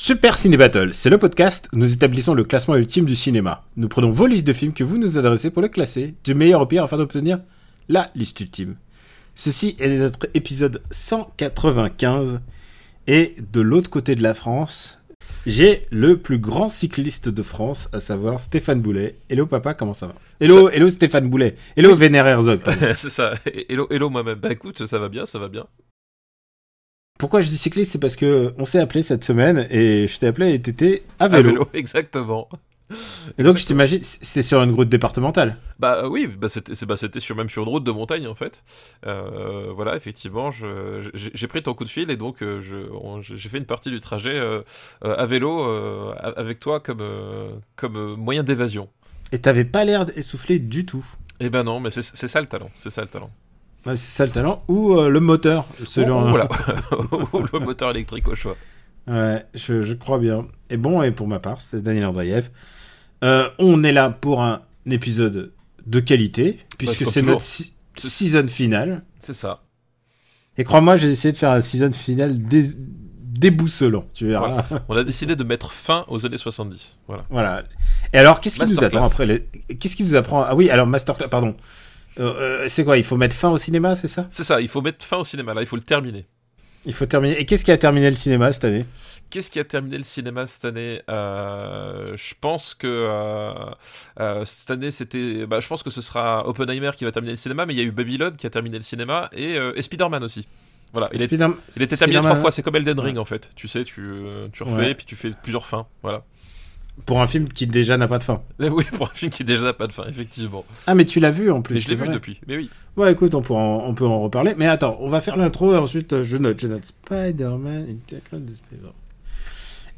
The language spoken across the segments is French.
Super Ciné Battle, c'est le podcast où nous établissons le classement ultime du cinéma. Nous prenons vos listes de films que vous nous adressez pour le classer, du meilleur au pire afin d'obtenir la liste ultime. Ceci est notre épisode 195 et de l'autre côté de la France, j'ai le plus grand cycliste de France, à savoir Stéphane Boulet. Hello papa, comment ça va? Hello, hello Stéphane Boulet. Hello Vénère Herzog. c'est ça. Hello, hello moi-même. Bah écoute, ça va bien, ça va bien. Pourquoi je dis cycliste C'est parce que on s'est appelé cette semaine et je t'ai appelé et t'étais à À vélo. exactement. Et donc je t'imagine, c'est sur une route départementale. Bah euh, oui, bah c'était bah, c'était sur, même sur une route de montagne en fait. Euh, voilà, effectivement, j'ai pris ton coup de fil et donc euh, j'ai fait une partie du trajet euh, à vélo avec toi comme, comme moyen d'évasion. Et t'avais pas l'air essoufflé du tout. Eh ben non, mais c'est ça le talent, c'est ça le talent. Ouais, c'est ça le talent. Ou euh, le moteur. Ce genre. ou voilà, Ou le moteur électrique au choix. Ouais, je, je crois bien. Et bon, et pour ma part, c'est Daniel Andreev. Euh, on est là pour un épisode de qualité, puisque c'est notre si- season finale. C'est ça. Et crois-moi, j'ai essayé de faire un season finale dé- déboussolant, tu verras. On a décidé de mettre fin aux années 70. Voilà. Voilà. Et alors, qu'est-ce qui nous attend après les... Qu'est-ce qui nous apprend? Ah oui, alors Masterclass, pardon. Euh, euh, c'est quoi Il faut mettre fin au cinéma, c'est ça? C'est ça, il faut mettre fin au cinéma, là, il faut le terminer. Il faut terminer. Et qu'est-ce qui a terminé le cinéma cette année? Qu'est-ce qui a terminé le cinéma cette année? Euh, Je pense que euh, euh, cette année c'était. Bah, je pense que ce sera Oppenheimer qui va terminer le cinéma, mais il y a eu Babylone qui a terminé le cinéma et, et Spider-Man aussi. Voilà, il, est- il était terminé trois fois. C'est comme Elden Ring Ouais. en fait. Tu sais, tu, tu refais Ouais. et puis tu fais plusieurs fins. Voilà. Pour un film qui déjà n'a pas de fin. Oui, pour un film qui déjà n'a pas de fin, effectivement. Ah, mais tu l'as vu en plus. Mais je l'ai vu depuis. Mais oui. Ouais, écoute, on, pourra en- on peut en reparler. Mais attends, on va faire l'intro et ensuite euh, je note. Je note Spider-Man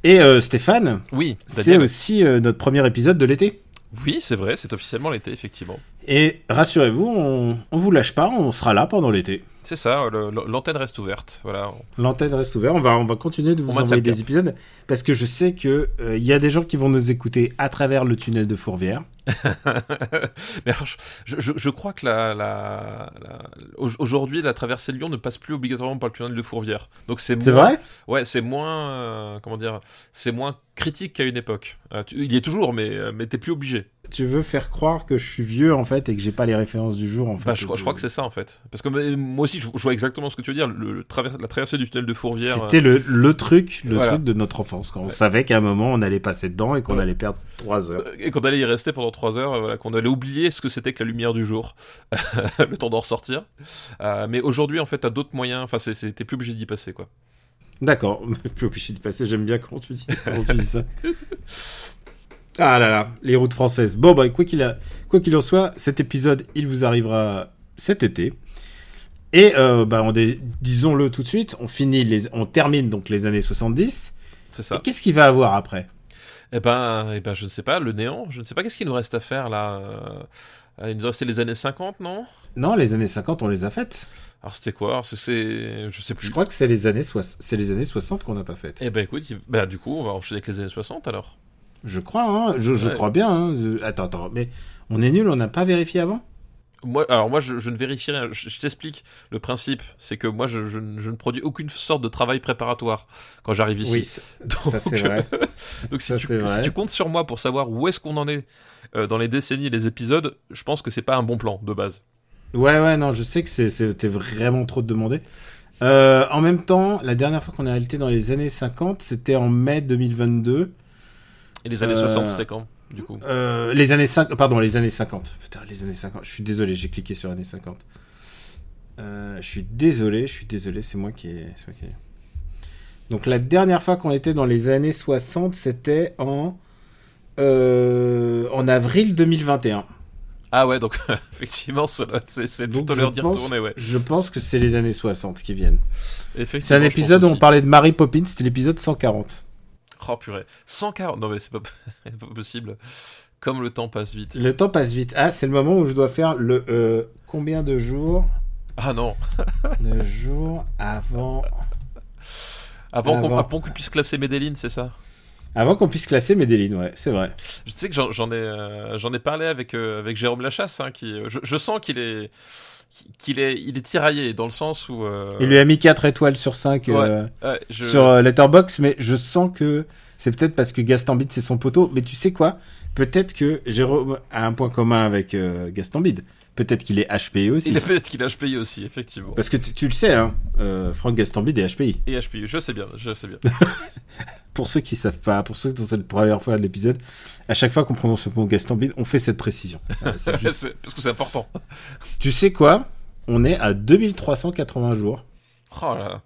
Et euh, Stéphane, Oui. c'est aussi euh, notre premier épisode de l'été. Oui, c'est vrai. C'est officiellement l'été, effectivement. Et rassurez-vous, on, on vous lâche pas, on sera là pendant l'été. C'est ça. L'antenne reste ouverte. Voilà. L'antenne reste ouverte. On va, on va continuer de vous On envoyer des épisodes parce que je sais que euh, il y a des gens qui vont nous écouter à travers le tunnel de Fourvière. Mais alors, je, je- je crois que la, la- la- au- aujourd'hui, la traversée de Lyon ne passe plus obligatoirement par le tunnel de Fourvière. Donc c'est C'est vrai? Ouais, c'est moins, euh, comment dire, c'est moins critique qu'à une époque. Euh, tu- il y est toujours, mais euh, mais t'es plus obligé. Tu veux faire croire que je suis vieux en fait et que j'ai pas les références du jour en fait. Bah, je, crois- je crois que c'est ça en fait. Parce que moi aussi, je, vois exactement ce que tu veux dire. Le, le travers- la traversée du tunnel de Fourvière. euh, C'était le, le truc, le Voilà. truc de notre enfance. Quand on Ouais. savait qu'à un moment on allait passer dedans et qu'on Ouais. allait perdre 3 heures. euh, et qu'on allait y rester pendant 3 heures, euh, voilà, qu'on allait oublier ce que c'était que la lumière du jour, le temps d'en ressortir. Euh, mais aujourd'hui, en fait, t'as d'autres moyens. Enfin, t'es plus obligé d'y passer, quoi. D'accord, plus obligé d'y passer. J'aime bien comment tu dis, comment tu dis ça. Ah là là, les routes françaises. Bon bah quoi qu'il qu'il en soit, cet épisode il vous arrivera cet été. Et euh, bah disons-le tout de suite, on finit les, on termine donc les années 70. C'est ça. qu'est-ce qu'il va avoir après? Eh ben, eh ben, je ne sais pas, le néant, je ne sais pas qu'est-ce qu'il nous reste à faire là. euh, Il nous restait les années 50, non? Non, les années 50 on les a faites. Alors c'était quoi? Alors, c'est-. Je sais plus. Je crois que c'est les années soix- c'est les années 60 qu'on n'a pas faites. Eh ben écoute, bah, du coup, on va enchaîner avec les années 60 alors. Je crois, hein, je, je Ouais. crois bien. hein. Attends, attends, mais on est nul, on n'a pas vérifié avant? Moi, alors moi, je, je ne vérifie rien. Je, je t'explique. Le principe, c'est que moi, je, je ne- produis aucune sorte de travail préparatoire quand j'arrive ici. Oui, ça, Donc, ça, c'est vrai. Donc si, Ça, tu, vrai. comptes sur moi pour savoir où est-ce qu'on en est euh, dans les décennies, les épisodes, je pense que c'est pas un bon plan de base. Ouais, ouais, non, je sais que c'était vraiment trop de demander. Euh, en même temps, la dernière fois qu'on a été dans les années 50, c'était en mai 2022. Et les années Euh, 60, c'était quand? Du coup Euh, les années 5, pardon, les années 50. Putain, les années 50. Je suis désolé, j'ai cliqué sur années 50. Euh, je suis désolé, je suis désolé, c'est moi qui ai. ai- Donc la dernière fois qu'on était dans les années 60, c'était en euh, en avril 2021. Ah ouais, donc effectivement, c'est je l'heure d'y retourner, ouais. je pense que c'est les années 60 qui viennent. C'est un épisode où on parlait de Mary Poppins, c'était l'épisode 140. Oh purée. 140. Non mais c'est pas... pas possible. Comme le temps passe vite. Le temps passe vite. Ah, c'est le moment où je dois faire le euh, combien de jours Ah non. de jours avant Avant qu'on Avant. puisse classer Medellin, c'est ça? Avant qu'on puisse classer Medellin, ouais, c'est vrai. Je sais que j'en j'en ai, euh, j'en ai parlé avec, euh, avec Jérôme Lachasse, hein, qui, je, je sens qu'il est, qu'il est, il est tiraillé dans le sens où. euh, Il lui a mis 4 étoiles sur 5 ouais, ouais, je- sur euh, Letterboxd, mais je sens que c'est peut-être parce que Gaston Bide c'est son poteau. Mais tu sais quoi? Peut-être que Jérôme a un point commun avec euh, Gaston Bide. Peut-être qu'il est HPI aussi. Peut-être qu'il a HPI aussi, effectivement. Parce que tu, le sais, hein, euh, Franck Gastambide est HPI. Et HPI, je sais bien, je sais bien. Pour ceux qui savent pas, pour ceux qui c'est la première fois de l'épisode, à chaque fois qu'on prononce le mot Gastambide, on fait cette précision. Juste- Parce que c'est important. tu sais quoi? On est à 2380 jours Oh là là.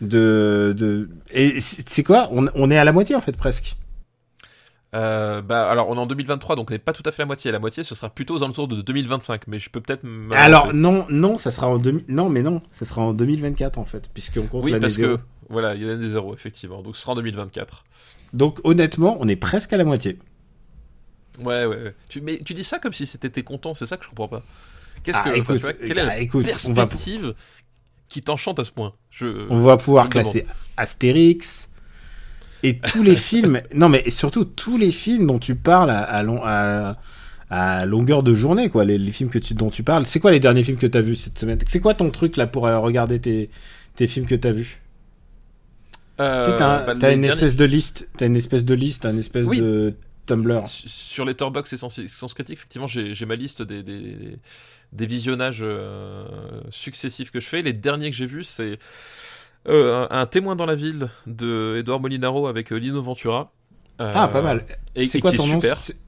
de... de... Et c'est quoi? On, on est à la moitié en fait presque. Euh, bah, alors, on est en 2023, donc on n'est pas tout à fait la moitié. La moitié, ce sera plutôt aux alentours de 2025, mais je peux peut-être. Alors non, non, ça sera en 2000... Non mais non, ça sera en 2024 en fait, puisqu'on compte oui, l'année parce zéro. que. Voilà, il y a des zéros, effectivement. Donc ce sera en 2024. Donc honnêtement, on est presque à la moitié. Ouais, ouais, ouais. Tu, mais tu dis ça comme si c'était content, c'est ça que je comprends pas. Qu'est-ce Ah, que. écoute, vois, quelle est ah, la on va- perspective qui t'enchante à ce point? Je... On va pouvoir classer Astérix et tous les films. Non, mais surtout tous les films dont tu parles à, à, long- à- à longueur de journée, quoi. Les, les films que tu, dont tu parles. C'est quoi les derniers films que tu as vus cette semaine? C'est quoi ton truc là pour euh, regarder tes, tes films que tu as vus? Euh, Tu sais, t'as, un- bah, t'as une derniers- espèce de liste. T'as une espèce de liste, une espèce Oui. de Tumblr. Su- Sur les Torbox et Sens, Sens Critique, effectivement, j'ai j'ai ma liste des, des, des visionnages euh, successifs que je fais. Les derniers que j'ai vus, c'est euh, un, un témoin dans la ville de Edouard Molinaro avec euh, Lino Ventura. Euh, Ah, pas mal. Et, c'est et quoi ton nom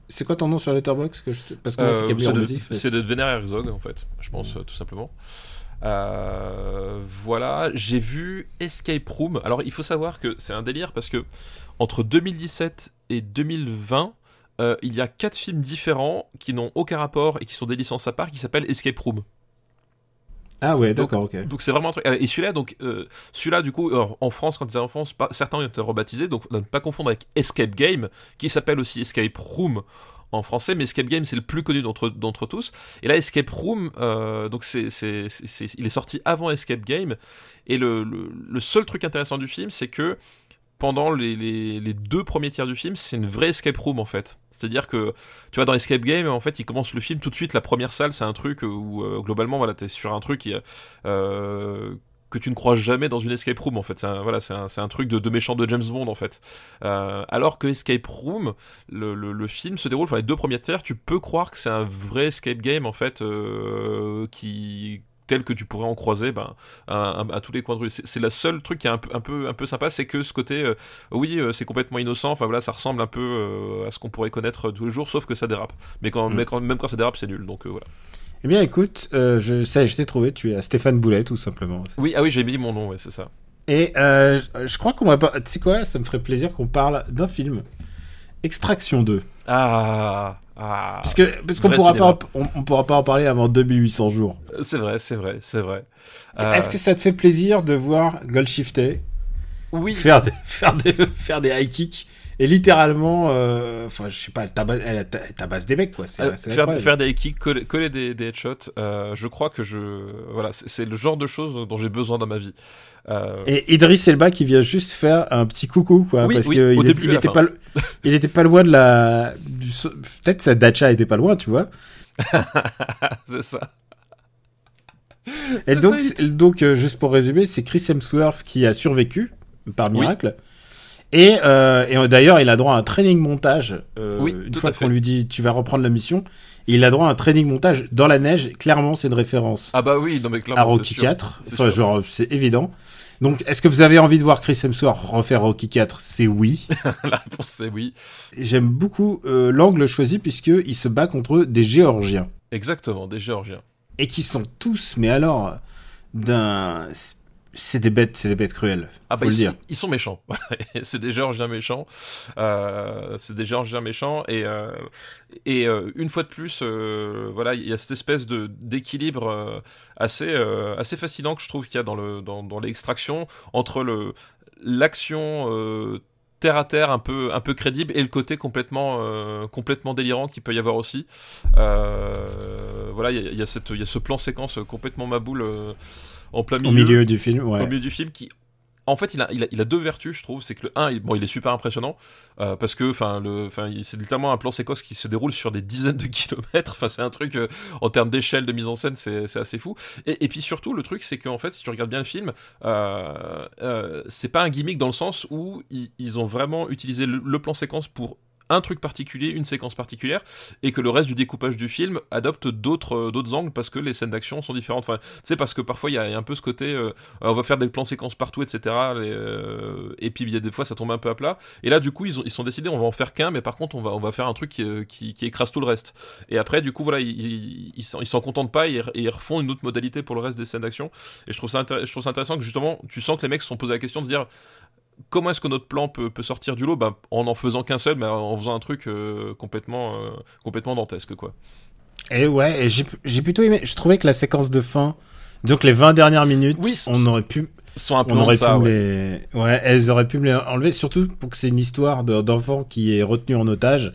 c'est, quoi ton nom sur Letterboxd que je Parce que c'est Euh, c'est de, Vénère Herzog, en fait, je pense, euh, tout simplement. Euh, voilà, j'ai vu Escape Room. Alors, il faut savoir que c'est un délire parce que entre 2017 et 2020, euh, il y a quatre films différents qui n'ont aucun rapport et qui sont des licences à part qui s'appellent Escape Room. Ah ouais, d'accord, ok. Donc c'est vraiment un truc. Et celui-là, donc euh, celui-là, du coup, alors, en France, quand ils étaient en France, pas- certains ont été rebaptisés, donc ne pas confondre avec Escape Game, qui s'appelle aussi Escape Room en français, mais Escape Game c'est le plus connu d'entre tous. Et là, Escape Room, euh, donc c'est, il est sorti avant Escape Game, et le, le, le seul truc intéressant du film, c'est que pendant les, deux premiers tiers du film, c'est une vraie escape room en fait. C'est-à-dire que, tu vois, dans Escape Game, en fait, il commence le film tout de suite. La première salle, c'est un truc où, euh, globalement, voilà, t'es sur un truc euh, que tu ne crois jamais dans une escape room, en fait. C'est un, voilà, c'est un, truc de, de méchant de James Bond, en fait. Euh, alors que Escape Room, le, film se déroule, enfin, les deux premières tiers, tu peux croire que c'est un vrai escape game, en fait, qui tel que tu pourrais en croiser ben, à, à- à tous les coins de rue. C'est le seul truc qui est un peu, un peu, un peu sympa, c'est que ce côté, euh, oui, euh, c'est complètement innocent, enfin voilà, ça ressemble un peu euh, à ce qu'on pourrait connaître tous les jours, sauf que ça dérape. Mais, quand, Mm. mais quand, même quand ça dérape, c'est nul, donc voilà. Eh bien, écoute, je sais, je t'ai trouvé. Tu es à Stéphane Boulet, tout simplement. Oui, ah oui, j'ai mis mon nom, ouais, c'est ça. Et je crois qu'on va pas. Tu sais quoi Ça me ferait plaisir qu'on parle d'un film. Extraction 2. Ah, ah. Parce que parce qu'on pourra cinéma. pas, on pourra pas en parler avant 2800 jours. C'est vrai, c'est vrai, c'est vrai. Euh, Est-ce que ça te fait plaisir de voir Goldshifter oui, faire des faire des faire des high kicks? Et littéralement, euh, enfin, je sais pas, elle tabasse, elle, des mecs quoi. Euh, faire, des kicks, coller, coller des, des headshots, euh, je crois que je. Voilà, c'est le genre de choses dont j'ai besoin dans ma vie. Euh, Et Idris Elba qui vient juste faire un petit coucou quoi, Oui, parce oui, au il, était pas, lo- il était pas loin de la, peut-être sa dacha était pas loin, tu vois. c'est ça. Et donc, ça, donc euh, juste pour résumer, c'est Chris Hemsworth qui a survécu par Oui. Et, euh, et euh, d'ailleurs, il a droit à un training montage. euh, Oui, une fois qu'on lui dit tu vas reprendre la mission, il a droit à un training montage dans la neige. Clairement, c'est une référence Ah bah oui, non mais clairement. à Rocky sûr. 4. C'est Enfin, genre, c'est évident. Donc, est-ce que vous avez envie de voir Chris Hemsworth refaire Rocky 4 C'est oui. La réponse c'est oui. J'aime beaucoup euh, l'angle choisi puisque il se bat contre des Géorgiens Exactement, des Géorgiens. et qui sont tous, mais alors, d'un, c'est des bêtes, c'est des bêtes cruelles. Ah faut bah le ils, dire. sont, ils sont méchants. C'est des Géorgiens méchants. Euh, c'est des Géorgiens méchants et euh, et euh, une fois de plus, voilà, il y a cette espèce de d'équilibre assez assez fascinant que je trouve qu'il y a dans le dans, dans l'extraction entre le l'action terre à terre, un peu, un peu crédible, et le côté complètement, euh, complètement délirant qu'il peut y avoir aussi. Euh, voilà, il y, a- il y a cette, il y a ce plan séquence complètement maboule euh, en plein milieu, Au milieu du film, ouais. au milieu du film qui. En fait, il a, il, a, il a deux vertus, je trouve. C'est que le 1, il, bon, il est super impressionnant. euh, parce que, enfin, le, enfin, il- c'est littéralement un plan séquence qui se déroule sur des dizaines de kilomètres. Enfin, c'est un truc, euh, en termes d'échelle de mise en scène, c'est c'est assez fou. Et, et puis surtout, le truc, c'est qu'en fait, si tu regardes bien le film, euh, euh, c'est pas un gimmick dans le sens où ils, ils ont vraiment utilisé le, le plan séquence pour un truc particulier, une séquence particulière, et que le reste du découpage du film adopte d'autres euh, d'autres angles parce que les scènes d'action sont différentes. Enfin, sais, parce que parfois il y, a un peu ce côté, euh, on va faire des plans séquences partout, etc. euh, et puis il y a des fois ça tombe un peu à plat. Et là, du coup, ils, ont, ils sont décidés, on va en faire qu'un, mais par contre, on va, on va faire un truc qui, qui, écrase tout le reste. Et après, du coup, voilà, ils s'en contentent pas et, ils refont une autre modalité pour le reste des scènes d'action. Et je trouve, ça je trouve ça intéressant que justement, tu sens que les mecs se sont posés la question de se dire comment est-ce que notre plan peut, peut sortir du lot? Bah, En en faisant qu'un seul, mais en faisant un truc euh, complètement, euh, complètement dantesque, quoi. Et ouais, et j'ai j'ai plutôt aimé. Je trouvais que la séquence de fin, donc les 20 dernières minutes, Oui, on aurait pu, sont un peu on aurait ça, pu ouais. les, ouais, elles auraient pu me les enlever, surtout pour que c'est une histoire de- d'enfant qui est retenu en otage.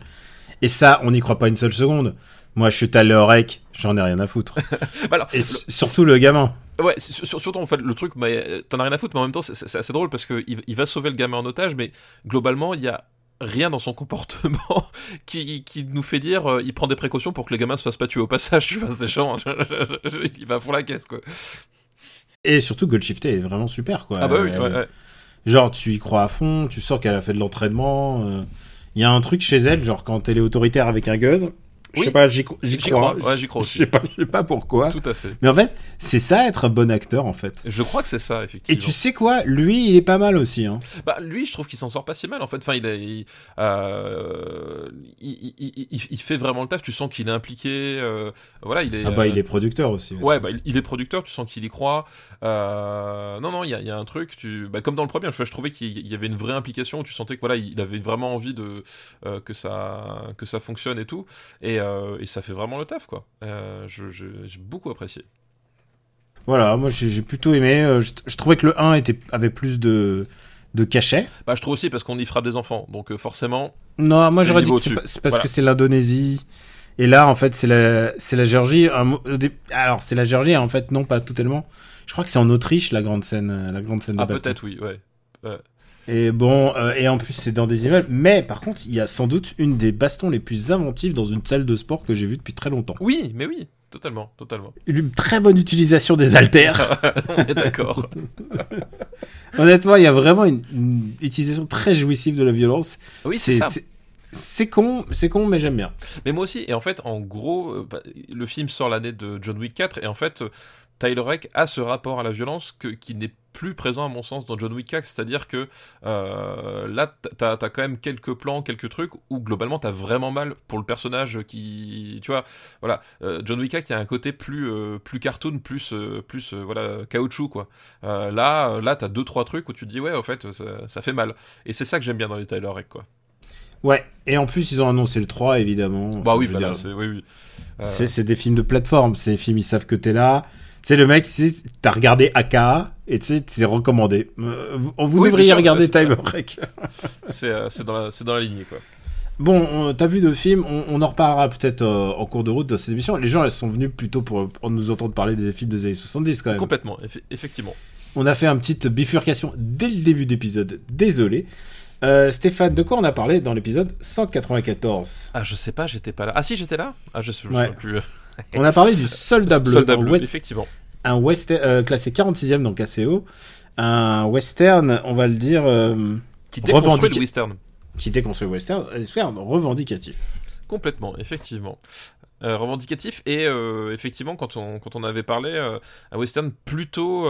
Et ça, on n'y croit pas une seule seconde. Moi, je suis allé au rec, j'en ai rien à foutre. Bah alors, Et surtout le gamin. Ouais, surtout en fait le truc, mais euh, t'en as rien à foutre, mais en même temps c'est- assez drôle parce que il, il va sauver le gamin en otage, mais globalement il y a rien dans son comportement qui, qui nous fait dire euh, il prend des précautions pour que le gamin se fasse pas tuer au passage, tu vois, c'est chiant, il va pour la caisse quoi. Et surtout, Goldshifter est vraiment super, quoi. Ah bah oui, Elle- ouais, ouais. Genre, tu y crois à fond, tu sens qu'elle a fait de l'entraînement. euh, Il y a un truc chez elle, genre quand elle est autoritaire avec un gun. Je Oui. sais pas, j'y j'y J'y crois. crois, ouais, j'y crois Je sais pas, je sais pas pourquoi. tout à fait. Mais en fait, c'est ça être un bon acteur, en fait. Je crois que c'est ça Et effectivement. tu sais quoi Lui, il est pas mal aussi. Hein. Bah lui, je trouve qu'il s'en sort pas si mal en fait. Enfin, il, a- il, euh, il, il- il- il fait vraiment le taf. Tu sens qu'il est impliqué. euh, voilà, il est. Ah bah, euh, il est producteur aussi. Ouais, bah, il- est producteur, tu sens qu'il y croit. Euh, non, non, il y a, y a un truc, tu... bah, comme dans le premier, je, je trouvais qu'il y avait une vraie implication, tu sentais que voilà, il avait vraiment envie de euh, que ça que ça fonctionne et tout, et, euh, et ça fait vraiment le taf, quoi. Euh, J'ai beaucoup apprécié. Voilà, moi j'ai plutôt aimé. euh, Je, je trouvais que le 1 était, avait plus de, de cachet. Bah, je trouve aussi parce qu'on y frappe des enfants, donc euh, forcément. Non, moi j'aurais dit que c'est parce Voilà. que c'est l'Indonésie. Et là, en fait, c'est la, la Géorgie. Un Alors, c'est la Géorgie, en fait, non, pas totalement. Je crois que c'est en Autriche, la grande scène, la grande scène de Ah, peut-être, oui, ouais. Et bon, euh, et en plus, c'est dans des immeubles. Mais par contre, il y a sans doute une des bastons les plus inventives dans une salle de sport que j'ai vue depuis très longtemps. Oui, mais oui, totalement, totalement. Une très bonne utilisation des haltères. On est d'accord. Honnêtement, il y a vraiment une, une utilisation très jouissive de la violence. Oui, c'est ça. c'est- con, c'est con, mais j'aime bien. Mais moi aussi, et en fait, en gros, euh, bah, le film sort l'année de John Wick 4, et en fait, Tyler Rake a ce rapport à la violence que, qui n'est plus présent à mon sens dans John Wick 4, c'est-à-dire que euh, là, t'as as quand même quelques plans, quelques trucs où globalement t'as vraiment mal pour le personnage qui, tu vois, voilà, euh, John Wick 4 il y a un côté plus euh, plus cartoon, plus plus voilà caoutchouc quoi. Là, là t'as deux trois trucs où tu te dis ouais, au fait, ça, ça fait mal, et c'est ça que j'aime bien dans les Tyler Rake quoi. Ouais, et en plus, ils ont annoncé le 3, évidemment. Bah oui, je veux là, dire, c'est oui oui. C'est c'est des films de plateforme, c'est des films, ils savent que t'es là. Tu sais, le mec, t'as regardé AKA, et tu sais, c'est recommandé. Euh, vous vous Oui, devriez sûr, regarder c'est- Time Break. c'est euh, c'est dans la c'est dans la lignée quoi. Bon, on- t'as vu de films, on, on en reparlera peut-être euh, en cours de route dans cette émission. Les gens, elles sont venus plutôt pour, pour nous entendre parler des films des années 70 quand même. Complètement, effe- effectivement. On a fait une petite bifurcation dès le début d'épisode, désolé. Euh, Stéphane, de quoi on a parlé dans l'épisode 194 Ah, je sais pas, j'étais pas là. Ah, si, j'étais là? Ah, je sais je Ouais. souviens plus. On a parlé du Soldat Bleu, Soldat bleu, west- effectivement. Un western euh, classé 46e dans KCO. Un western, on va le dire, euh, Qui déconstruit le western. qui déconstruit le western, un western revendicatif. Complètement, effectivement. Euh, revendicatif et euh, effectivement quand on, quand on avait parlé euh, un western plutôt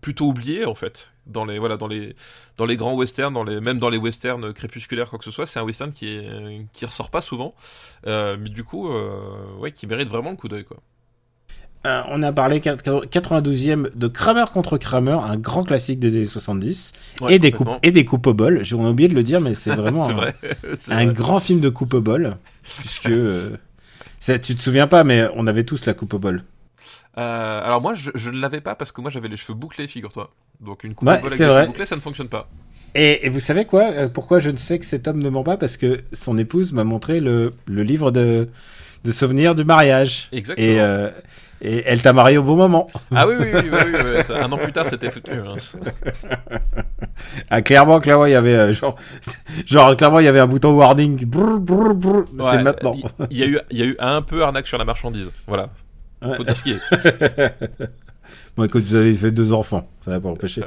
plutôt oublié en fait dans les voilà dans les dans les grands westerns dans les même dans les westerns crépusculaires quoi que ce soit c'est un western qui est qui ressort pas souvent mais du coup ouais qui mérite vraiment le coup d'œil quoi Euh, on a parlé 92e de Kramer contre Kramer, un grand classique des années 70, Ouais, et, des coupes, et des coupes au bol. J'ai- oublié de le dire, mais c'est vraiment un, vrai un vrai. grand film de coupe au bol, puisque... euh, ça, tu te souviens pas, mais on avait tous la coupe au bol. Euh, alors moi je, ne l'avais pas parce que moi j'avais les cheveux bouclés figure-toi donc une coupe Ouais, au bol avec les cheveux bouclés ça ne fonctionne pas Et, et vous savez quoi euh, Pourquoi je ne sais que cet homme ne ment pas Parce que son épouse m'a montré le, le livre de, de souvenirs du mariage. Exactement. Et, et elle t'a marié au bon moment. Ah oui, oui, oui, un an plus tard, c'était foutu. hein. Ah, clairement, clairement, il y avait euh, genre, genre, clairement, il y avait un bouton warning. C'est maintenant. Il y, a eu, il y a eu un peu arnaque sur la marchandise. Voilà. Faut dire ce qui est. Bon, écoute, vous avez fait deux enfants, ça va pas empêcher.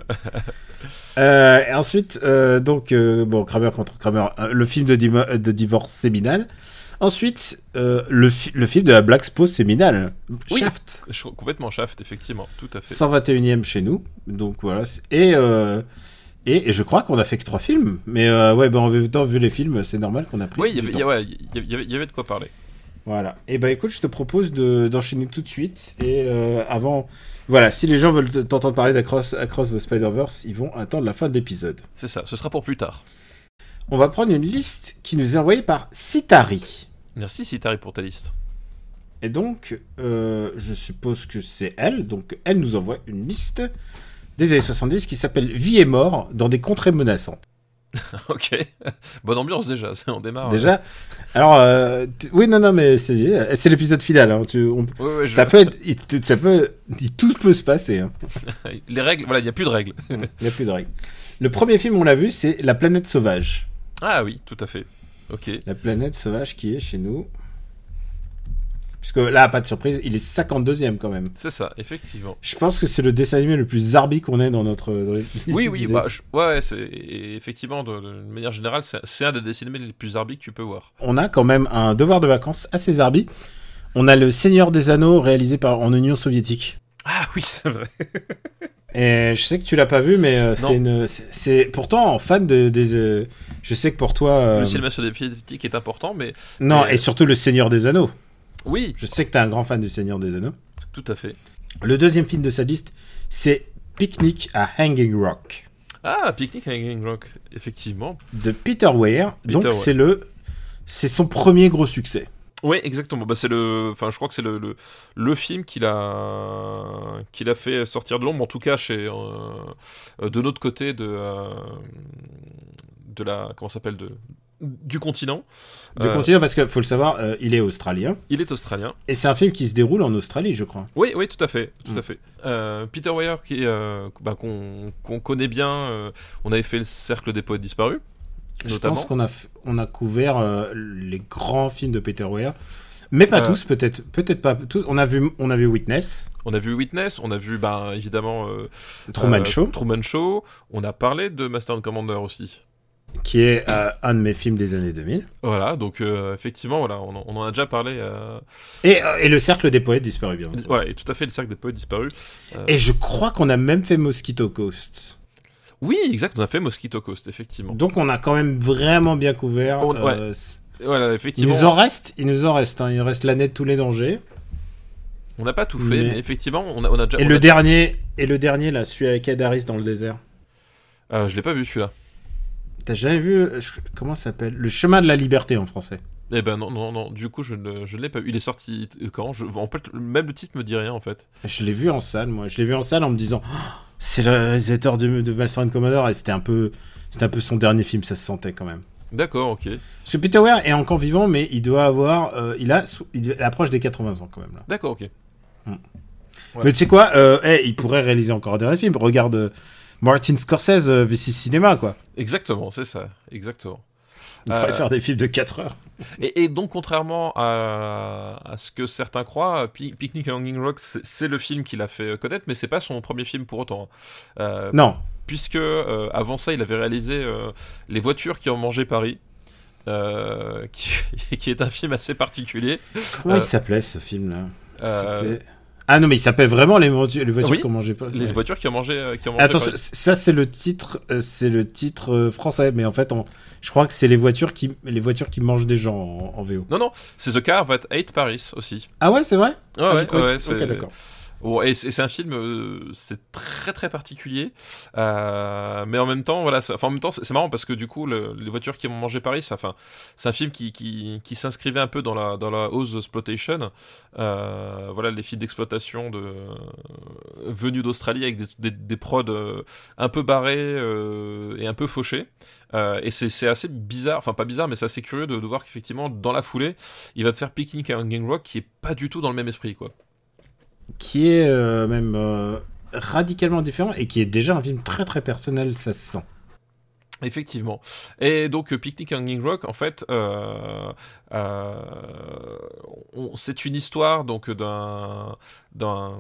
euh, et ensuite, euh, donc, euh, bon, Kramer contre Kramer, le film de, de divorce séminal. Ensuite, euh, le, fi- le film de la Black Spose séminale, Oui. Shaft, complètement shaft, effectivement. Tout à fait. 121e chez nous. Donc voilà. Et, euh, et, et je crois qu'on a fait que trois films. Mais euh, ouais, ben, en même temps, vu les films, c'est normal qu'on a pris. Oui, il y avait- y, y y de quoi parler. Voilà. Et bah écoute, je te propose de- d'enchaîner tout de suite. Et avant, voilà, si les gens veulent t'entendre parler d'Across Across the Spider-Verse, ils vont attendre la fin de l'épisode. C'est ça, ce sera pour plus tard. On va prendre une liste qui nous est envoyée par Sitari. Merci Citari pour ta liste. Et donc, euh, je suppose que c'est elle. Donc, elle nous envoie une liste des années 70 qui s'appelle Vie et mort dans des contrées menaçantes. ok. Bonne ambiance déjà, on démarre. Déjà, alors, euh, oui, non, non, mais c'est c'est l'épisode final. hein, tu- on- je- ça peut être, il- ça peut, il- tout peut se passer. hein. Les règles, voilà, il n'y a plus de règles. Il n'y a plus de règles. Le premier film, on l'a vu, c'est La planète sauvage. ah oui, tout à fait. Ok. La planète sauvage qui est chez nous. Puisque là, pas de surprise, il est 52ème quand même. C'est ça, effectivement. Je pense que c'est le dessin animé le plus zarbi qu'on ait dans notre. dans les- Oui, oui, bah, je- ouais, et effectivement, de, de manière générale, c'est un des dessins animés les plus arbiques que tu peux voir. On a quand même un devoir de vacances assez zarbi. On a Le Seigneur des Anneaux réalisé par, en Union soviétique. Ah oui, c'est vrai. Et je sais que tu l'as pas vu, mais euh, c'est une. c'est- pourtant fan de, des. euh, je sais que pour toi. euh, Le cinéma soviétique est important, mais non, mais- et surtout Le Seigneur des Anneaux. oui, Je sais que t'es un grand fan du Seigneur des Anneaux. tout à fait. Le deuxième film de sa liste, c'est Picnic à Hanging Rock Ah, Picnic à Hanging Rock, effectivement. de Peter Weir. Peter Donc c'est le, c'est son premier gros succès. Oui, exactement. Bah, c'est le, enfin, je crois que c'est le, le, le film qu'il a, qu'il a fait sortir de l'ombre, en tout cas chez, euh, euh, de notre côté de, euh, de la, comment s'appelle, de, du continent. De Euh, continuer parce qu'il faut le savoir, euh, il est australien Il est australien. et c'est un film qui se déroule en Australie, je crois. Oui, oui, tout à fait, tout Mm. à fait. Euh, Peter Weir, qui, est, euh, bah, qu'on, qu'on connaît bien, on avait fait le cercle des poètes disparus, Je pense qu'on a, f- on a couvert euh, les grands films de Peter Weir, mais pas Euh. tous, peut-être, peut-être pas tous. On a vu, on a vu Witness, On a vu Witness, on a vu, bah, évidemment, euh, Truman Show, Truman Show. On a parlé de Master and Commander aussi. qui est un de mes films des années 2000, Voilà, donc effectivement, voilà, on, en- on en a déjà parlé. et, et le cercle des poètes disparus bien. entendu. voilà, et tout à fait le cercle des poètes disparus. Euh, Et je crois qu'on a même fait Mosquito Coast. Oui, exact, on a fait Mosquito Coast, effectivement. Donc on a quand même vraiment bien couvert. On- ouais. euh, voilà, il effectivement, nous en reste, il nous en reste. hein. Il reste l'année de tous les dangers. on n'a pas tout fait, Mais- mais, effectivement, on a, on a déjà. Et le a- dernier, et le dernier là, celui avec Ed Harris dans le désert. Euh, je l'ai pas vu celui-là. T'as jamais vu euh, comment ça s'appelle? Le chemin de la liberté en français. Eh ben non, non, non, du coup, je ne, je l'ai pas vu. Il est sorti euh, quand? Je, En fait, même le titre me dit rien, en fait. Je l'ai vu en salle, moi. Je l'ai vu en salle en me disant, Oh, c'est le réalisateur de, de Master and Commander et c'était un peu, c'était un peu son dernier film, ça se sentait quand même. D'accord, ok. Parce que Peter Weir est encore vivant, mais il doit avoir, euh, il a, il approche des 80 ans quand même là. D'accord, ok. Ouais. Mais tu sais quoi, euh, il pourrait réaliser encore un dernier film. Regarde euh, Martin Scorsese, euh, V6 Cinéma quoi. Exactement, c'est ça, exactement. Il pourrait Euh, faire des films de 4 heures. Et, et donc, contrairement à, à ce que certains croient, Pi- Picnic à Hanging Rock, c'est le film qu'il a fait connaître, mais c'est pas son premier film pour autant. hein. Euh, Non, puisque euh, avant ça, il avait réalisé euh, Les voitures qui ont mangé Paris, euh, qui, qui est un film assez particulier. comment Euh, il s'appelait ce film là Euh, Ah non, mais il s'appelle vraiment les voitures, les voitures Oui, qu'on mangeait pas. les Ouais. voitures qui ont mangé, euh, qui ont mangé Attends, Paris. ça c'est le titre, euh, c'est le titre euh, français, mais en fait, on- je crois que c'est les voitures qui, les voitures qui mangent des gens en, en VO. Non, non, c'est The Car That Ate Paris aussi. Ah ouais, c'est vrai? Ouais, Ah, ouais, ouais, d'accord. Bon, et c'est un film, euh, c'est très très particulier, euh, mais en même temps, voilà, ça- en même temps, c'est marrant parce que du coup, le- les voitures qui ont mangé Paris, ça, enfin, c'est un film qui, qui, qui s'inscrivait un peu dans la dans la hausse exploitation, euh, voilà, les films d'exploitation de venus d'Australie avec des, des, prods euh, un peu barrés euh, et un peu fauchés, Euh, et c'est assez bizarre, enfin pas bizarre, mais c'est assez curieux de, voir qu'effectivement dans la foulée, il va te faire Picnic à Hanging Rock qui est pas du tout dans le même esprit, quoi. Qui est euh, même euh, radicalement différent et qui est déjà un film très très personnel, ça se sent. Effectivement. Et donc, euh, Picnic Hanging Rock, en fait, c'est une histoire donc d'un d'un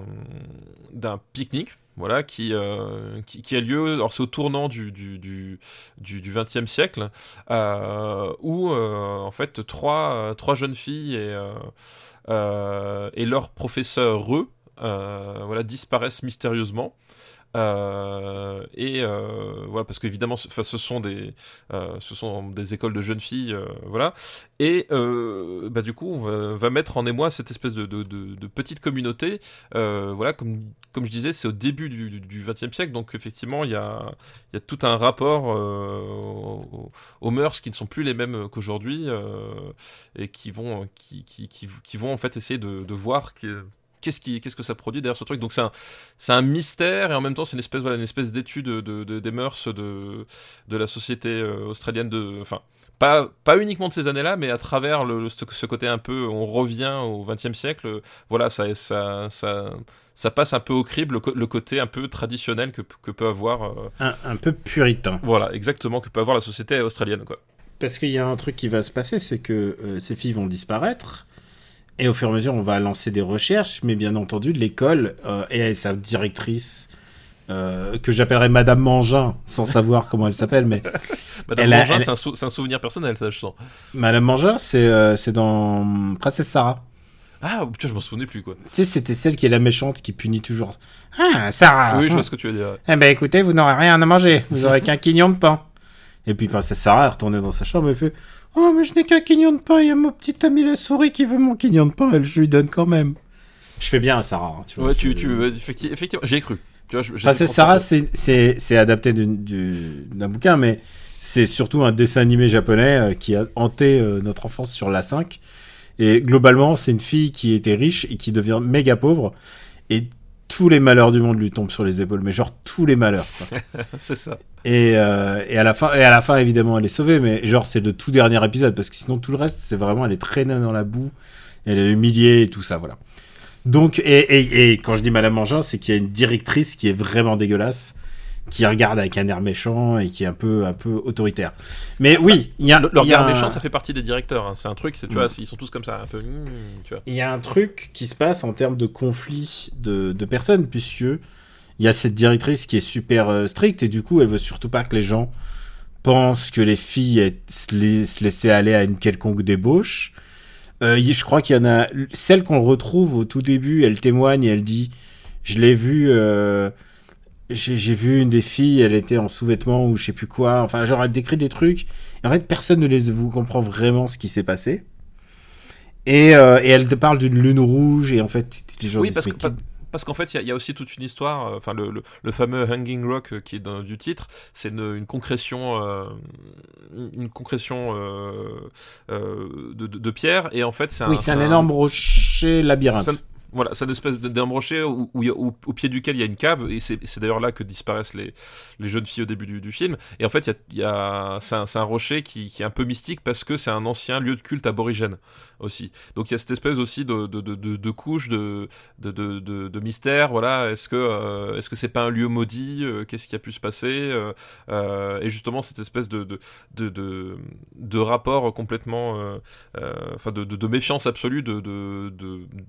pique-nique. Voilà, qui, a lieu, alors c'est au tournant du, du, du, 20e siècle, où en fait trois, jeunes filles et, et leur professeur, eux, voilà, disparaissent mystérieusement. Euh, et euh, voilà parce qu'évidemment ce, ce sont des euh, ce sont des écoles de jeunes filles euh, voilà et euh, bah du coup on va, mettre en émoi cette espèce de, petite communauté euh, voilà comme comme je disais c'est au début du, 20e siècle donc effectivement il y a y a tout un rapport euh, aux, mœurs qui ne sont plus les mêmes qu'aujourd'hui euh, et qui vont qui, qui, qui, vont en fait essayer de, de voir que qu'est-ce qui qu'est-ce que ça produit derrière ce truc donc c'est un c'est un mystère et en même temps c'est une espèce voilà une espèce d'étude de, de- des mœurs de de la société euh, australienne de enfin pas, pas uniquement de ces années-là, mais à travers le, ce, ce côté un peu, on revient au XXe siècle, voilà, ça, ça, ça, ça passe un peu au crible le, côté un peu traditionnel que, que peut avoir, euh, Un, un peu puritain. voilà, exactement, que peut avoir la société australienne, quoi. Parce qu'il y a un truc qui va se passer, c'est que euh, ces filles vont disparaître. Et au fur et à mesure, on va lancer des recherches, mais bien entendu, l'école euh, et sa directrice, euh, que j'appellerais Madame Mangin, sans savoir comment elle s'appelle, mais Madame Mangin, elle- c'est un, sou- c'est un souvenir personnel, ça, je sens. Madame Mangin, c'est euh, dans Princesse Sarah. Ah, putain, je m'en souvenais plus, quoi. Tu sais, c'était celle qui est la méchante qui punit toujours. Ah, Sarah oui, je vois ce que tu veux dire. Eh ben écoutez, vous n'aurez rien à manger, vous aurez qu'un quignon de pain. Et puis Princesse Sarah est retournée dans sa chambre et fait Oh, mais je n'ai qu'un quignon de pain, il y a mon petit ami la souris qui veut mon quignon de pain, elle, je lui donne quand même. Je fais bien à Sarah, hein, tu vois. Ouais, tu, je- tu, ouais, effectivement, effectivement, j'y ai cru. Tu vois. Sarah, c'est- c'est c'est adapté du- d'un bouquin, mais c'est surtout un dessin animé japonais euh, qui a hanté euh, notre enfance sur la 5. Et globalement, c'est une fille qui était riche et qui devient méga pauvre. Et tous les malheurs du monde lui tombent sur les épaules, mais genre tous les malheurs. c'est ça. Et, euh, et à la fin, et à la fin évidemment, elle est sauvée, mais genre c'est le tout dernier épisode parce que sinon tout le reste, c'est vraiment elle est traînée dans la boue, elle est humiliée et tout ça, voilà. Donc et, et, et quand je dis Madame Mangin, c'est qu'il y a une directrice qui est vraiment dégueulasse, qui regarde avec un air méchant et qui est un peu un peu autoritaire. Mais oui, il y a Le, le il y a regard un- méchant, ça fait partie des directeurs. hein. C'est un truc, tu Mm. vois, ils sont tous comme ça, un peu. mm. Il y a un truc qui se passe en termes de conflit de, de personnes, puisque il y a cette directrice qui est super euh, stricte et du coup, elle veut surtout pas que les gens pensent que les filles aient- se, lai- se laissaient aller à une quelconque débauche. Euh, je crois qu'il y en a celle qu'on retrouve au tout début. Elle témoigne et elle dit Je l'ai vue. euh, j'ai vu une des filles, elle était en sous-vêtements ou je sais plus quoi. Enfin, genre, elle décrit des trucs. Et en fait, personne ne les vous comprend vraiment ce qui s'est passé. Et, euh, et elle te parle d'une lune rouge et en fait, les gens Oui, parce que- Parce qu'en fait, il y a- il y, a aussi toute une histoire. euh, Enfin, le, le- le fameux Hanging Rock euh, qui est dans, du titre, c'est une, une concrétion, euh, une concrétion de, de, de pierre. Et en fait, c'est un. oui, c'est un énorme rocher labyrinthe. Voilà, c'est une espèce d'énorme rocher où, au pied duquel il y a une cave, et c'est d'ailleurs là que disparaissent les, jeunes filles au début du, film. Et en fait, y a, c'est un, rocher qui, est un peu mystique parce que c'est un ancien lieu de culte aborigène aussi. Donc il y a cette espèce aussi de, de, de, couche de, mystère. Voilà, est-ce que euh, que c'est pas un lieu maudit Euh, Qu'est-ce qui a pu se passer Euh, euh, Et justement cette espèce de rapport complètement, euh, euh, enfin de, méfiance absolue de-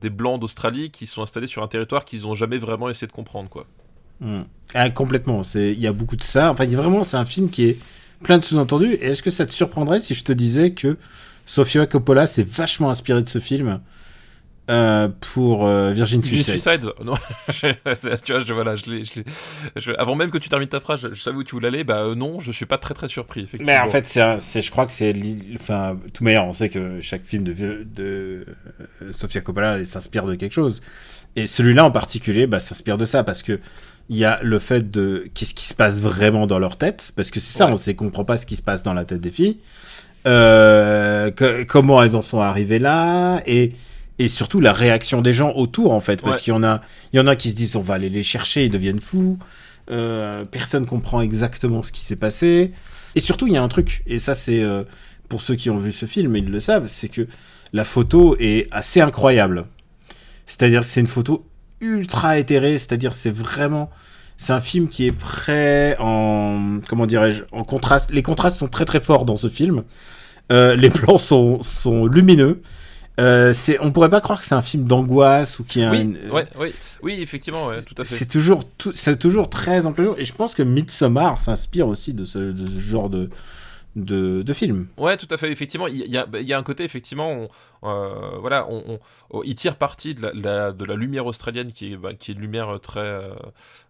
des blancs d'Australie qui sont installés sur un territoire qu'ils n'ont jamais vraiment essayé de comprendre quoi. Hmm. Ah, complètement. Il y a beaucoup de ça. Enfin, vraiment, c'est un film qui est plein de sous-entendus. Est-ce que ça te surprendrait si je te disais que Sofia Coppola s'est vachement inspiré de ce film? Euh, pour euh, Virgin Suicide. Suicide Non, tu vois, je, voilà, je l'ai, je avant même que tu termines ta phrase, je, je savais où tu voulais aller. Bah euh, non, je suis pas très très surpris. Effectivement. Mais en fait, c'est, je crois que c'est, enfin, tout meilleur. On sait que chaque film de, de euh, Sofia Coppola s'inspire de quelque chose. Et celui-là en particulier, bah, s'inspire de ça parce que il y a le fait de qu'est-ce qui se passe vraiment dans leur tête, parce que c'est ça, Ouais. on sait qu'on comprend pas ce qui se passe dans la tête des filles. Euh, que- comment elles en sont arrivées là et et surtout la réaction des gens autour en fait. Parce Ouais. qu'il y en a il y en a qui se disent on va aller les chercher ils deviennent fous. Euh, personne comprend exactement ce qui s'est passé. Et surtout il y a un truc et ça c'est euh, pour ceux qui ont vu ce film ils le savent c'est que la photo est assez incroyable. C'est-à-dire que c'est une photo ultra éthérée c'est-à-dire c'est vraiment c'est un film qui est prêt en comment dirais-je en contraste. Les contrastes sont très très forts dans ce film. Euh, les plans sont sont lumineux euh, c'est on pourrait pas croire que c'est un film d'angoisse ou qui a oui, une- ouais, ouais, oui, effectivement, ouais, tout à fait. c'est toujours tout, c'est toujours très ample et je pense que Midsommar s'inspire aussi de ce, de ce genre de de, de film. Ouais, tout à fait. Effectivement, il y a, y un côté, effectivement, on, euh, voilà, on, on- on- il tire parti de la, la- de la lumière australienne qui est, bah, qui est une lumière très, euh,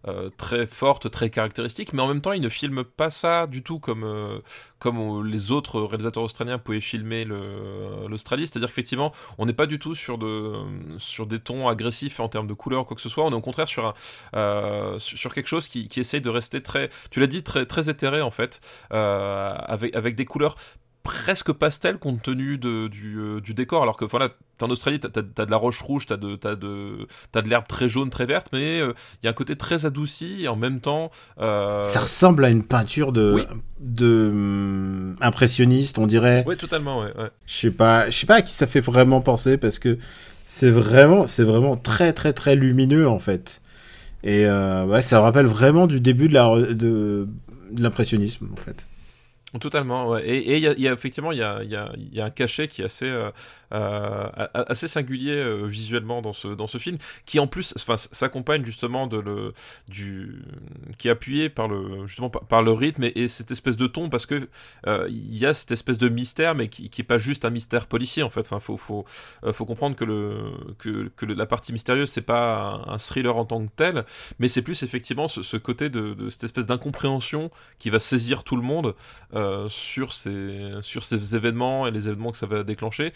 euh, très forte, très caractéristique, mais en même temps, il ne filme pas ça du tout comme, euh, comme les autres réalisateurs australiens pouvaient filmer l'Australie. C'est-à-dire qu'effectivement, on n'est pas du tout sur, de, sur des tons agressifs en termes de couleurs, quoi que ce soit. On est au contraire sur, un, euh, sur quelque chose qui, qui essaye de rester très, tu l'as dit, très, très éthéré en fait, euh, avec, avec des couleurs presque pastel compte tenu de, du, euh, du décor alors que voilà t'es en Australie t'as, de la roche rouge t'as de t'as de t'as de l'herbe très jaune très verte mais euh, il y a un côté très adouci et en même temps euh, Ça ressemble à une peinture de oui. de hum, impressionniste, on dirait. ouais totalement ouais, ouais. Je sais pas, je sais pas à qui ça fait vraiment penser parce que c'est vraiment c'est vraiment très très très lumineux en fait. Et ouais, ça rappelle vraiment du début de la re- de, de l'impressionnisme en fait. Totalement, ouais. Et il y, a- effectivement il y a, y, a, y a un cachet qui est assez, euh, assez singulier euh, visuellement dans ce, dans ce film, qui en plus s'accompagne justement de le, du, qui est appuyé par le, justement par, le rythme et, et cette espèce de ton, parce que euh, il y a cette espèce de mystère, mais qui, qui est pas juste un mystère policier en fait. Enfin, faut, faut, euh, faut comprendre que, le, que, que la partie mystérieuse c'est pas un, thriller en tant que tel, mais c'est plus effectivement ce, côté de, cette espèce d'incompréhension qui va saisir tout le monde euh, sur ces sur ces événements et les événements que ça va déclencher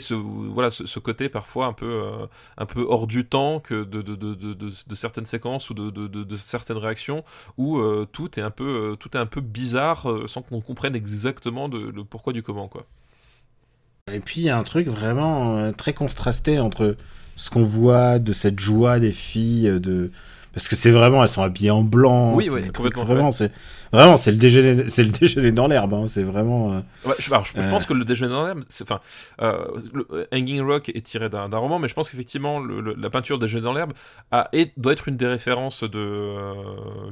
ce voilà ce, côté parfois un peu euh, un peu hors du temps que de de, de, certaines séquences ou de, certaines réactions où euh, tout est un peu euh, tout est un peu bizarre sans qu'on comprenne exactement le pourquoi du comment quoi. Et puis il y a un truc vraiment très contrasté entre ce qu'on voit de cette joie des filles de parce que c'est vraiment elles sont habillées en blanc Oui, ouais, complètement, vraiment ouais. c'est vraiment c'est le déjeuner c'est le déjeuner dans l'herbe hein, c'est vraiment euh, Ouais, je, alors, je, je Euh. pense que le déjeuner dans l'herbe, enfin, euh, Hanging Rock est tiré d'un, roman, mais je pense qu'effectivement la peinture déjeuner dans l'herbe doit être une des références de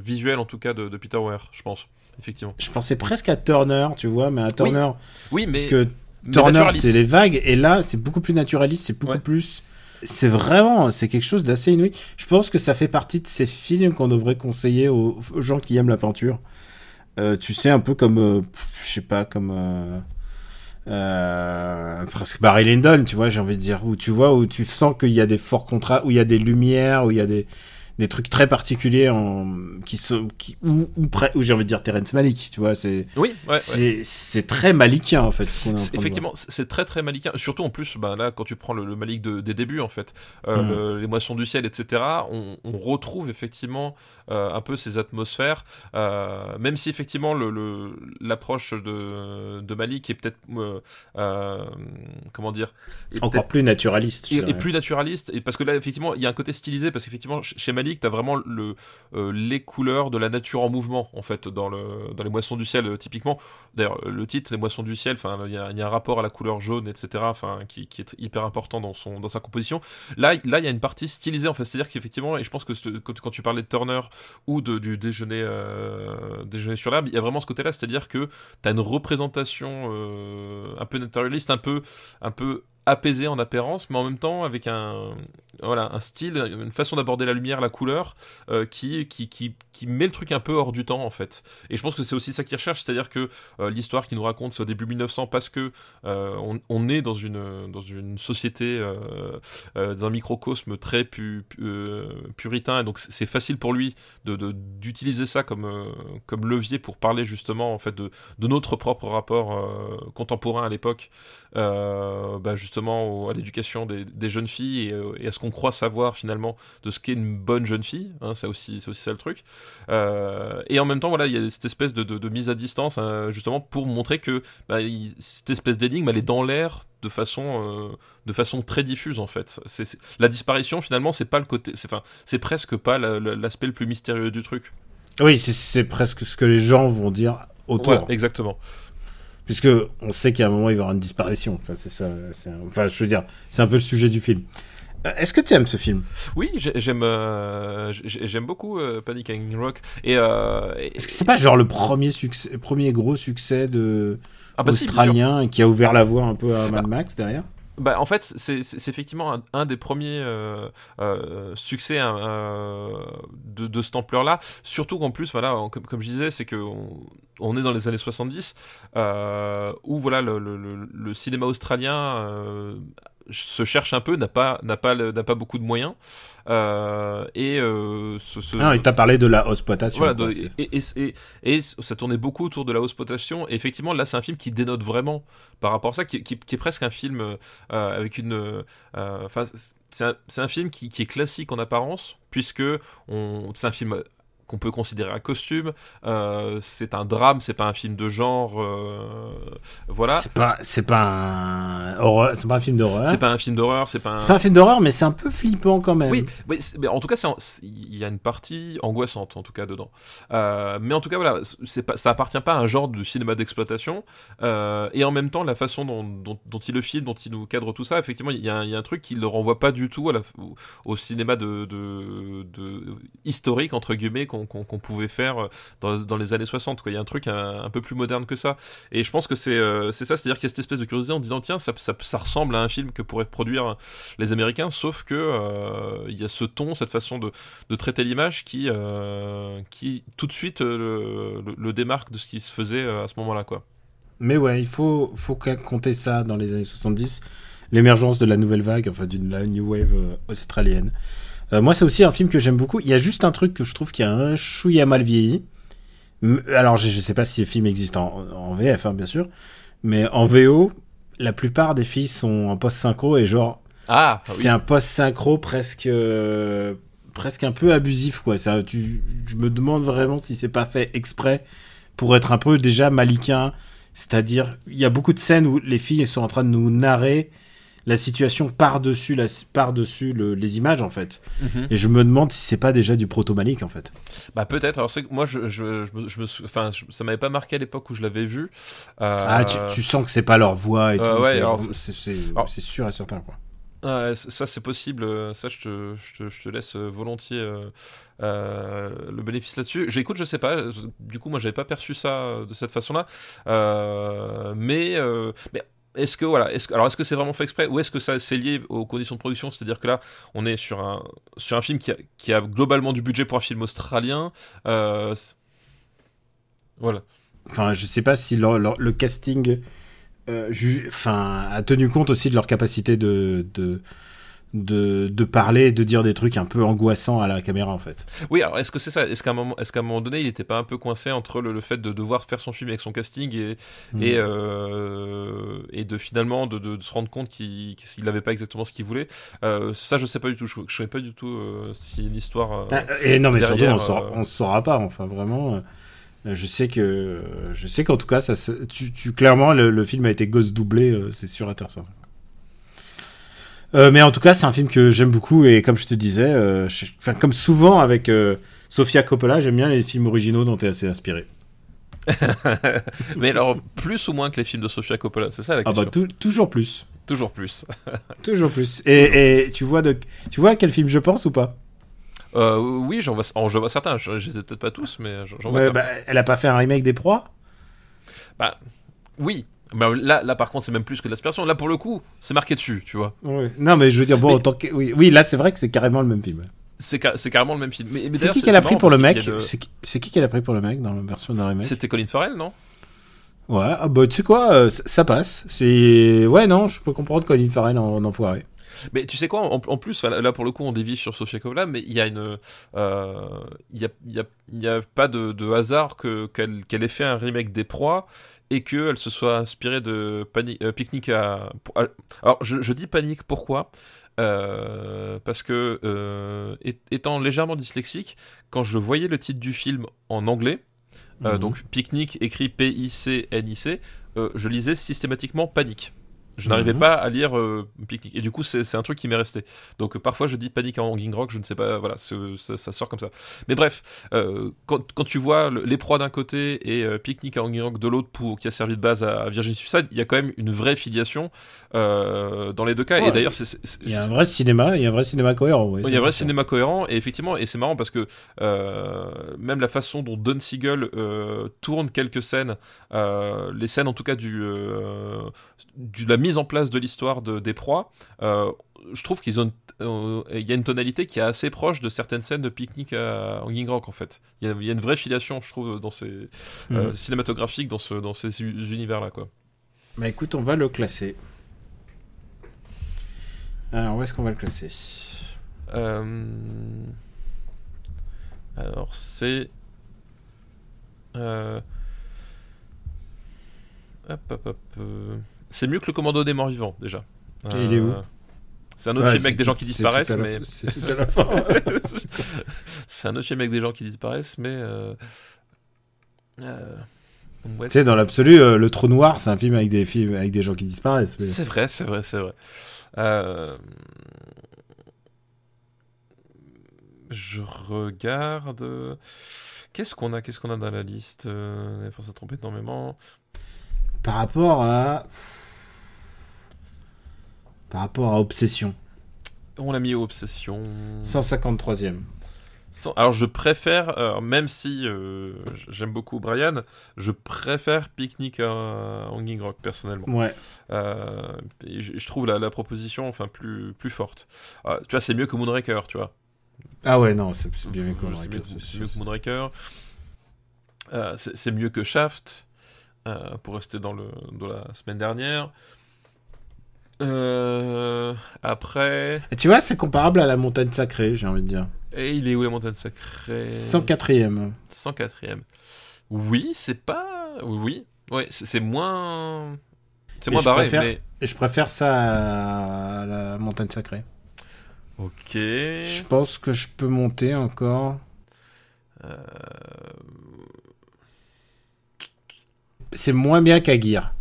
visuelles en tout cas de, de Peter Weir, je pense, effectivement. je pensais presque à Turner tu vois mais à Turner Oui, mais parce que Turner c'est les vagues et là c'est beaucoup plus naturaliste c'est beaucoup plus c'est vraiment c'est quelque chose d'assez inouï. Je pense que ça fait partie de ces films qu'on devrait conseiller aux, gens qui aiment la peinture. Euh, tu sais un peu comme euh, je sais pas comme euh, euh, presque Barry Lyndon tu vois j'ai envie de dire. Où tu vois où tu sens qu'il y a des forts contrats où il y a des lumières où il y a des des trucs très particuliers en qui sont qui ou, ou, près- ou j'ai envie de dire Terrence Malick tu vois c'est Oui, ouais, c'est très malikien en fait ce qu'on est. Effectivement, c'est très très malikien. Surtout en plus, bah, là, quand tu prends le, le Malik de- des débuts, en fait, euh, Mm. le- les moissons du ciel, etc., on, on retrouve effectivement euh, un peu ces atmosphères, euh, même si effectivement le- l'approche de, de Malik est peut-être, euh, euh, comment dire, encore plus naturaliste. et, plus naturaliste et parce que là effectivement il y a un côté stylisé parce qu'effectivement ch- chez Malik t'as vraiment euh, les couleurs de la nature en mouvement en fait dans le dans les moissons du ciel euh, typiquement. D'ailleurs le titre les moissons du ciel il y, a- un rapport à la couleur jaune etc qui, qui est hyper important dans sa composition. Là il y a une partie stylisée en fait. C'est à dire qu'effectivement et je pense que quand, tu parlais de Turner ou du déjeuner euh, déjeuner sur l'herbe il y a vraiment ce côté là c'est à dire que t'as une représentation un peu naturaliste un peu apaisé en apparence, mais en même temps avec un, voilà, un style, une façon d'aborder la lumière, la couleur, euh, qui, qui, qui, qui, met le truc un peu hors du temps en fait. Et je pense que c'est aussi ça qu'ils recherchent, c'est-à-dire que euh, l'histoire qu'ils nous raconte, c'est au début 1900 parce que euh, on, est dans une, dans une société, dans un microcosme très pu, puritain, et donc c'est facile pour lui d'utiliser de, ça comme, comme levier pour parler justement en fait de, de notre propre rapport contemporain à l'époque, bah, à l'éducation des, des, jeunes filles et, et à ce qu'on croit savoir finalement de ce qu'est une bonne jeune fille. Hein, c'est aussi, aussi ça le truc. Euh, et en même temps, voilà, il y a cette espèce de, de, mise à distance, hein, justement pour montrer que bah, cette espèce d'énigme, elle est dans l'air de façon, euh, de façon très diffuse en fait. C'est, la disparition finalement, c'est pas le côté, c'est, enfin, c'est presque pas l'aspect le plus mystérieux du truc. Oui, c'est, presque ce que les gens vont dire autour. Voilà, exactement puisque on sait qu'à un moment il va y avoir une disparition. Enfin, c'est ça. Enfin, je veux dire, c'est un peu le sujet du film. Euh, est-ce que tu aimes ce film? Oui, j'aime euh, j'aime beaucoup euh, Panic and Rock. Et, Est-ce que c'est pas genre le premier succès, premier gros succès de ah bah australien qui a ouvert la voie un peu à Mad Max derrière? Bah, en fait, c'est effectivement un, des premiers succès de, de cette ampleur-là. Surtout qu'en plus, voilà, comme, je disais, c'est que on, est dans les années 70, où voilà, le, le cinéma australien se cherche un peu, n'a pas, n'a pas, n'a pas beaucoup de moyens. Euh, et euh, ce, ce... Ah, il t'a parlé de la hausse-potation. Voilà, et, et, et, ça tournait beaucoup autour de la hausse-potation. Et effectivement, là, c'est un film qui dénote vraiment par rapport à ça, qui, qui, est presque un film euh, avec une. Euh, c'est un, un, film qui, qui, est classique en apparence, puisque c'est un film qu'on peut considérer un costume. Euh, c'est un drame, c'est pas un film de genre. Euh, voilà. C'est pas, c'est pas un horreur, c'est pas un film d'horreur. C'est pas un film d'horreur, c'est pas. Un... C'est pas un film d'horreur, mais c'est un peu flippant quand même. Oui, mais en tout cas, il y a une partie angoissante en tout cas dedans. Euh, mais en tout cas, voilà, c'est pas, ça appartient pas à un genre de cinéma d'exploitation. et en même temps, la façon dont, dont, dont, il le filme, dont il nous cadre tout ça, effectivement, il y, a un, il y a un truc qui le renvoie pas du tout à la, au, cinéma de, de, de historique entre guillemets qu'on pouvait faire euh, dans, les années 60. Quoi. Il y a un truc un, peu plus moderne que ça. Et je pense que c'est euh, c'est ça, c'est-à-dire qu'il y a cette espèce de curiosité en disant tiens, ça, ça, ressemble à un film que pourraient produire les Américains, sauf que euh, il y a ce ton, cette façon de, traiter l'image qui, qui tout de suite le, démarque de ce qui se faisait à ce moment-là. Mais ouais, il faut, faut compter ça dans les années 70 l'émergence de la nouvelle vague, enfin d'une la new wave australienne. Euh, moi, c'est aussi un film que j'aime beaucoup. Il y a juste un truc que je trouve qui a un chouïa mal vieilli. Alors, je, ne sais pas si le film existe en, VF, hein, bien sûr, mais en VO, la plupart des filles sont en post-synchro et genre. Ah, c'est un post-synchro presque. Euh, presque un peu abusif, quoi. Ça, tu, je me demande vraiment si c'est pas fait exprès pour être un peu déjà maliquin. C'est-à-dire, il y a beaucoup de scènes où les filles sont en train de nous narrer la situation par-dessus par -dessus les images, en fait. Mhm. Et je me demande si c'est pas déjà du proto-malique, en fait. Bah, peut-être. Alors, c'est que moi, je, je, je, me, enfin, ça m'avait pas marqué à l'époque où je l'avais vu. Euh, ah, tu, sens que c'est pas leur voix et euh, tout. c'est sûr et certain, quoi. ça c'est possible, ça je te, je te, je te laisse volontiers euh, le bénéfice là-dessus. J'écoute, je sais pas, du coup moi j'avais pas perçu ça de cette façon-là, mais, mais est-ce que voilà, alors est-ce que c'est vraiment fait exprès ou est-ce que ça c'est lié aux conditions de production, c'est-à-dire que là on est sur un sur un film qui a, qui a globalement du budget pour un film australien, euh, voilà. Enfin, je sais pas si le casting, euh, a tenu compte aussi de leur capacité de, de de, de, parler, de dire des trucs un peu angoissants à la caméra en fait. Oui, alors est-ce que c'est ça? Est-ce qu'à un moment, est-ce qu'à un moment donné, il n'était pas un peu coincé entre le, fait de devoir faire son film avec son casting et hmm. et, euh, et de finalement de, de, se rendre compte qu'il n'avait pas exactement ce qu'il voulait? Euh, Ça, je sais pas du tout. Je, ne sais pas du tout euh, si l'histoire. Ah, et non, mais surtout, on on saura pas. Enfin, vraiment. Je sais que je sais qu'en tout cas, ça, tu, tu clairement le, film a été gosse doublé, c'est sûr à terre ça. Euh, mais en tout cas, c'est un film que j'aime beaucoup et comme je te disais, euh, comme souvent avec euh, Sofia Coppola, j'aime bien les films originaux dont tu es assez inspiré. mais alors, plus ou moins que les films de Sofia Coppola, c'est ça la question Ah bah toujours plus. Toujours plus. toujours plus. Et, tu vois de, tu vois à quel film je pense ou pas? Oui, j'en vois, je vois certains. Je, je les ai peut-être pas tous, mais j'en vois certains. Bah, elle a pas fait un remake des Proies? Bah oui, Mais là, là, par contre, c'est même plus que de l'aspiration. Là, pour le coup, c'est marqué dessus, tu vois. Ouais. Non, mais je veux dire, bon, Mais- en tant que. Oui, oui là, c'est vrai que c'est carrément le même film. C'est ca- c'est carrément le même film. Mais, mais C'est qui qu'elle a pris pour le mec de- C'est qui- qu'elle a pris pour le mec dans la version d'un remake C'était Colin Farrell, non? Ouais, ah bah tu sais quoi, euh, ça, passe. C'est. Ouais, non, je peux comprendre Colin Farrell en, en enfoiré. Mais tu sais quoi, en, en plus, là pour le coup, on dévie sur Sofia Coppola, mais il y a une, euh, il y a, y a, y a pas de, de hasard que qu'elle qu'elle ait fait un remake des proies et qu'elle se soit inspirée de Panic, euh, Picnic à. alors je, je dis Panique pourquoi? Euh, parce que euh, étant légèrement dyslexique, quand je voyais le titre du film en anglais, euh, Mhm. donc Picnic écrit P-I-C-N-I-C, je lisais systématiquement Panique. Je n'arrivais Mhm. pas à lire euh, Picnic. Et du coup, c'est un truc qui m'est resté. Donc euh, parfois, je dis Panique en Hanging Rock, je ne sais pas, voilà, ça, ça sort comme ça. Mais bref, euh, quand, quand tu vois le- les proies d'un côté et euh, Picnic à Hanging Rock de l'autre, qui a servi de base à, à Virgin Suicide, il y a quand même une vraie filiation dans les deux cas. Ouais, et d'ailleurs, c'est- Il y a un vrai cinéma, il y a un vrai cinéma cohérent. Ouais, il y a un vrai cinéma cohérent et effectivement et c'est marrant parce que même la façon dont Don Siegel tourne quelques scènes, les scènes en tout cas du, du- de la mise en place de l'histoire de, des proies, euh, je trouve qu'ils ont euh, il y a une tonalité qui est assez proche de certaines scènes de pique-nique à Hanging Rock en fait. Il y, a, il y a une vraie filiation je trouve dans ces euh, Mhm. cinématographiques dans ce dans ces univers là quoi. Bah écoute, on va le classer. Alors, où est-ce qu'on va le classer? Euh, Alors, c'est. Hop, hop, hop. Euh, C'est mieux que le commando des morts vivants, déjà. Et il est où Euh, C'est un autre Ouais, film c'est avec des gens qui disparaissent, mais. C'est tout à la fin. c'est un autre film avec des gens qui disparaissent, mais. euh, euh, ouais, tu sais, dans l'absolu, euh, Le Trou Noir, c'est un film avec des, films, avec des gens qui disparaissent. mais- C'est vrai, c'est vrai, c'est vrai. Euh, Je regarde. Qu'est-ce qu'on a Qu'est-ce qu'on a dans la liste? Euh, On s'est trompé énormément. Par rapport à. Par rapport à Obsession. On l'a mis aux Obsession. 153ème. Sans- Alors je préfère, euh, même si euh, j'aime beaucoup Brian, je préfère Picnic à Hanging Rock personnellement. Ouais. Euh, je, trouve la, la proposition enfin plus plus forte. Tu vois, c'est mieux que Moonraker, tu vois. Ah ouais, non, c'est bien mieux que Moonraker, c'est mieux que Moonraker. C'est mieux que Shaft, pour rester dans, le, dans la semaine dernière. Euh, après. Et tu vois, c'est comparable à la montagne sacrée, j'ai envie de dire. Et il est où la montagne sacrée? 104ème. 104ème. Oui, c'est pas. Oui, ouais, c'est moins. C'est moins je barré, préfère- mais. Et je préfère ça à la montagne sacrée. Ok. Je pense que je peux monter encore. Euh, C'est moins bien qu'Aguirre.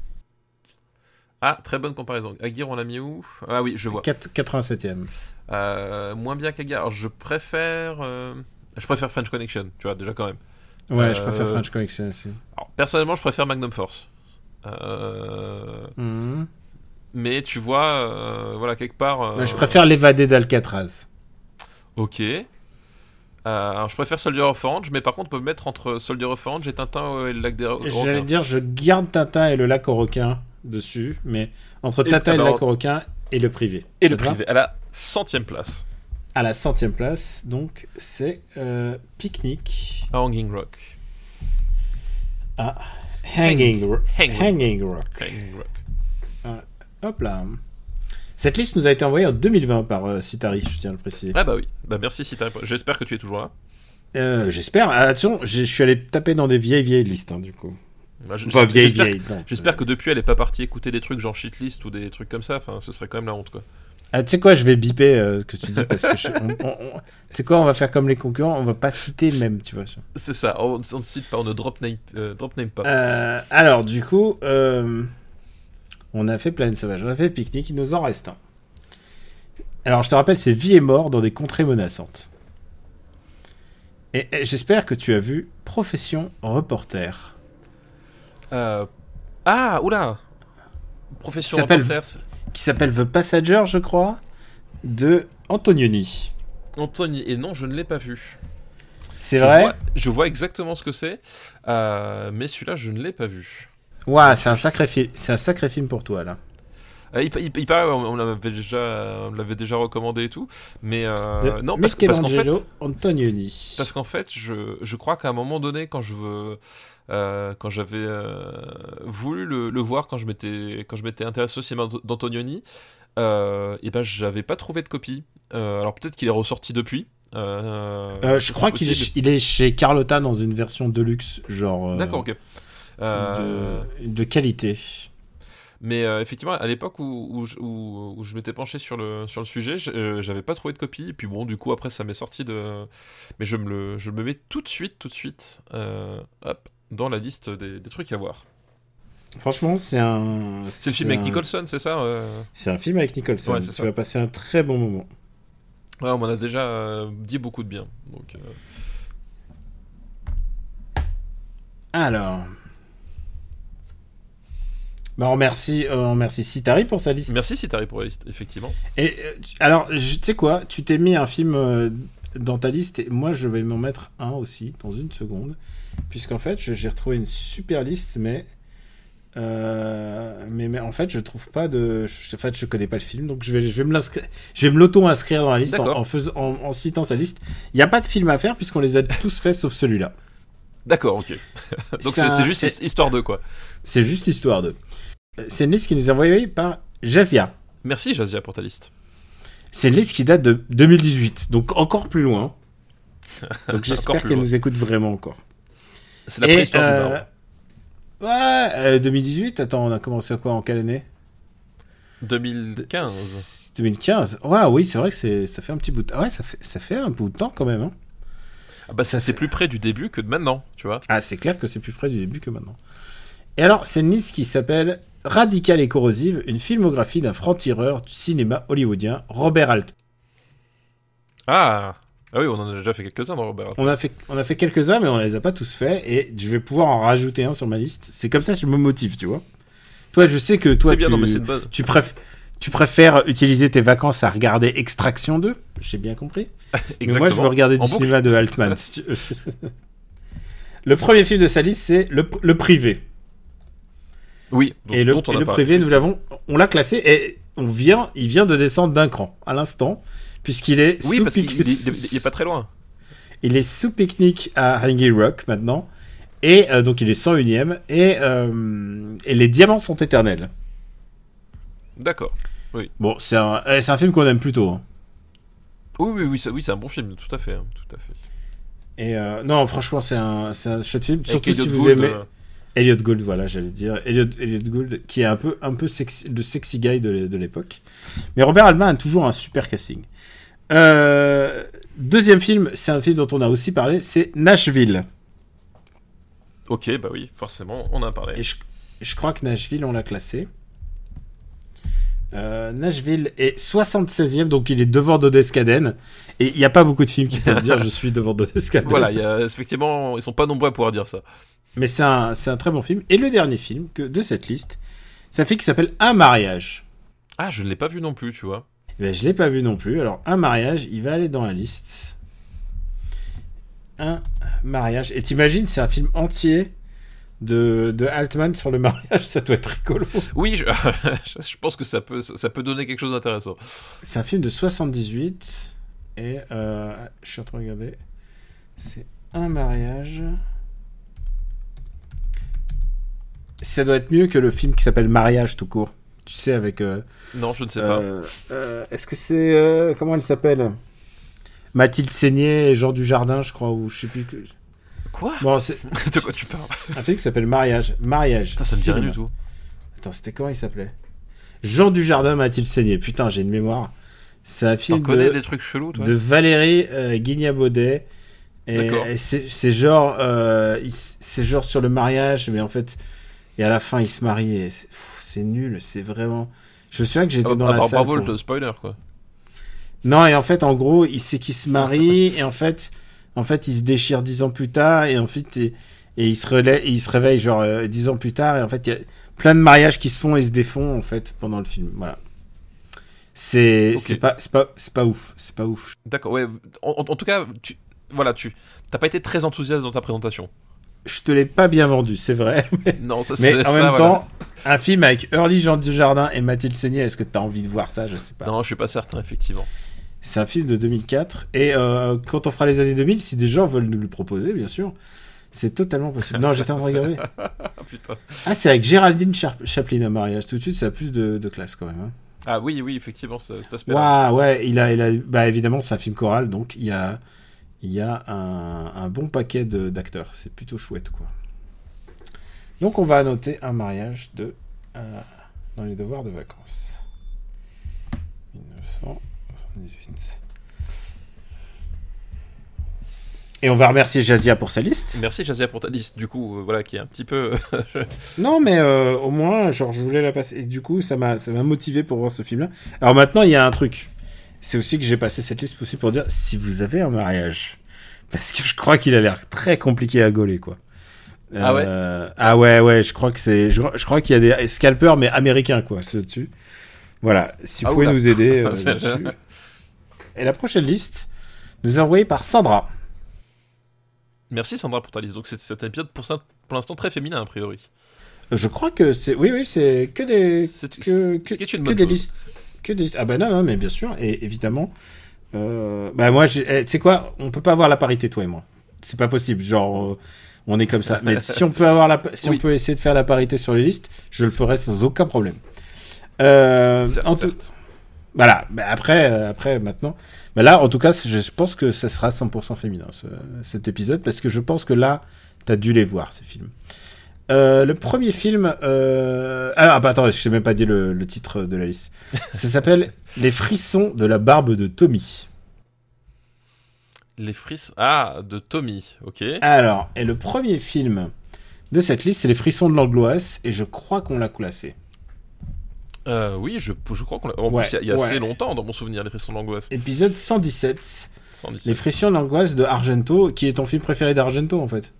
Ah, très bonne comparaison. Aguirre, on l'a mis où? Ah oui, je vois. 4- 87ème. Euh, moins bien qu'Aguirre. Je préfère. euh, Je préfère French Connection, tu vois, déjà quand même. Ouais, je Euh, préfère French Connection aussi. Alors, personnellement, je préfère Magnum Force. Euh, Mhm. Mais tu vois, euh, voilà, quelque part. euh, Ouais, Je préfère l'évadé d'Alcatraz. Ok. Euh, alors, je préfère Soldier of Orange, mais par contre, on peut me mettre entre Soldier of Orange et Tintin et le lac des Ro- J'allais requins. dire, je garde Tintin et le lac aux requins dessus, mais entre Et- Tintin et, le lac et le privé. Et le privé, à la centième place, À la centième place, donc, c'est euh, Picnic à Hanging Rock. à Hanging, Ro- Hanging. Hanging Rock. Hanging Rock. Hop là. Cette liste nous a été envoyée en 2020 par euh, Citari, je tiens à le préciser. Ah bah oui, bah merci répondu. J'espère que tu es toujours là. Euh, J'espère. Ah, Attention, je suis allé taper dans des vieilles vieilles listes, hein, du coup. Bah, je- j'espère-. J'espère que depuis elle est pas partie écouter des trucs genre shitlist ou des trucs comme ça, enfin ce serait quand même la honte quoi. Ah, tu sais quoi, je vais biper euh, ce que tu dis parce que je- on- on- on- tu sais quoi, on va faire comme les concurrents, on va pas citer même, tu vois. C'est ça, on, ne cite pas, on ne drop name, euh, drop name pas. Euh, alors, du coup, euh, on a fait Planète Sauvage, on a fait Pique-Nique, il nous en reste un. Alors, je te rappelle, c'est Vie et mort dans des contrées menaçantes. Et, et j'espère que tu as vu Profession reporter. Euh, Ah, oula Profession qui s'appelle The Passenger, je crois, de Antonioni. Anthony, et non, je ne l'ai pas vu. C'est vrai? vois, je vois exactement ce que c'est, euh, mais celui-là, je ne l'ai pas vu. Ouais, c'est un sacré film. C'est un sacré film pour toi là. Euh, il, il- il paraît, on, on l'avait déjà, on l'avait déjà recommandé et tout, mais euh, non, parce, parce qu'en fait, Antonioni. parce qu'en fait, je, je crois qu'à un moment donné, quand je veux, euh, quand j'avais euh, voulu le, le voir, quand je m'étais, quand je m'étais intéressé au cinéma d'Antonioni, euh, et ben j'avais pas trouvé de copie. Alors peut-être qu'il est ressorti depuis. Je crois qu'il est, il est chez Carlotta dans une version deluxe, genre D'accord, ok. De, de qualité. Mais euh, effectivement, à l'époque où, où, je- où- où je m'étais penché sur le, sur le sujet, j'avais pas trouvé de copie. Et puis bon, du coup, après, ça m'est sorti de. Mais je me, le, je me mets tout de suite, tout de suite, euh, hop, dans la liste des, des trucs à voir. Franchement, c'est un. C'est le film avec Nicholson, c'est ça euh C'est un film avec Nicholson. Ouais, tu ça. vas passer un très bon moment. Ouais, on m'en a déjà euh, dit beaucoup de bien. Donc, euh, Alors. Bah, on remercie, euh, on remercie Sitari pour sa liste. Merci si pour la liste, effectivement. Et alors, tu sais quoi Tu t'es mis un film dans ta liste et moi je vais m'en mettre un aussi dans une seconde, puisqu'en fait j'ai retrouvé une super liste, mais euh, mais, mais en fait je trouve pas de, je, en fait je connais pas le film, donc je vais je vais me l'inscrire, je vais me l'auto inscrire dans la liste en, en, en, en citant sa liste. Il n'y a pas de film à faire puisqu'on les a tous faits sauf celui-là. D'accord, ok. Donc C'est juste histoire de quoi. C'est juste histoire de. C'est une liste qui nous est envoyée par Jazia. Merci Jazia pour ta liste. C'est une liste qui date de 2018, donc encore plus loin. Donc j'espère qu'elle nous écoute vraiment encore. C'est la Et, préhistoire euh, du barbe. Ouais, euh, 2018, attends, on a commencé à quoi en quelle année? 2015. 2015. Ouais, oui, c'est vrai que c'est, ça fait un petit bout de temps. Ouais, ça fait, ça fait un bout de temps quand même. hein. Ah bah ça c'est plus près du début que de maintenant, tu vois. Ah, c'est clair que c'est plus près du début que maintenant. Et alors, c'est une liste qui s'appelle Radical et corrosive, une filmographie d'un franc-tireur du cinéma hollywoodien, Robert Alt. Ah Ah oui, on en a déjà fait quelques-uns dans Robert. On a fait, on a fait quelques-uns, mais on les a pas tous faits, et je vais pouvoir en rajouter un sur ma liste. C'est comme ça que je me motive, tu vois. Toi, je sais que toi, bien, tu, non préf- préfères utiliser tes vacances à regarder Extraction 2, j'ai bien compris. Mais moi, je veux regarder du En boucle. cinéma de Altman. si le premier film de sa liste, c'est le, le Privé. Oui, et le, dont on et a le parlé. Privé, nous l'avons, on l'a classé et on vient, il vient de descendre d'un cran à l'instant, puisqu'il est Oui, sous parce qu'il est pas très loin. il est sous pique-nique à Hanging Rock maintenant. Et euh, donc il est 101ème. Et, euh, et les diamants sont éternels. D'accord. Bon, c'est un, eh, c'est un film qu'on aime plutôt. hein. Oui, oui, oui, c'est oui, c'est un bon film, tout à fait, hein, tout à fait. Et euh, non, franchement, c'est un, c'est un chouette film. Surtout si Elliot vous Gould, aimez. Elliot Gould, voilà, j'allais dire. Elliot, Elliot Gould, qui est un peu, un peu sexy, le sexy guy de, de l'époque. Mais Robert Altman a toujours un super casting. Euh, deuxième film, c'est un film dont on a aussi parlé, c'est Nashville. Ok, bah oui, forcément, on en a parlé. Et je, je crois que Nashville, on l'a classé. Euh, Nashville est 76e, donc il est devant Dodescaden. Et il n'y a pas beaucoup de films qui peuvent dire je suis devant Dodescaden. Voilà, il y a, effectivement, ils sont pas nombreux à pouvoir dire ça. Mais c'est un, un très bon film. Et le dernier film que, de cette liste, c'est un film qui s'appelle Un mariage. Ah, je ne l'ai pas vu non plus, tu vois. Eh ben, je l'ai pas vu non plus. Alors, Un mariage, il va aller dans la liste. Un mariage. Et t'imagines, c'est un film entier de, de Altman sur le mariage. Ça doit être rigolo. Oui, je, je pense que ça peut, ça peut donner quelque chose d'intéressant. C'est un film de 78. Et euh, je suis en train de regarder. C'est un mariage. Ça doit être mieux que le film qui s'appelle Mariage tout court. Tu sais, avec. euh, Non, je ne sais pas. euh, euh, Est-ce que c'est. euh, comment elle s'appelle? Mathilde Seigné et Jean Dujardin, je crois, ou je sais plus. que- Quoi? Bon, De quoi tu parles? un film qui s'appelle Mariage. Mariage. Putain, ça me dit rien du tout. Attends, c'était comment il s'appelait? Jean Dujardin, Mathilde Seigné. Putain, j'ai une mémoire. C'est un film connais de, des trucs chelous, toi? de Valérie euh, Guignabaudet. Et, c'est genre, euh, genre sur le mariage, mais en fait, et à la fin, ils se marient. et C'est nul, c'est vraiment. Je me souviens que j'étais Ah, dans ah, la bah, salle. Bravo pour- le spoiler, quoi. Non, et en fait, en gros, il sait qu'il se marie, et en fait, en fait, il se déchire dix ans plus tard, et en fait, et, et il se relève, et il se réveille genre euh, dix ans plus tard, et en fait, il y a plein de mariages qui se font et se défont en fait pendant le film. Voilà. C'est Ok. c'est pas c'est pas c'est pas ouf, c'est pas ouf. D'accord, ouais. En- en tout cas, tu, voilà, tu t'as pas été très enthousiaste dans ta présentation. Je te l'ai pas bien vendu, c'est vrai. Mais, Non, ça mais en ça, même voilà. temps, un film avec Early Jean Dujardin et Mathilde Seigné, est-ce que tu as envie de voir ça? Je sais pas. Non, je suis pas certain, effectivement. C'est un film de 2004. Et euh, quand on fera les années 2000, si des gens veulent nous le proposer, bien sûr, c'est totalement possible. Non, j'étais en train de regarder. Ah. Ah, c'est avec Géraldine Char- Chaplin à mariage. Tout de suite, ça a plus de, de classe quand même. hein. Ah oui, oui, effectivement, ce- cet aspect-là. Waouh, ouais, il a, il a, bah évidemment, c'est un film choral, donc il y a, il y a un, un bon paquet d'acteurs. C'est plutôt chouette, quoi. Donc, on va annoter un mariage de euh, dans les devoirs de vacances. 1978. Et on va remercier Jazia pour sa liste. Merci Jazia pour ta liste, du coup, euh, voilà, qui est un petit peu... Non, mais euh, au moins, genre, je voulais la passer. Et du coup, ça m'a, ça m'a motivé pour voir ce film-là. Alors maintenant, il y a un truc. C'est aussi que j'ai passé cette liste aussi pour dire si vous avez un mariage. Parce que je crois qu'il a l'air très compliqué à gauler, quoi. Ah ouais Euh, Ah ouais, ouais, je crois que c'est. Je, je crois qu'il y a des scalpers, mais américains, quoi, ceux dessus. Voilà, si vous Ah pouvez oula. nous aider euh, là-dessus. Et la prochaine liste nous est envoyée par Sandra. Merci Sandra pour ta liste. Donc c'est un épisode pour, pour l'instant très féminin, a priori. Je crois que c'est. Oui, oui, c'est que des. C'est- que, que bonne des listes. Que des... Ah bah non, non, mais bien sûr, et évidemment. euh, bah moi, eh, tu sais quoi, on peut pas avoir la parité, toi et moi. C'est pas possible, genre, euh, on est comme ça. Mais si on peut avoir la, si Oui. on peut essayer de faire la parité sur les listes, je le ferai sans aucun problème. Euh, Certes, en tout-. Voilà, bah après, euh, après, maintenant. Bah là, en tout cas, je pense que ça sera 100% féminin, ce- cet épisode, parce que je pense que là, t'as dû les voir, ces films. Euh, le premier film. Euh... Ah, bah attends, je t'ai même pas dit le, le titre de la liste. Ça s'appelle Les frissons de la barbe de Tommy. Les frissons... Ah, de Tommy, ok. Alors, et le premier film de cette liste, c'est Les frissons de l'angloise, et je crois qu'on l'a classé. Euh, oui, je, je crois qu'on l'a... En Ouais, plus, il y a, il y a ouais. assez longtemps dans mon souvenir, les frissons de l'angoisse. Épisode 117, 117. Les frissons de l'angoisse de Argento, qui est ton film préféré d'Argento en fait?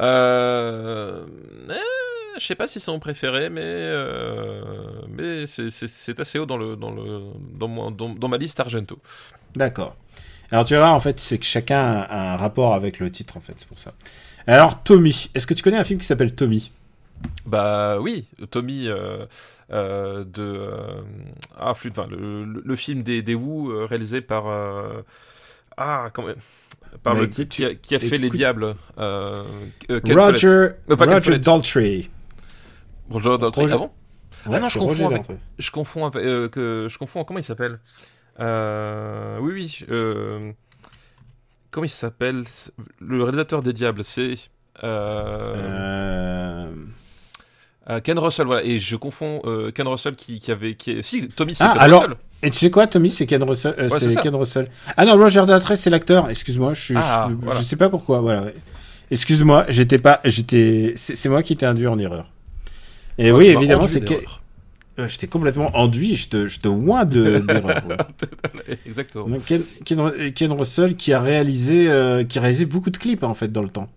Euh... eh, je sais pas si c'est mon préféré, mais euh, mais c'est- assez haut dans le dans le dans, mon- dans, dans ma liste Argento. D'accord. Alors tu voir, en fait, c'est que chacun a un rapport avec le titre, en fait, c'est pour ça. Alors, Tommy, est-ce que tu connais un film qui s'appelle Tommy? Bah oui, Tommy euh, euh, de euh, ah flûte, enfin le, le, le film des des Wu euh, réalisé par euh, ah comment par le type qui a, qui a fait les diables. Euh, euh. Roger, Euh, pas Roger. Daltrey. Roger Daltrey. Roger- Ah bon Ouais, non, je confonds avec-. Je confonds avec, euh, que je confonds comment il s'appelle? Euh, Oui oui. euh, comment il s'appelle? Le réalisateur des diables, c'est euh, Ken Russell. Voilà. Et je confonds euh, Ken Russell qui, qui avait qui si Tommy c'est Ah, Ken alors- Russell. Et tu sais quoi, Tommy, c'est Ken Russell. euh, Ouais, c'est. Ken Russell. Ah non, Roger Daltrey, c'est l'acteur. Excuse-moi, je, Ah, je, voilà. je sais pas pourquoi. Voilà. ouais. Excuse-moi, j'étais pas, j'étais, c'est moi qui t'ai induit en erreur. Et Ouais, oui, évidemment, c'est que d'erreur. euh, j'étais complètement enduit. Je te, je te oins de d'erreur. Exactement. Donc, Ken, Ken- Ken Russell qui a réalisé, euh, qui a réalisé beaucoup de clips en fait dans le temps.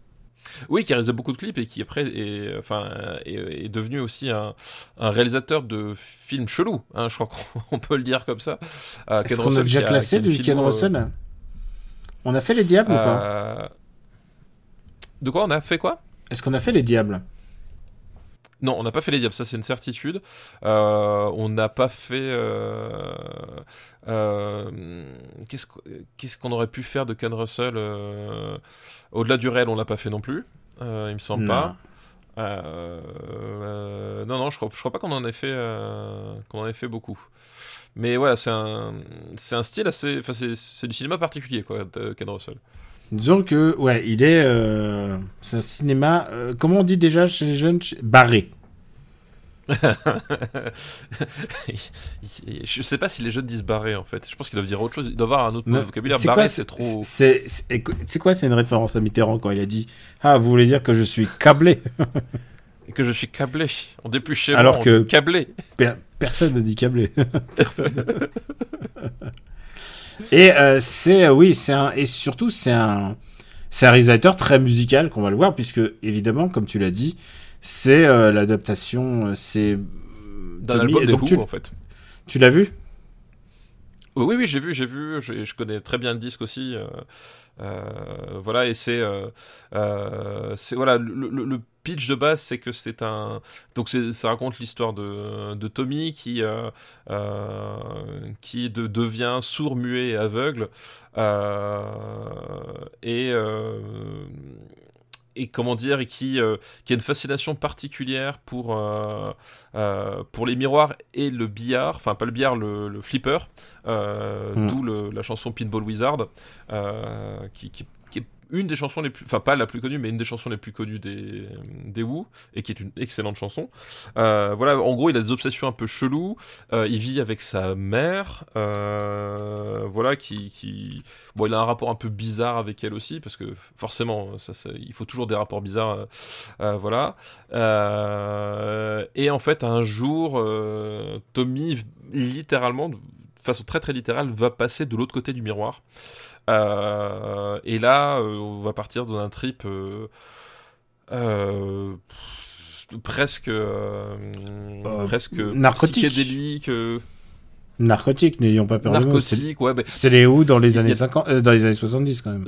Oui, qui a réalisé beaucoup de clips et qui après est, enfin, est, est devenu aussi un, un réalisateur de films chelous. hein, je crois qu'on on peut le dire comme ça. Euh, Est-ce qu'on a Russell déjà classé du Ken filmo, euh, Russell On a fait les diables ou pas euh, De quoi on a fait quoi? Est-ce qu'on a fait les diables? Non, on n'a pas fait les diables, ça c'est une certitude. Euh, on n'a pas fait. euh, euh, Qu'est-ce qu'on aurait pu faire de Ken Russell Au-delà du réel, on l'a pas fait non plus. il me semble Non. pas. Non, non, je crois, je crois pas qu'on en ait fait, qu'on en ait fait beaucoup. Mais voilà, c'est un, c'est un style assez, enfin c'est, du cinéma particulier quoi, de Ken Russell. Disons que, ouais, il est. euh, c'est un cinéma. euh, comment on dit déjà chez les jeunes Barré. je sais pas si les jeunes disent barré en fait. Je pense qu'ils doivent dire autre chose. Ils doivent avoir un autre vocabulaire. Barré, c'est trop. C'est quoi C'est une référence à Mitterrand quand il a dit Ah, vous voulez dire que je suis câblé? Et que je suis câblé. On plus chez Alors moi, on que- dit câblé. Per- Personne ne dit câblé. Personne. et euh, c'est euh, oui, c'est un et surtout c'est un c'est un réalisateur très musical qu'on va le voir puisque évidemment comme tu l'as dit c'est euh, l'adaptation euh, c'est D'un album des Who, tu, en fait. tu l'as vu? Oui, oui, j'ai vu, j'ai vu, je connais très bien le disque aussi. euh, euh, voilà, et c'est, euh, euh, c'est voilà, le, pitch de base, c'est que c'est un, donc ça raconte l'histoire de, Tommy qui, qui de- devient sourd, muet et aveugle, et et comment dire, et qui, euh, qui a une fascination particulière pour, euh, euh, pour les miroirs et le billard, enfin pas le billard, le, le flipper, Mm. d'où la chanson Pinball Wizard, qui, qui- qui est une des chansons les plus, enfin pas la plus connue, mais une des chansons les plus connues des, des Who, et qui est une excellente chanson. Euh, voilà, en gros, il a des obsessions un peu cheloues, euh, il vit avec sa mère, euh, voilà, qui, qui, bon, il a un rapport un peu bizarre avec elle aussi, parce que forcément, ça, ça- il faut toujours des rapports bizarres, euh, euh, voilà. Euh, et en fait, un jour, Tommy, littéralement, de façon très très littérale, va passer de l'autre côté du miroir. Euh, et là, euh, on va partir dans un trip euh, euh, presque, euh, Euh, presque narcotique. psychédélique, Narcotique, n'ayons pas peur de mots. C'est narcotique. Ouais, mais c'est les où dans les a- années 50, euh, dans les années 70 quand même.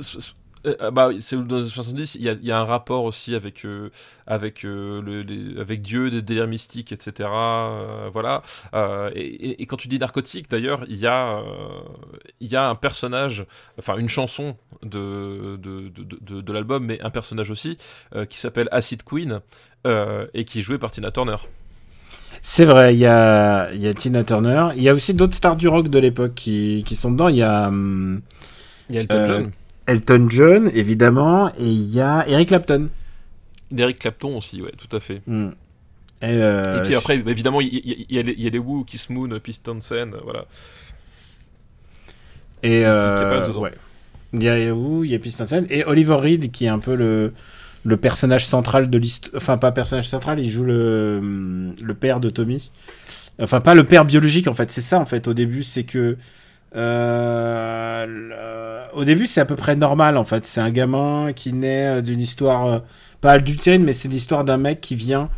S- euh, bah, c'est dans les années 70, il y a, il y a un rapport aussi avec, euh, avec, euh, le, les- avec Dieu, des délires mystiques, etc. euh, voilà. Euh, et, et- et quand tu dis narcotique, d'ailleurs, il y, a, euh, il y a un personnage, enfin une chanson de, de, de, de, de l'album, mais un personnage aussi, euh, qui s'appelle Acid Queen, euh, et qui est joué par Tina Turner. C'est vrai, il y a, y a Tina Turner. Il y a aussi d'autres stars du rock de l'époque qui, qui sont dedans. Il y a hum, Il y a Elton Euh, John, Elton John, évidemment, et il y a Eric Clapton. Eric Clapton aussi, ouais, tout à fait. Hmm. Et, euh, et puis après, évidemment, il y, y a les, il y a les Who, Kiss Moon, Pistonsen, voilà. Et qui- euh, qui ouais. Il y a où il y a Pistonsen et Oliver Reed qui est un peu le le personnage central de l'histoire. Enfin pas personnage central, il joue le le père de Tommy. Enfin pas le père biologique en fait, c'est ça en fait. Au début c'est que euh, le- au début c'est à peu près normal en fait. C'est un gamin qui naît euh, d'une histoire euh, pas adultérine mais c'est l'histoire d'un mec qui vient.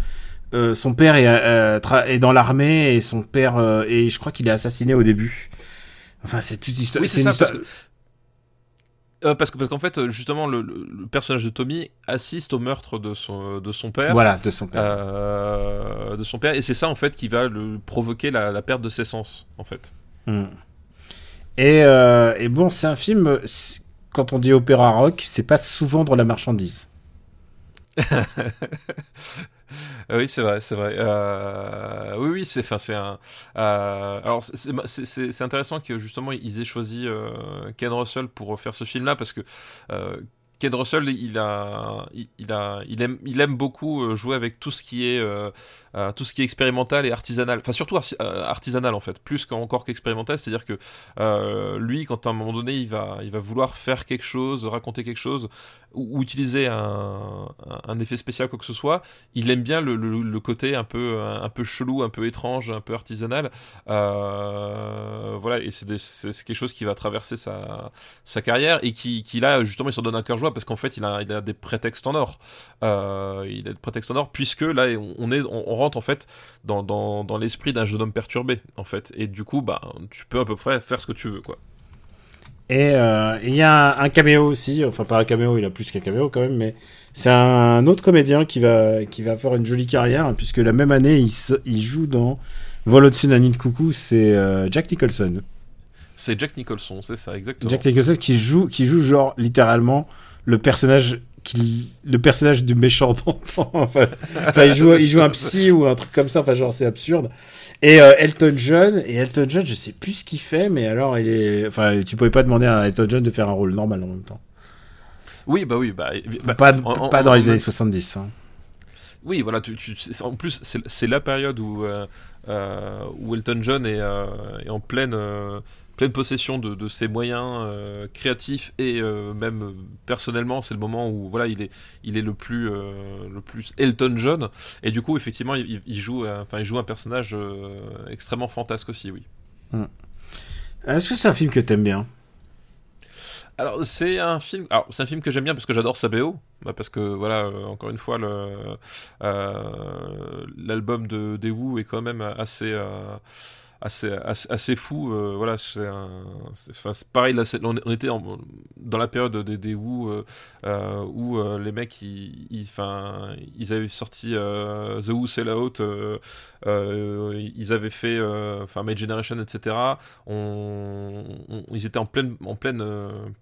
euh, son père est, dans l'armée et son père et je crois qu'il est assassiné au début. Enfin, c'est toute histoire. Oui, c'est une ça, parce histoire- Euh, parce que parce qu'en fait justement le, personnage de Tommy assiste au meurtre de son de son père Voilà, de son père. euh, de son père et c'est ça en fait qui va le provoquer la, la perte de ses sens en fait Hmm. Et, euh, et bon, c'est un film. euh, Quand on dit opéra rock, c'est pas souvent dans la marchandise. Ah oui c'est vrai c'est vrai Euh, oui oui c'est un euh, alors c'est- intéressant que justement ils aient choisi euh, Ken Russell pour faire ce film là parce que euh, Ken Russell, il a, a, il aime, il aime beaucoup euh, jouer avec tout ce qui est, euh, tout ce qui est expérimental et artisanal. Enfin, surtout euh, artisanal en fait, plus qu'encore qu'expérimental. C'est-à-dire que euh, lui, quand à un moment donné, il va, il va vouloir faire quelque chose, raconter quelque chose, ou, utiliser un, effet spécial quoi que ce soit, il aime bien le, côté un peu, un peu chelou, un peu étrange, un peu artisanal. Voilà, et c'est quelque chose qui va traverser sa, carrière et qui, qui là justement il s'en donne un cœur joie parce qu'en fait il a, des prétextes en or. Il a des prétextes en or puisque là on, est, rentre en fait dans, dans, dans l'esprit d'un jeune homme perturbé en fait et du coup bah tu peux à peu près faire ce que tu veux quoi. Et euh, il y a un, un caméo aussi, enfin pas un caméo, il a plus qu'un caméo quand même, mais c'est un autre comédien qui va, qui va faire une jolie carrière, hein, puisque la même année, il, se- il joue dans Vol au-dessus d'un nid de coucou, c'est euh, Jack Nicholson. C'est Jack Nicholson, c'est ça exactement. Jack Nicholson qui joue, qui joue genre littéralement le personnage, le personnage du méchant d'antan. enfin, enfin, il, joue, il joue un psy ou un truc comme ça, enfin genre c'est absurde. Et euh, Elton John, et Elton John, je sais plus ce qu'il fait, mais alors il est, enfin tu pouvais pas demander à Elton John de faire un rôle normal en même temps. Oui bah oui bah, bah, pas dans les années 70. hein. Oui, voilà, tu, en plus, c'est la période où, euh, euh, où Elton John est, euh, est en pleine, pleine possession de, de ses moyens euh, créatifs et euh, même euh, personnellement, c'est le moment où voilà, il est, il est le, plus, le plus Elton John. Et du coup, effectivement, il, il joue, enfin, il joue un personnage extrêmement fantasque aussi, oui. Est-ce que c'est un film que t'aimes bien? Alors c'est un film, alors c'est un film que j'aime bien parce que j'adore sa BO, bah, parce que voilà, euh, encore une fois, euh, l'album de des Who est quand même assez euh, assez, assez, fou. Euh, voilà, c'est pareil. Là, on, était dans la période des, des Who euh, où les mecs, ils, ils, ils avaient sorti The Who Sell Out, ils avaient fait enfin Made Generation, etc. On, ils étaient en pleine, en pleine,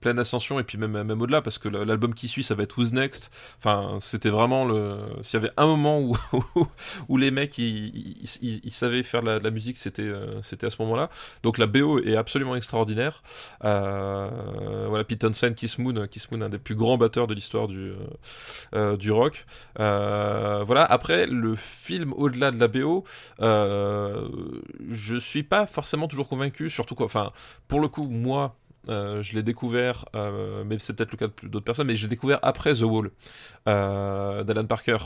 pleine ascension et puis même, même au-delà parce que l'album qui suit, ça va être Who's Next. Enfin, c'était vraiment le. S'il y avait un moment où, où les mecs, ils, ils, savaient faire la, musique, c'était euh, c'était à ce moment-là. Donc la BO est absolument extraordinaire. Euh, voilà, Pete Townsend, Kiss Moon, Kiss Moon, un des plus grands batteurs de l'histoire du, euh, du rock. voilà, après, le film, au-delà de la BO, je suis pas forcément toujours convaincu, surtout quoi. Enfin, pour le coup, moi, je l'ai découvert, mais c'est peut-être le cas d'autres personnes, mais j'ai découvert après The Wall d'Alan Parker.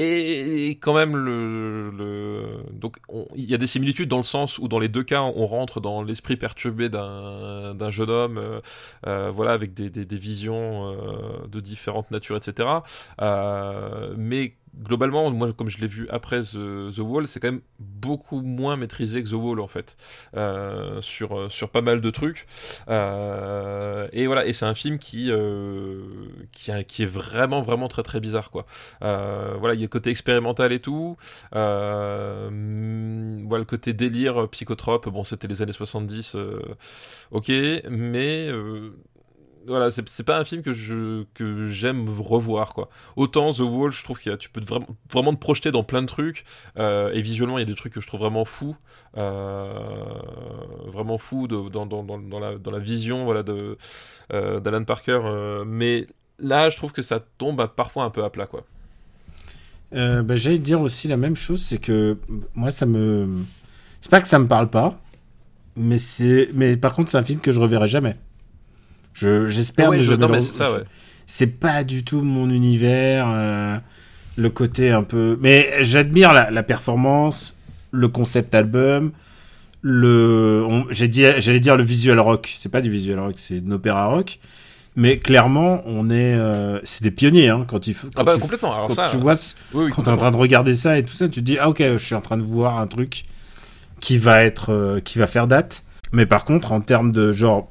Et quand même, le, donc il y a des similitudes dans le sens où dans les deux cas, on rentre dans l'esprit perturbé d'un jeune homme, euh, euh, voilà, avec des, des, des visions euh, de différentes natures, etc. mais globalement, comme je l'ai vu après The, Wall, c'est quand même beaucoup moins maîtrisé que The Wall, en fait, euh, sur, euh, sur pas mal de trucs. Euh, et voilà, et c'est un film qui, qui, qui, est vraiment, vraiment très, très bizarre, quoi. voilà, il y a le côté expérimental et tout. voilà, le côté délire, psychotrope, bon, c'était les années 70, ok, mais voilà, c'est pas un film que je que j'aime revoir quoi. Autant The Wall, je trouve qu'il tu peux vraiment vraiment te projeter dans plein de trucs euh, et visuellement il y a des trucs que je trouve vraiment fous, euh, vraiment fous dans, dans, dans, la, dans la vision voilà de euh, d'Alan Parker. mais là, je trouve que ça tombe parfois un peu à plat quoi. Bah, J'allais dire aussi la même chose, c'est que moi ça me c'est pas que ça me parle pas, mais c'est mais par contre c'est un film que je reverrai jamais. J'espère je, c'est pas du tout mon univers. Euh, le côté un peu. Mais j'admire la, performance, le concept album, le. J'ai dit, j'allais dire le visual rock. C'est pas du visual rock, c'est de l'opéra rock. Mais clairement, on est, euh, c'est des pionniers hein, quand il faut. Ah bah complètement. Alors quand tu vois, quand t'es en train de regarder ça et tout ça, tu te dis ah ok, je suis en train de voir un truc qui va être, euh, qui va faire date. Mais par contre, en termes de genre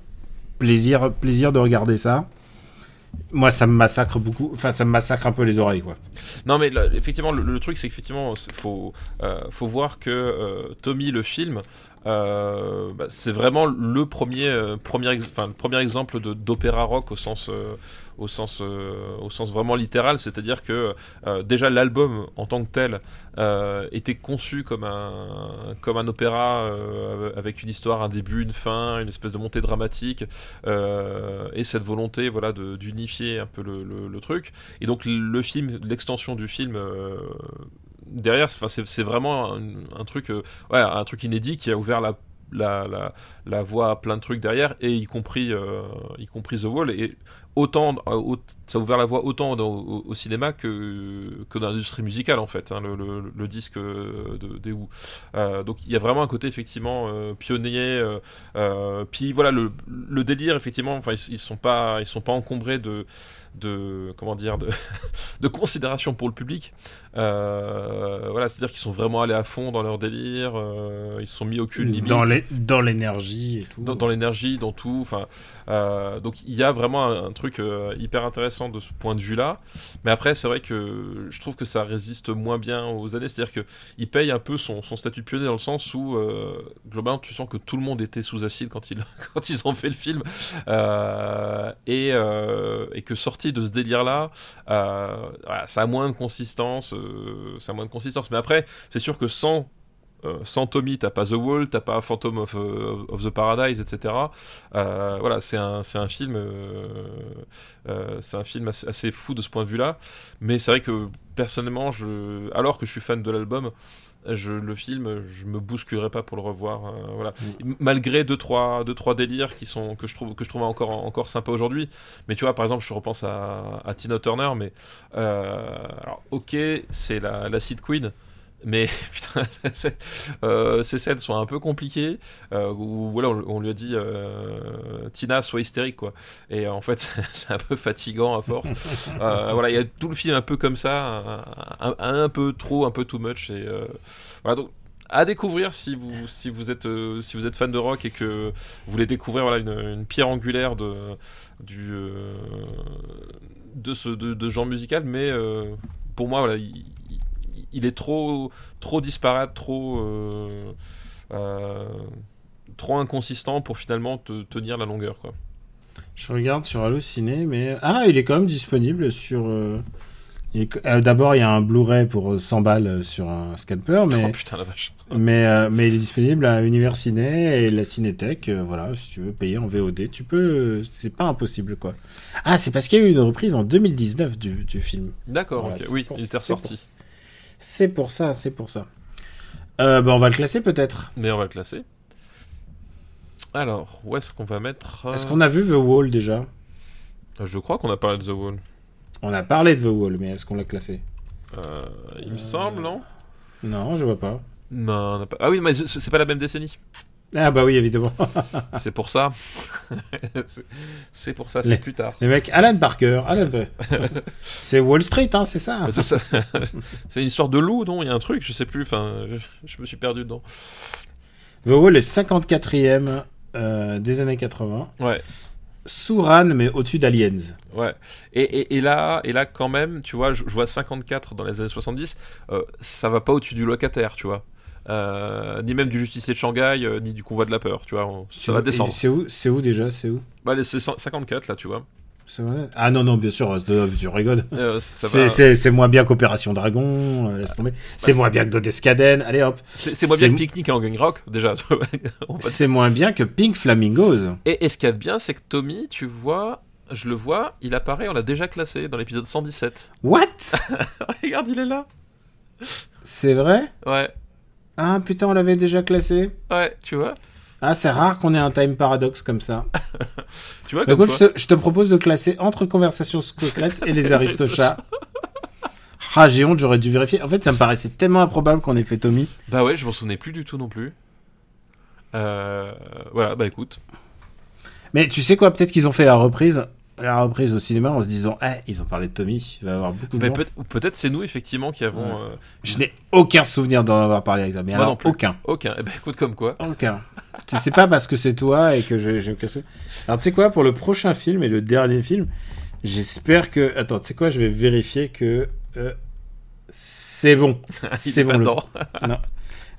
plaisir, plaisir de regarder ça. Moi, ça me massacre beaucoup. Enfin, ça me massacre un peu les oreilles, quoi. Non, mais effectivement, le, truc, c'est qu'effectivement, faut, euh, faut voir que euh, Tommy, le film, euh, bah, c'est vraiment le premier, premier, enfin, le premier exemple d'opéra rock au sens au sens, euh, au sens vraiment littéral, c'est-à-dire que euh, déjà l'album en tant que tel euh, était conçu comme un, comme un opéra avec une histoire, un début, une fin, une espèce de montée dramatique et cette volonté voilà, d'unifier un peu le, le, truc. Et donc le film, l'extension du film derrière, c'est vraiment un, truc, ouais, un truc inédit qui a ouvert la la, la, voie à plein de trucs derrière, et y compris, y compris The Wall. Et autant, euh, ça a ouvert la voie autant au, cinéma que, que dans l'industrie musicale en fait, hein, le, disque de, des Who. Euh, donc il y a vraiment un côté effectivement euh, pionnier. puis voilà le, le, délire effectivement, enfin ils, ils, sont pas ils sont pas encombrés de de comment dire de, de considération pour le public. Euh, voilà, c'est-à-dire qu'ils sont vraiment allés à fond dans leur délire, euh, ils se sont mis aucune limite. Dans l'énergie et tout. Dans, l'énergie, dans tout. Enfin, euh, donc il y a vraiment un, truc hyper intéressant de ce point de vue-là. Mais après, c'est vrai que je trouve que ça résiste moins bien aux années. C'est-à-dire que il paye un peu son, son statut de pionnier dans le sens où globalement tu sens que tout le monde était sous acide quand ils quand ils ont fait le film et, et que de ce délire-là, euh, ça a moins de consistance, euh, ça a moins de consistance. Mais après, c'est sûr que sans euh, sans Tommy, t'as pas The Wall, t'as pas Phantom of, of, the Paradise, etc. voilà, c'est un, c'est un film, c'est un film assez, fou de ce point de vue-là. Mais c'est vrai que personnellement, je, alors que je suis fan de l'album, je, le film, je me bousculerai pas pour le revoir. Euh, voilà. Malgré deux trois, deux trois délires qui sont que je trouve que je trouve encore encore sympa aujourd'hui. Mais tu vois, par exemple, je repense à, à Tina Turner, mais euh, alors ok, c'est la, la Seed Queen. Mais putain, euh, ces scènes sont un peu compliquées. Euh, où voilà, on, lui a dit euh, Tina, sois hystérique quoi. Et en fait, c'est un peu fatigant à force. Euh, voilà, il y a tout le film un peu comme ça, un, un, peu trop, un peu too much. Et voilà, donc à découvrir si vous, si vous êtes, euh, si vous êtes fan de rock et que vous voulez découvrir voilà, une, une pierre angulaire de, du, euh, de ce de, de genre musical, mais euh, pour moi, voilà, il, il- est trop, trop disparate, trop, euh, euh, trop inconsistant pour finalement te, tenir la longueur. Quoi. Je regarde sur Allociné, mais. Ah, il est quand même disponible sur. euh, est- D'abord, il y a un Blu-ray pour euh, 100 balles sur un scalper, mais. Oh putain la vache. Mais, euh, mais il est disponible à Univers Ciné et la Cinétech. euh, voilà, si tu veux payer en VOD, tu peux. c'est pas impossible, quoi. Ah, c'est parce qu'il y a eu une reprise en 2019 du, du film. D'accord, Voilà, oui, il était pour- ressorti. C'est pour ça, c'est pour ça. Euh, bah, on va le classer peut-être. Mais on va le classer. Alors, où est-ce qu'on va mettre euh, Est-ce qu'on a vu The Wall déjà? Je crois qu'on a parlé de The Wall. On a parlé de The Wall, mais est-ce qu'on l'a classé? Euh, il me semble, non? Non, je vois pas. Non, on pas... Ah oui, mais c'est pas la même décennie. Ah bah oui, évidemment. c'est pour ça. C'est- pour ça, c'est plus tard. Les mecs, Alan Parker. Alan c'est Wall Street, hein, c'est ça Mais c'est une histoire de loup, non? Il y a un truc, je sais plus. Enfin, je, je me suis perdu dedans. The Wall est 54e euh, des années 80. Ouais, Sous Ran, mais au-dessus d'Aliens. ouais. Et, et, et là, et là, quand même, tu vois, je, je vois 54 dans les années 70. euh, ça va pas au-dessus du locataire, tu vois. Euh, ni même du justicier de Shanghai, euh, ni du convoi de la peur, tu vois. on- ça va descendre. C'est où, c'est où déjà C'est où? Bah, les- c'est 54 là, tu vois. C'est vrai? Ah non, non, bien sûr, euh, tu rigoles. Euh, C'est, moins bien qu'Opération Dragon, laisse tomber. C'est c'est- moins bien que Dodescaden, allez hop. C'est moins bien que Picnic et en Gang Rock, déjà. C'est moins bien que Pink Flamingos. et, et ce qu'il y a de bien, c'est que Tommy, tu vois, je le vois, il apparaît, on l'a déjà classé dans l'épisode 117. What? Regarde, il est là. C'est vrai? Ouais, Ah putain, on l'avait déjà classé. ouais, tu vois. Ah, c'est rare qu'on ait un time paradoxe comme ça. Tu vois, comme écoute, je te, je te propose de classer entre conversations secrètes et les Aristochats. Ah, j'ai honte, j'aurais dû vérifier. En fait, ça me paraissait tellement improbable qu'on ait fait Tommy. Bah ouais, je m'en souvenais plus du tout non plus. Euh, voilà, bah écoute. Mais tu sais quoi, peut-être qu'ils ont fait la reprise, la reprise au cinéma en se disant, eh, ils ont parlé de Tommy, il va y avoir beaucoup de Mais gens. peut- peut-être c'est nous effectivement qui avons. Ouais. euh, Je n'ai aucun souvenir d'en avoir parlé avec toi. Mais Moi alors, non plus. aucun. Aucun. Eh ben écoute, comme quoi. Aucun. Tu sais pas parce que c'est toi et que je- j'ai aucun souvenir. Alors tu sais quoi, pour le prochain film et le dernier film, j'espère que... Attends, tu sais quoi, je vais vérifier que... euh, c'est bon. C'est est bon. le- dedans.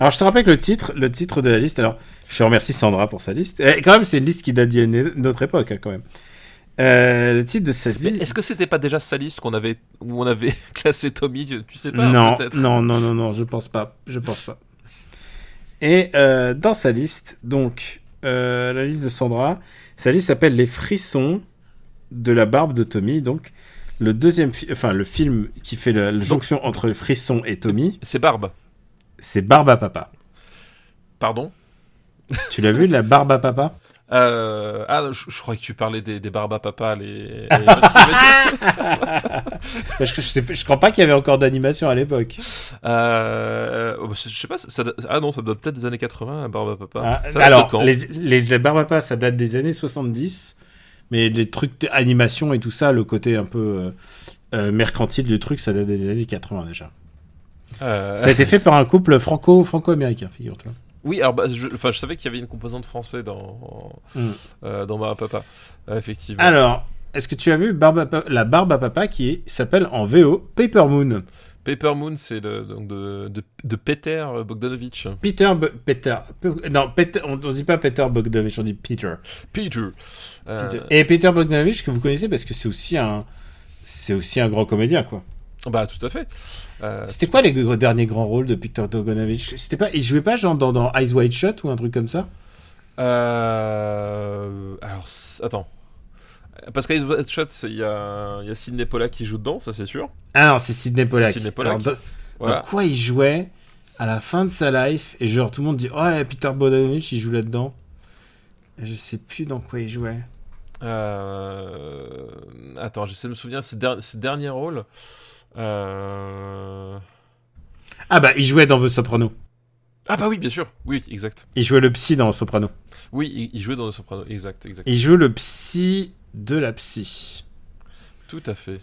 Alors je te rappelle que le titre, le titre de la liste, alors je remercie Sandra pour sa liste. Et quand même, c'est une liste qui date d'une autre époque, hein, quand même. Euh, le titre de cette liste... est-ce que c'était pas déjà sa liste qu'on avait où on avait classé Tommy tu, tu sais pas non, non, non, non, non, je pense pas. Je pense pas. Et euh, dans sa liste, donc, euh, la liste de Sandra, sa liste s'appelle Les frissons de la barbe de Tommy. Donc, le deuxième, fi- enfin, le film qui fait la, la jonction entre le frisson et Tommy, C'est Barbe. c'est Barbe à Papa. Pardon? Tu l'as vu, la Barbe à Papa? Euh, ah, je, je croyais que tu parlais des, des barbes à papa, les. les- je, sais, je crois pas qu'il y avait encore d'animation à l'époque. euh, oh, je sais pas, ça, ah non, ça doit peut-être des années 80, la barbe à papa. Ah, Ça date alors, quand les, les, les Barbe à Papa, ça date des années 70, mais les trucs d'animation et tout ça, le côté un peu euh, euh, mercantile du truc, ça date des années 80 déjà. Ça a été fait par un couple franco, franco-américain, figure-toi. Oui, alors bah, je, enfin, je savais qu'il y avait une composante française dans, Mm. euh, dans Barbe à papa, Euh, effectivement. Alors, est-ce que tu as vu Barbe à Pa- la Barbe à Papa qui s'appelle en VO Paper Moon? Paper Moon, c'est de, de, de, Peter Bogdanovich. Peter, Peter, Pe- non, Peter, on, on dit pas Peter Bogdanovich, on dit Peter. Peter. Euh, Peter. Et Peter Bogdanovich que vous connaissez parce que c'est aussi un, c'est aussi un grand comédien quoi. Bah, tout à fait. Euh, C'était quoi les derniers grands rôles de Peter Bogdanovich? C'était pas, il jouait pas genre dans, dans Eyes Wide Shut ou un truc comme ça? Euh, alors, attends. Parce il y a, il y a Sidney Pollack qui joue dedans, ça c'est sûr. Ah non, c'est Sidney Pollack. Sidney Pollack. Alors, dans, Voilà. dans quoi il jouait à la fin de sa life et genre tout le monde dit oh ouais, Peter Bogdanovich il joue là-dedans. Je sais plus dans quoi il jouait. Euh, Attends, j'essaie de me souvenir ses, der- ses derniers rôles. Euh... Ah bah il jouait dans The Soprano. Ah bah oui, bien sûr. Oui, exact. Il jouait le psy dans Soprano. Oui, il, jouait dans le Soprano. Exact, exact. Il joue le psy de la psy. Tout à fait.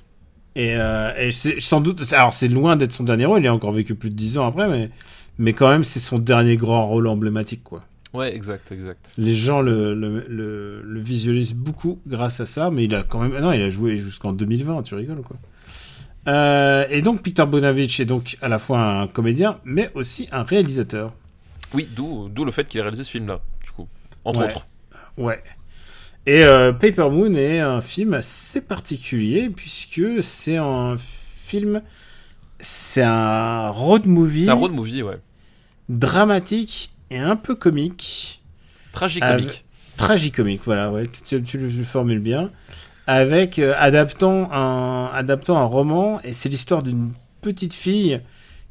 Et, euh, et sans doute, alors c'est loin d'être son dernier rôle, il a encore vécu plus de 10 ans après, mais, mais quand même, c'est son dernier grand rôle emblématique, quoi. Ouais, exact, exact. Les gens le, le, le, le visualisent beaucoup grâce à ça, mais il a quand même. ah Non, il a joué jusqu'en 2020, tu rigoles, quoi. Euh, et donc, Peter Bonavich est donc à la fois un comédien, mais aussi un réalisateur. Oui, d'où d'où le fait qu'il ait réalisé ce film-là, du coup. Entre Ouais. autres. Ouais. Et euh, Paper Moon est un film assez particulier puisque c'est un film, c'est un road movie C'est un road movie, ouais. dramatique et un peu comique, Tragicomique. tragicomique. Voilà, ouais, tu, tu le formules bien, avec euh, adaptant un adaptant un roman et c'est l'histoire d'une petite fille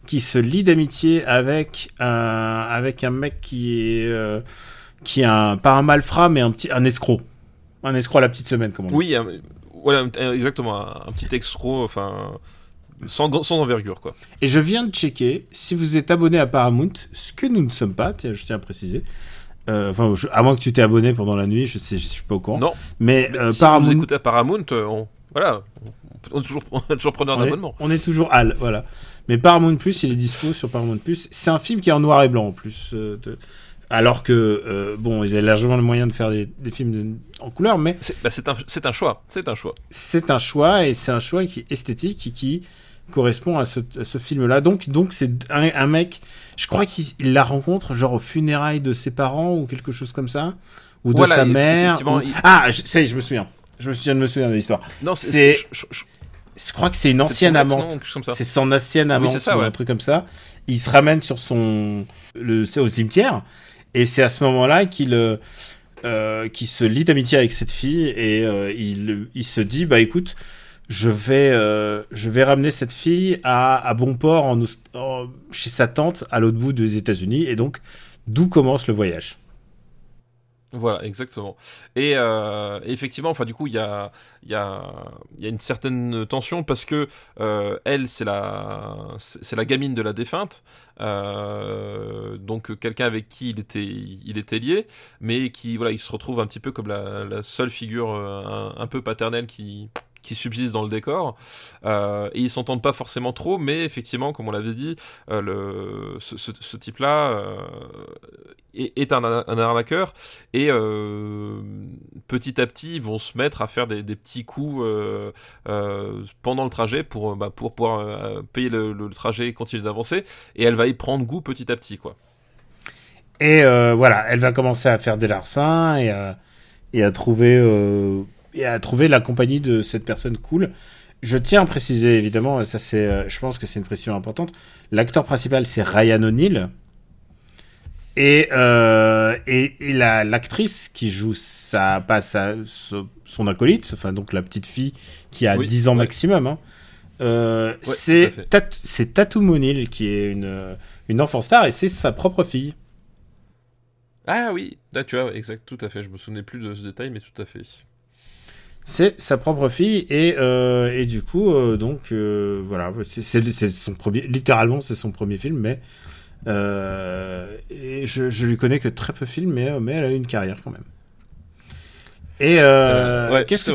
qui se lie d'amitié avec un avec un mec qui est euh, qui est un pas un malfrat mais un petit un escroc, un escroc à la petite semaine comme on dit. Oui, voilà, exactement. Un, un petit escroc, enfin. Sans, sans envergure, quoi. Et je viens de checker, si vous êtes abonné à Paramount, ce que nous ne sommes pas, tiens, je tiens à préciser. Euh, Enfin, à moins que tu t'es abonné pendant la nuit, je sais, je suis pas au courant. Non, mais, mais euh, si Paramount, vous écoutez à Paramount, euh, on, voilà, on est toujours, on est toujours preneur d'abonnement. on est toujours Al, voilà. Mais Paramount Plus, il est dispo sur Paramount Plus. C'est un film qui est en noir et blanc en plus. euh, de- Alors que, bon, ils avaient largement le moyen de faire des, des films de- en couleur, mais C'est bah, c'est un, choix, c'est un choix. c'est un choix et c'est un choix qui est esthétique et qui correspond à ce, film-là. Donc, donc c'est un, un mec, je crois qu'il il la rencontre genre aux funérailles de ses parents ou quelque chose comme ça, ou de Voilà, sa mère. effectivement, ou- il- Ah, je, ça y est, je me souviens. Je me souviens de me souvenir de l'histoire. Non, C'est- je- je- je- Je crois que c'est une ancienne amante. C'est son ancienne amante ça, ou ouais. un truc comme ça. Il se ramène sur son le au cimetière et c'est à ce moment-là qu'il euh, euh, se lie d'amitié avec cette fille et euh, il il se dit bah écoute je vais euh, je vais ramener cette fille à, à bon port chez sa tante à l'autre bout des États-Unis et donc d'où commence le voyage. Voilà, exactement. Et euh, effectivement, enfin, du coup, il y a, y, a, y a une certaine tension parce que euh, elle, c'est la, la gamine de la défunte, donc quelqu'un avec qui il était, il était lié, mais qui, voilà, il se retrouve un petit peu comme la, seule figure un peu paternelle qui qui subsiste dans le décor. Euh, et ils s'entendent pas forcément trop mais effectivement comme on l'avait dit euh, le, ce, ce, ce type là est, un, arnaqueur. Et euh, petit à petit ils vont se mettre à faire des, petits coups euh, euh, pendant le trajet pour, euh, bah, pour pouvoir euh, payer le, trajet et continuer d'avancer. Et elle va y prendre goût petit à petit quoi. Et euh, voilà, elle va commencer à faire des larcins et à, trouver euh, et à trouver la compagnie de cette personne cool. Je tiens à préciser évidemment, ça c'est, euh, je pense que c'est une précision importante. L'acteur principal c'est Ryan O'Neill et euh, et, et la l'actrice qui joue sa pas sa, son, acolyte, enfin donc la petite fille qui a Oui, 10 ans ouais. maximum. Hein, euh, c'est. Tat- c'est Tatum O'Neill qui est une une enfant star et c'est sa propre fille. Ah oui, là tu vois, exact, tout à fait. Je me souvenais plus de ce détail, mais tout à fait. C'est sa propre fille et, euh, et du coup euh, donc euh, voilà c'est- son premier littéralement c'est son premier film mais et je, je lui connais que très peu de films mais, mais elle a eu une carrière quand même. Et ouais, qu'est-ce que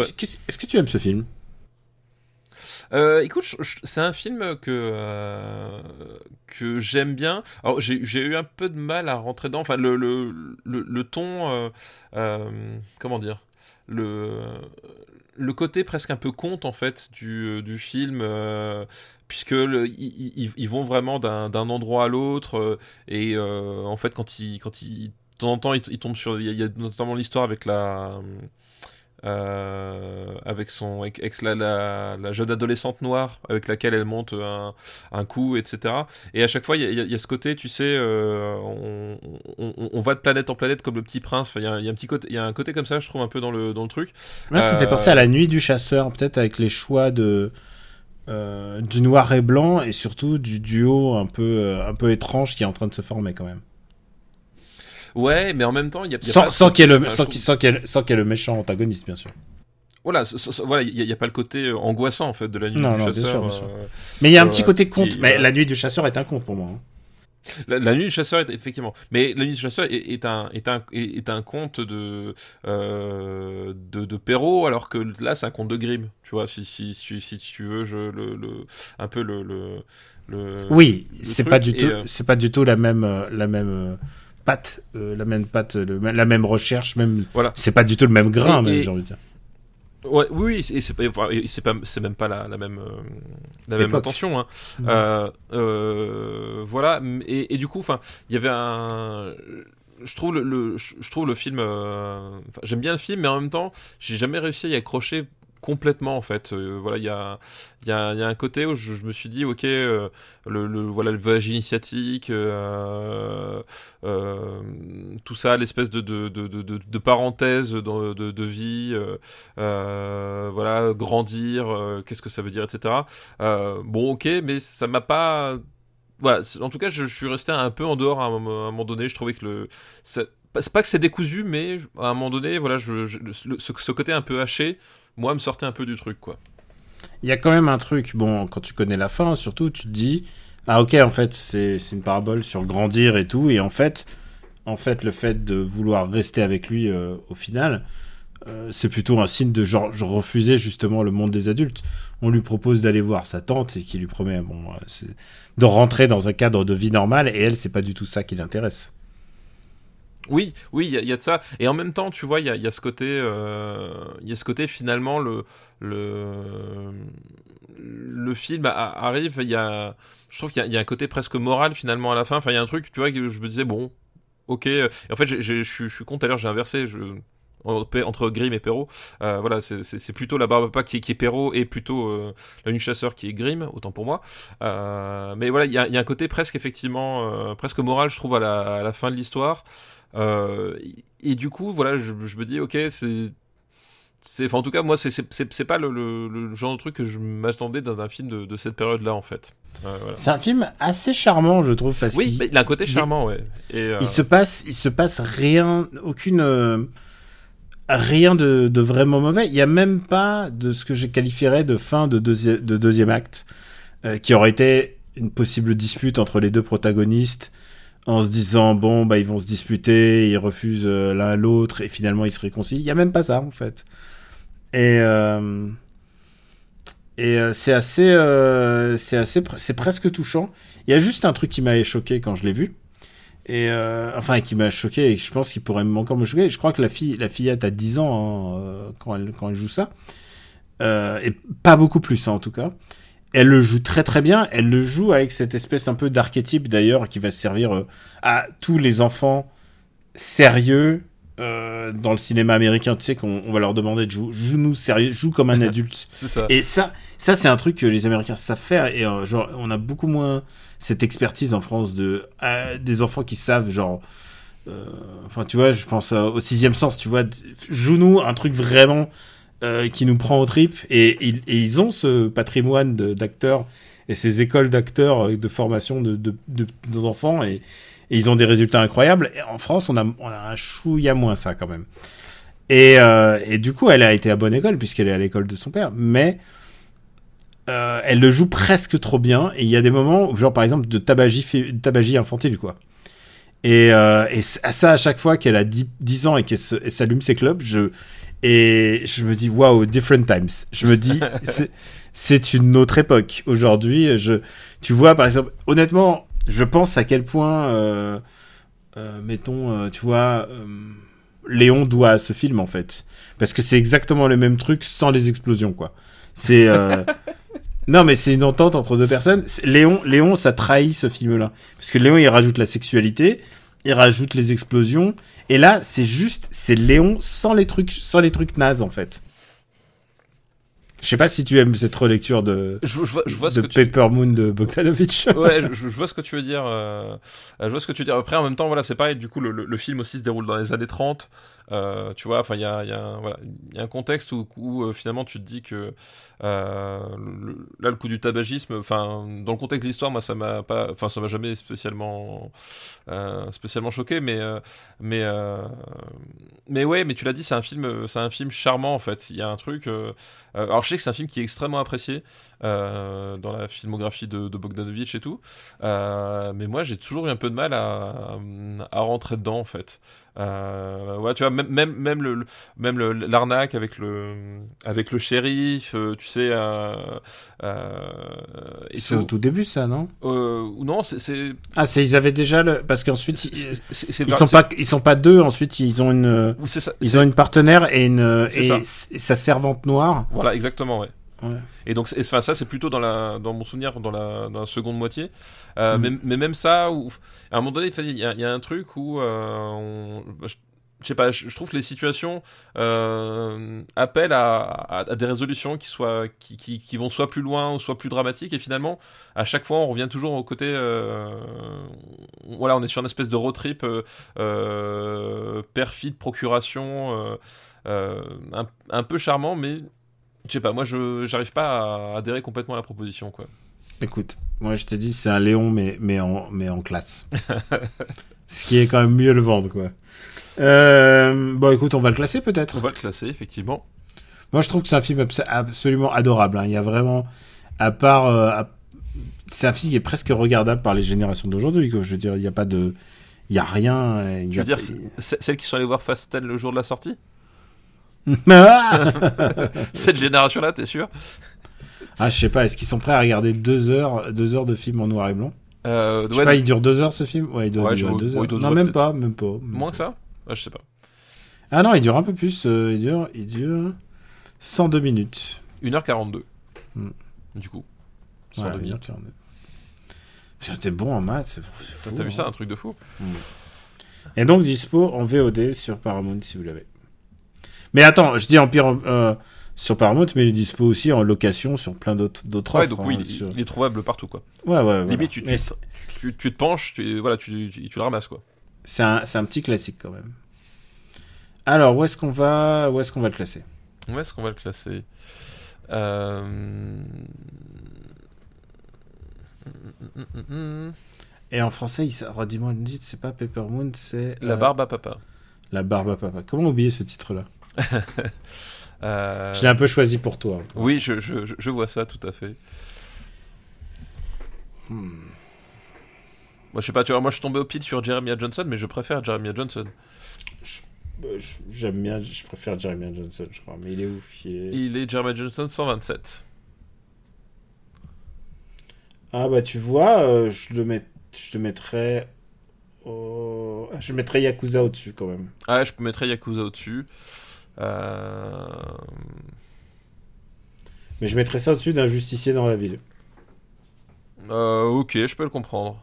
est-ce que tu aimes ce film? Euh, écoute, c'est un film que euh, que j'aime bien. Alors j'ai eu un peu de mal à rentrer dedans. Enfin le le le, le ton, euh, comment dire, le le côté presque un peu conte en fait du du film. euh, Puisque ils, vont vraiment d'un endroit à l'autre euh, et euh, en fait quand ils quand ils de temps en temps ils, tombent sur il y a notamment l'histoire avec la euh, avec son avec, avec la, la, la jeune adolescente noire avec laquelle elle monte un, un coup, etc. Et à chaque fois, il y y y a ce côté, tu sais, euh, on, on, on va de planète en planète comme le petit prince. Enfin, il y a, il y a un petit côté, il y a un côté comme ça, je trouve un peu dans le dans le truc. Moi ça me fait Euh, penser à la nuit du chasseur peut-être avec les choix de euh, du noir et blanc et surtout du duo un peu euh, un peu étrange qui est en train de se former quand même. Ouais, mais en même temps, il y a, il y a Sans, pas- sans qu'il y ait le enfin, je sans trouve- qu'il sans qu'il y ait- sans qu'il y ait le méchant antagoniste bien sûr. voilà, c- voilà, il y, a- il a pas le côté euh, angoissant en fait de la nuit Non, du non, bien chasseur. sûr, bien sûr. euh, Mais il y a un Ouais, petit côté conte. Qui- mais la nuit du chasseur est un conte pour moi. hein. La, la nuit du chasseur est effectivement, mais la nuit du chasseur est, est un est un est, est un conte de euh, de de Perrault alors que là c'est un conte de Grimm, tu vois si si si, si tu veux je le, le un peu le le le Oui, c'est pas du tout, euh, c'est pas du tout la même, euh, la même euh, patte, euh, la même patte, le- la même recherche, même. Voilà. C'est pas du tout le même grain, Et- j'ai envie de dire. Ouais, oui, oui, et c'est pas, c'est même pas la, la même, euh, la même Époque. intention. Hein. Euh, euh, voilà, et, et du coup, enfin, il y avait un, je trouve le, le- je trouve le film, euh, j'aime bien le film, mais en même temps, j'ai jamais réussi à y accrocher complètement en fait. Euh, voilà, il y a, y, a, un côté où je, me suis dit, ok, euh, le, voilà le voyage initiatique, euh, tout ça, l'espèce de, de, de, de, parenthèse de, de vie, voilà, grandir, qu'est-ce que ça veut dire, etc. Bon, ok, mais ça m'a pas. Voilà, en tout cas, je, suis resté un peu en dehors à un, moment- donné. Je trouvais que le. C'est pas que c'est décousu, mais à un moment donné, voilà, je, le- ce côté un peu haché, moi, me sortait un peu du truc, quoi. Il y a quand même un truc, bon, quand tu connais la fin, surtout, tu te dis, ah ok, en fait, c'est une parabole sur grandir et tout, et en fait, en fait, le fait de vouloir rester avec lui euh, au final, euh, c'est plutôt un signe de genre, je refusais justement le monde des adultes. On lui propose d'aller voir sa tante et qui lui promet, bon, euh, de rentrer dans un cadre de vie normale, et elle, c'est pas du tout ça qui l'intéresse. Oui, oui, il y, a- de ça. Et en même temps, tu vois, il y a, ce côté, euh, il y a ce côté finalement le le le film arrive. Il y a, je trouve qu'il y, a- un côté presque moral finalement à la fin. Enfin, il y a un truc, tu vois, que je me disais bon, ok. En fait, je suis- con. Tout à l'heure, j'ai inversé. Entre Grimm et Perrault, Euh, voilà, c'est- plutôt la barbe à qui, est- qui est Perrault et plutôt euh, la nuit chasseur qui est Grimm, autant pour moi. Euh, mais voilà, il y a, un côté presque effectivement, euh, presque moral, je trouve, à la fin de l'histoire. Euh, et du coup, voilà, je, je me dis, ok, c'est. en tout cas, moi, c'est- pas le, le- le genre de truc que je m'attendais dans un film de, de cette période-là, en fait. Euh, voilà. C'est un film assez charmant, je trouve, parce Oui, il a un côté charmant, ouais. Et, euh, il se passe, il se passe rien, aucune, euh, rien de, de vraiment mauvais. Il y a même pas de ce que je qualifierais de fin de, deuxi- de deuxième acte, qui aurait été une possible dispute entre les deux protagonistes, en se disant bon bah ils vont se disputer, ils refusent euh, l'un l'autre et finalement ils se réconcilient. Il y a même pas ça en fait. Et euh, et euh, c'est assez, c'est assez, c'est presque touchant. Il y a juste un truc qui m'a choqué quand je l'ai vu. Et enfin, qui m'a choqué et je pense qu'il pourrait encore me choquer. Je crois que la fille, la fillette a 10 ans hein, quand, elle, quand elle joue ça. Et pas beaucoup plus, hein, en tout cas. Elle le joue très très bien. Elle le joue avec cette espèce un peu d'archétype d'ailleurs qui va servir euh, à tous les enfants sérieux euh, dans le cinéma américain. Tu sais qu'on on va leur demander de jouer, joue-nous sérieux, joue comme un adulte. ça. Et ça, ça c'est un truc que les Américains savent faire. Et euh, genre, on a beaucoup moins cette expertise en France de euh, des enfants qui savent genre. Enfin, tu vois, je pense au sixième sens. Tu vois, joue-nous un truc vraiment euh, qui nous prend aux tripes. Et, ils- ont ce patrimoine d'acteurs et ces écoles d'acteurs euh, de formation de, nos enfants et, ils ont des résultats incroyables. En France, on a, on a un chouïa moins ça quand même. Et, euh, et du coup, elle a été à bonne école puisqu'elle est à l'école de son père, mais elle le joue presque trop bien. Et il y a des moments, genre par exemple de tabagie, infantile, quoi. Et, euh, ça, à chaque fois qu'elle a 10, 10 ans et qu'elle s'allume ses clubs, je, et je me dis, waouh, different times. Je me dis, c'est- une autre époque. Aujourd'hui, je, tu vois, par exemple, honnêtement, je pense à quel point, euh, euh, mettons, euh, tu vois, Léon doit à ce film, en fait. Parce que c'est exactement le même truc sans les explosions, quoi. C'est. Non, mais c'est une entente entre deux personnes. Léon, Léon, ça trahit ce film-là. Parce que Léon, il rajoute la sexualité, il rajoute les explosions. Et là, c'est juste, c'est Léon sans les trucs, sans les trucs nazes, en fait. Je sais pas si tu aimes cette relecture de, Je, je vois, je vois ce de que tu... Paper Moon de Bogdanovich. ouais, je, je vois ce que tu veux dire. euh, je vois ce que tu veux dire. Après, en même temps, voilà, c'est pareil. Du coup, le, le- le film aussi se déroule dans les années 30. Euh, tu vois, enfin, il y a, y, a y a un contexte où, euh, finalement tu te dis que euh, là, le coup du tabagisme, enfin, dans le contexte de l'histoire, moi, ça m'a pas, enfin, ça m'a jamais spécialement, spécialement choqué, mais, mais, mais ouais, mais tu l'as dit, c'est un film, c'est un film charmant en fait. Il y a un truc. alors, je sais que c'est un film qui est extrêmement apprécié dans la filmographie de, de Bogdanovich et tout. Mais moi, j'ai toujours eu un peu de mal à, à rentrer dedans, en fait. Euh, ouais, tu vois, même, même, même le, même l'arnaque avec le, avec le shérif, euh, tu sais, euh, euh, C'est au tout début, ça, non? Euh, non, c'est, Ah, c'est ils avaient déjà le parce qu'ensuite ils, ils sont pas ils sont pas deux. Ensuite, ils ont une oui, ça. ils ont une partenaire et une et, ça. sa servante noire. Voilà, exactement, ouais. Ouais. Et donc, enfin, ça, c'est plutôt dans, la, dans mon souvenir, dans la, dans la seconde moitié. Euh, Mhm. mais, mais même ça, où, à un moment donné, il y, a- il y a un truc où, euh, on- je, je sais pas, je, trouve que les situations euh, appellent à, à- à des résolutions qui, soient, qui, qui, qui vont soit plus loin ou soit plus dramatiques. Et finalement, à chaque fois, on revient toujours au côté. euh, voilà, on est sur une espèce de road trip euh, perfide, procuration, un, un peu charmant, mais je sais pas, moi je j'arrive pas à adhérer complètement à la proposition quoi. Écoute, moi je t'ai dit c'est un Léon mais mais en mais en classe. Ce qui est quand même mieux le vendre quoi. Euh, bon écoute, on va le classer peut-être. On va le classer effectivement. Moi, je trouve que c'est un film abs- absolument adorable. hein. Il y a vraiment, à part, euh, à- c'est un film qui est presque regardable par les générations d'aujourd'hui. Je veux dire, il n'y a pas de, il y a rien. Tu veux dire celles qui sont allées voir Fast 10 le jour de la sortie? Cette génération là, t'es sûr? Je sais pas. Est-ce qu'ils sont prêts à regarder deux heures, deux heures de film en noir et blanc? Euh, Je sais ouais, pas. Il dure deux heures ce film? Ouais, il doit Ouais, durer deux ouais, heures. non, même pas, même pas. même Moins que ça? Ah, Je sais pas. Ah non, il dure un peu plus. euh, il dure, il dure 102 minutes. 1h42. Hmm. Du coup. Voilà, 102 minutes. 142. Putain, T'es bon en maths, c'est fou, T'as vu hein. ça, un truc de fou? Et donc dispo en VOD sur Paramount si vous l'avez. Mais attends, je dis en pire euh, sur Paramount, mais il est dispo aussi en location sur plein d'autres d'autres Ouais, offres. donc oui, hein, il, sur- il est trouvable partout quoi. Ouais, ouais, voilà. Limite, tu, tu, tu, tu te penches, tu, voilà, tu, le ramasses quoi. c'est un, un petit classique quand même. Alors, où est-ce qu'on va, où est-ce qu'on va le classer? Où est-ce qu'on va le classer? Euh... Et en français, il redis-moi le titre, c'est pas Peppermoon, c'est La euh, barbe à papa. La barbe à papa. Comment oublier ce titre-là? Euh, Je l'ai un peu choisi pour toi. peu. Oui, je, je, vois ça tout à fait. Hmm. Moi, je sais pas, tu vois, moi je suis tombé au pied sur Jeremiah Johnson, mais je préfère Jeremiah Johnson. Euh, J'aime bien, je préfère Jeremy Johnson, je crois, mais il est ouf. il est- Il est Jeremiah Johnson 127. Ah bah tu vois, euh, je le mets, je le mettrais, je mettrais Yakuza au-dessus quand même. Ah, je mettrais Yakuza au-dessus. Euh... Mais je mettrais ça au-dessus d'un justicier dans la ville. euh, ok, je peux le comprendre.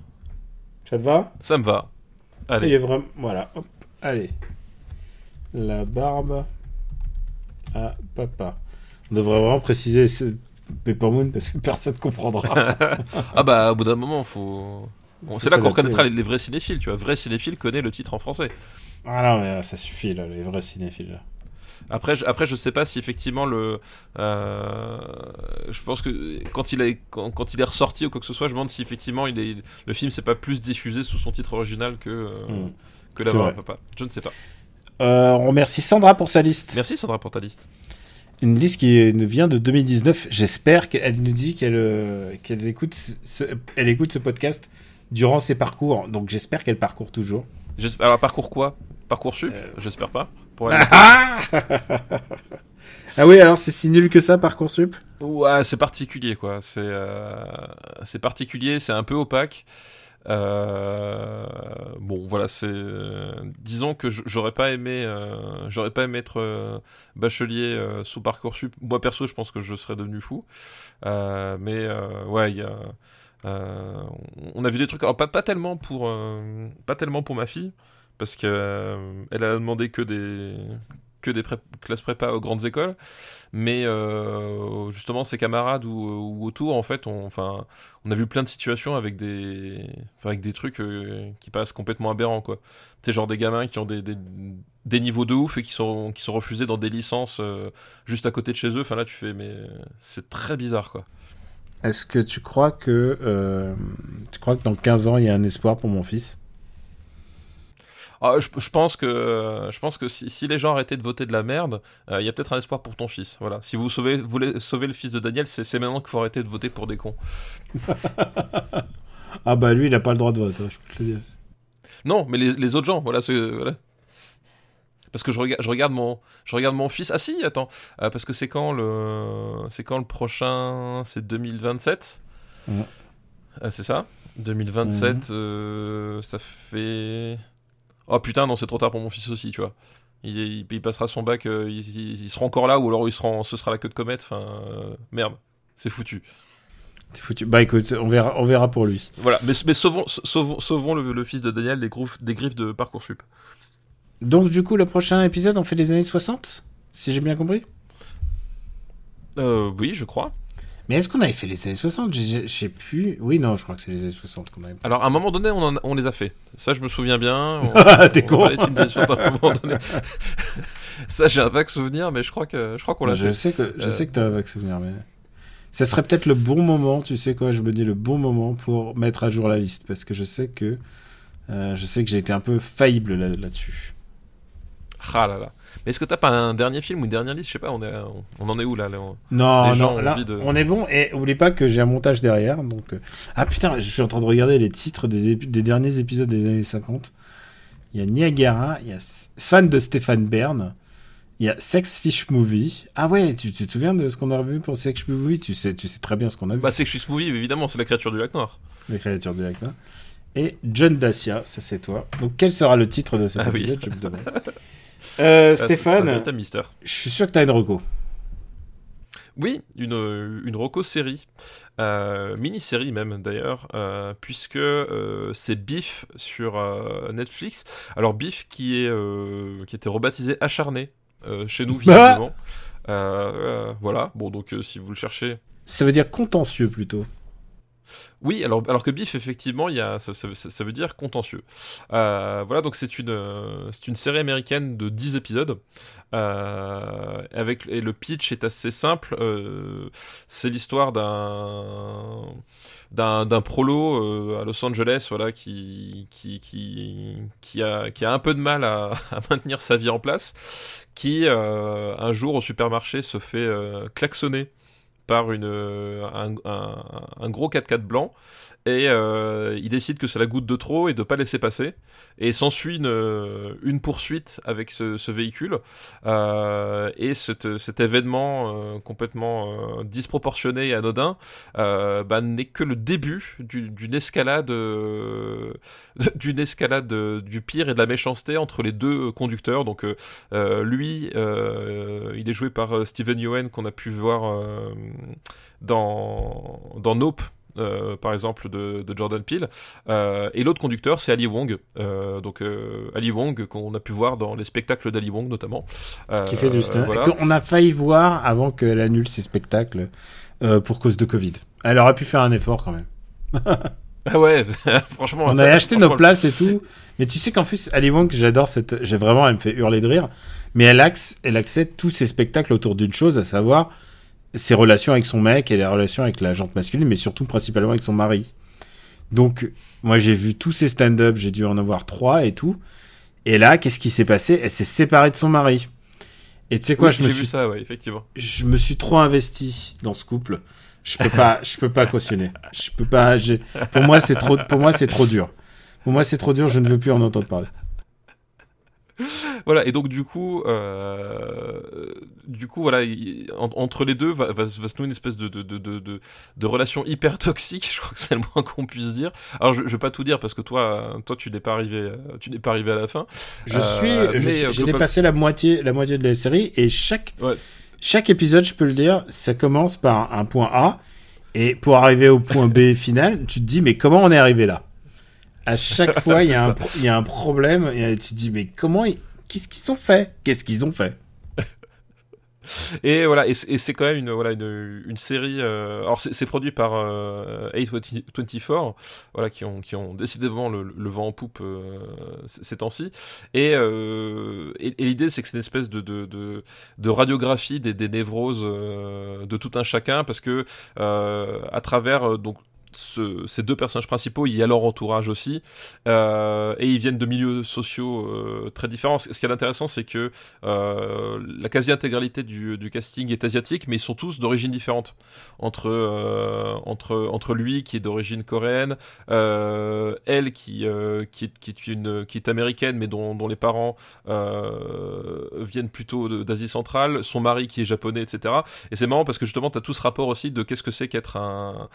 Ça te va? Ça me va. Il Allez. est vraiment, voilà, hop, allez. La barbe à papa. On devrait vraiment préciser ce Peppermoon parce que personne comprendra. Ah bah, au bout d'un moment, faut. Bon, c'est là qu'on reconnaîtra ouais. les, les vrais cinéphiles, tu vois. Vrai cinéphile connaît le titre en français. ah non mais euh, ça suffit là, les vrais cinéphiles. là. Après, je, après, je sais pas si effectivement le. euh, je pense que quand il, est, quand, quand il est ressorti ou quoi que ce soit, je me demande si effectivement il est, le film s'est pas plus diffusé sous son titre original que, euh, Hmm. que La vrai. Papa. Je ne sais pas. Euh, on remercie Sandra pour sa liste. Merci Sandra pour ta liste. Une liste qui vient de 2019. J'espère qu'elle nous dit qu'elle euh, qu'elle écoute, ce, elle écoute ce podcast durant ses parcours. Donc j'espère qu'elle parcourt toujours. Alors, parcours quoi? Parcours sup? Euh. J'espère pas. Pour aller- Ah, ah oui, alors c'est si nul que ça, Parcoursup Ouais, c'est particulier quoi. C'est euh, c'est particulier, c'est un peu opaque. Euh, bon, voilà, c'est. euh, disons que j'aurais pas aimé, euh, j'aurais pas aimé être bachelier sous parcoursup. Moi perso, je pense que je serais devenu fou. Mais ouais, il y a. on a vu des trucs. Alors pas pas tellement pour pas tellement pour ma fille parce que euh, elle a demandé que des classes prépa aux grandes écoles. Mais euh, justement ses camarades ou, ou autour en fait on enfin on a vu plein de situations avec des trucs euh, qui passent complètement aberrants quoi. Sais genre des gamins qui ont des, niveaux de ouf et qui sont qui sont refusés dans des licences euh, juste à côté de chez eux. Enfin là tu fais mais c'est très bizarre quoi. Est-ce que tu crois que tu crois que dans 15 ans il y a un espoir pour mon fils? Ah, je, je pense que je pense que si, si les gens arrêtaient de voter de la merde euh, il y a peut-être un espoir pour ton fils voilà si vous sauvez vous voulez sauver le fils de Daniel c'est maintenant qu'il faut arrêter de voter pour des cons Ah bah lui il a pas le droit de vote, hein, je peux te le dire. non mais les, les autres gens voilà. Parce que je regarde, je regarde mon, je regarde mon fils. Ah si, attends, euh, parce que c'est quand le, c'est quand le prochain, c'est 2027. Ouais. Ah, c'est ça? 2027, euh, ça fait. Oh putain, non, c'est trop tard pour mon fils aussi, tu vois. Il, il- il passera son bac, euh, il, il- il sera encore là, ou alors il sera en- ce sera la queue de comète. Enfin, euh, merde, c'est foutu. T'es foutu. Bah écoute, on verra, on verra pour lui. Voilà, mais, mais sauvons, sauvons, sauvons le, le fils de Daniel des, grouf- des griffes de Parcoursup. Donc du coup, le prochain épisode, on fait les années 60 Si j'ai bien compris? Euh, oui, je crois. Mais est-ce qu'on avait fait les années 60 J'ai- j'ai- Je sais plus. Oui, non, je crois que c'est les années 60 qu'on avait. Alors, à un moment donné, on, en a- on les a fait. Ça, je me souviens bien. On- T'es on con. les films des années 60 à un moment donné. Ça, j'ai un vague souvenir, mais je crois que je crois qu'on l'a je fait. sais que je Euh. sais que t'as un vague souvenir, mais ça serait peut-être le bon moment. Tu sais quoi Je me dis le bon moment pour mettre à jour la liste parce que je sais que euh, je sais que j'ai été un peu faillible là- là-dessus. Ah là là. Mais est-ce que t'as pas un dernier film ou une dernière liste? Je sais pas, on, est, on, on en est où là, là on- Non, non, là, de- on est bon. Et oublie pas que j'ai un montage derrière. Donc, euh, ah putain, je suis en train de regarder les titres des, derniers épisodes des années 50. Il y a Niagara, il y a fan de Stéphane Bern, il y a Sex Fish Movie. Ah ouais, tu, tu te souviens de ce qu'on a revu pour Sex Fish Movie? Tu sais, tu sais très bien ce qu'on a vu. Bah, je suis movie, évidemment, c'est la créature du lac noir. Les créatures du lac Noir. Et John Dacia, ça c'est toi. Donc quel sera le titre de cet Ah oui. épisode Je me demande. Euh, Ah, Stéphane, je suis sûr que t'as une reco. Oui, une, euh, une Rocco série, euh, mini-série même d'ailleurs, euh, puisque euh, c'est Biff sur Netflix. Alors Biff qui est qui était rebaptisé Acharné chez nous visiblement. Euh, euh, voilà, bon donc si vous le cherchez. Ça veut dire contentieux plutôt. Oui, alors, alors que Biff, effectivement, il y a, ça, ça- veut dire contentieux. Euh, voilà, donc c'est une, euh, une série américaine de 10 épisodes. Euh, avec, et le pitch est assez simple. c'est l'histoire d'un, d'un, prolo à Los Angeles voilà, qui, qui, qui, a, qui a un peu de mal à, à maintenir sa vie en place. Qui, un jour au supermarché, se fait klaxonner par une, euh, un, un- un gros 4x4 blanc et euh, il décide que c'est la goutte de trop et de pas laisser passer. Et s'ensuit une, euh, une poursuite avec ce, ce véhicule. Euh, et cet, cet événement euh, complètement euh, disproportionné et anodin euh, bah, n'est que le début du- d'une escalade d'une escalade du pire et de la méchanceté entre les deux conducteurs. Donc lui, il est joué par Steven Yeun qu'on a pu voir dans, dans Nope. Euh, par exemple de, de Jordan Peele Euh, et l'autre conducteur c'est Ali Wong euh, donc Ali Wong qu'on a pu voir dans les spectacles d'Ali Wong notamment qui fait du voilà. On a failli voir avant qu'elle annule ses spectacles pour cause de Covid. Elle aurait pu faire un effort quand même. ah ouais franchement On a acheté nos places et tout. Mais tu sais qu'en plus, Ali Wong, j'adore cette. J'ai vraiment, elle me fait hurler de rire. Mais elle, axe, elle accède tous ses spectacles autour d'une chose, à savoir ses relations avec son mec et les relations avec la jante masculine, mais surtout principalement avec son mari. Donc, moi, j'ai vu tous ses stand-up, j'ai dû en avoir trois et tout. Et là, qu'est-ce qui s'est passé? Elle s'est séparée de son mari. Et tu sais quoi, oui, je me j'ai suis vu ça ouais effectivement je me suis trop investi dans ce couple. Je peux pas, je peux pas cautionner. Je peux pas. Pour moi, c'est trop. Pour moi, c'est trop dur. Pour moi, c'est trop dur. Je ne veux plus en entendre parler. Voilà, et donc du coup, euh, du coup, voilà, il- en- entre les deux va, va, va se nouer une espèce de, de, de, de, relation hyper toxique, je crois que c'est le moins qu'on puisse dire. Alors je, je vais pas tout dire parce que toi, toi tu n'es pas arrivé, euh, tu n'es pas arrivé à la fin. Je Euh, suis. euh, J'ai global- dépassé la moitié, la moitié de la série et chaque. Ouais. Chaque épisode, je peux le dire, ça commence par un point A et pour arriver au point B final, tu te dis mais comment on est arrivé là? À chaque fois, il y, a un pro- il y a un problème et tu te dis mais comment Qu'est-ce qu'ils ont fait? Qu'est-ce qu'ils ont fait? Et voilà, et c'est quand même une voilà une, une série. euh, alors c'est produit par euh, A24, voilà qui ont qui ont décidément le, le vent en poupe euh, ces temps-ci. Et, euh, et, et l'idée c'est que c'est une espèce de de, de, de radiographie des, des névroses de tout un chacun parce que à travers euh, ces deux personnages principaux, il y a leur entourage aussi, euh, et ils viennent de milieux sociaux euh, très différents. Ce qui est intéressant, c'est que euh, la quasi-intégralité du, casting est asiatique, mais ils sont tous d'origine différente. Entre, entre, entre lui, qui est d'origine coréenne, elle, qui, qui, est, qui, est américaine, mais dont, dont les parents viennent plutôt d'Asie centrale, son mari qui est japonais, etc. Et c'est marrant parce que justement, tu as tout ce rapport aussi de qu'est-ce que c'est qu'être un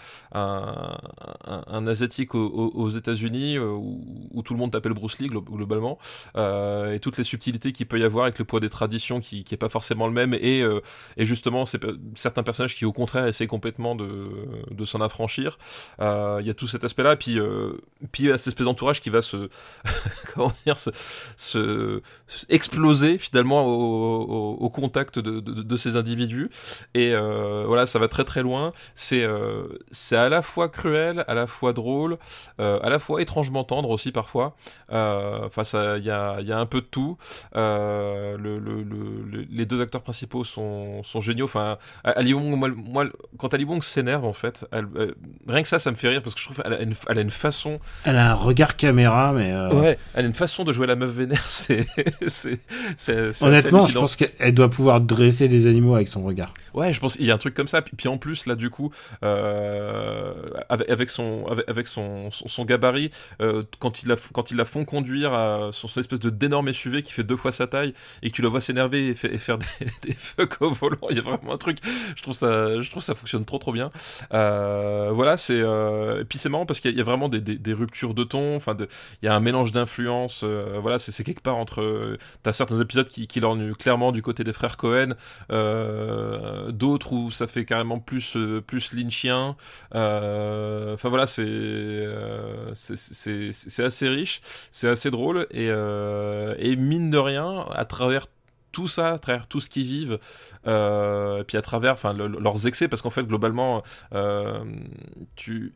un, asiatique aux, États-Unis euh, où, tout le monde t'appelle Bruce Lee globalement euh, et toutes les subtilités qu'il peut y avoir avec le poids des traditions qui, qui est pas forcément le même et, euh, et justement c'est certains personnages qui au contraire essaient complètement de, de s'en affranchir. Il y a tout cet aspect là puis puis il y a cette espèce d'entourage qui va se comment dire se, exploser finalement au, au, contact de, de, de, ces individus. Et voilà ça va très très loin. C'est c'est à la fois cruel, à la fois drôle, euh, à la fois étrangement tendre aussi parfois. Euh, enfin, il y a, y a, un peu de tout. Euh, le, le, le, les deux acteurs principaux sont, sont géniaux. Enfin, Ali Wong, moi, quand Ali Wong s'énerve en fait, elle, rien que ça, ça me fait rire parce que je trouve qu'elle a, une, elle a une façon. Elle a un regard caméra, mais. Ouais, elle a une façon de jouer la meuf vénère. C'est, honnêtement, je pense qu'elle doit pouvoir dresser des animaux avec son regard. Ouais, je pense qu'il y a un truc comme ça. Puis, puis en plus, là, du coup, euh, avec, son, avec, son, son, gabarit, euh, quand, il la, quand ils la font conduire à son espèce de d'énorme SUV qui fait deux fois sa taille et que tu la vois s'énerver et, faire des, des fuck au volant, il y a vraiment un truc. Je trouve ça, je trouve ça fonctionne trop trop bien. Euh, voilà, c'est et puis c'est marrant parce qu'il y, a vraiment des, des, ruptures de ton. Enfin, il y a un mélange d'influences. voilà, c'est quelque part entre. T'as certains épisodes qui, qui l'ornent clairement du côté des frères Cohen, d'autres où ça fait carrément plus plus lynchien. Euh, enfin voilà, euh, c'est c'est assez riche, c'est assez drôle et, euh, et mine de rien, à travers tout ça, à travers tout ce qu'ils vivent, puis à travers enfin leurs excès, parce qu'en fait globalement, tu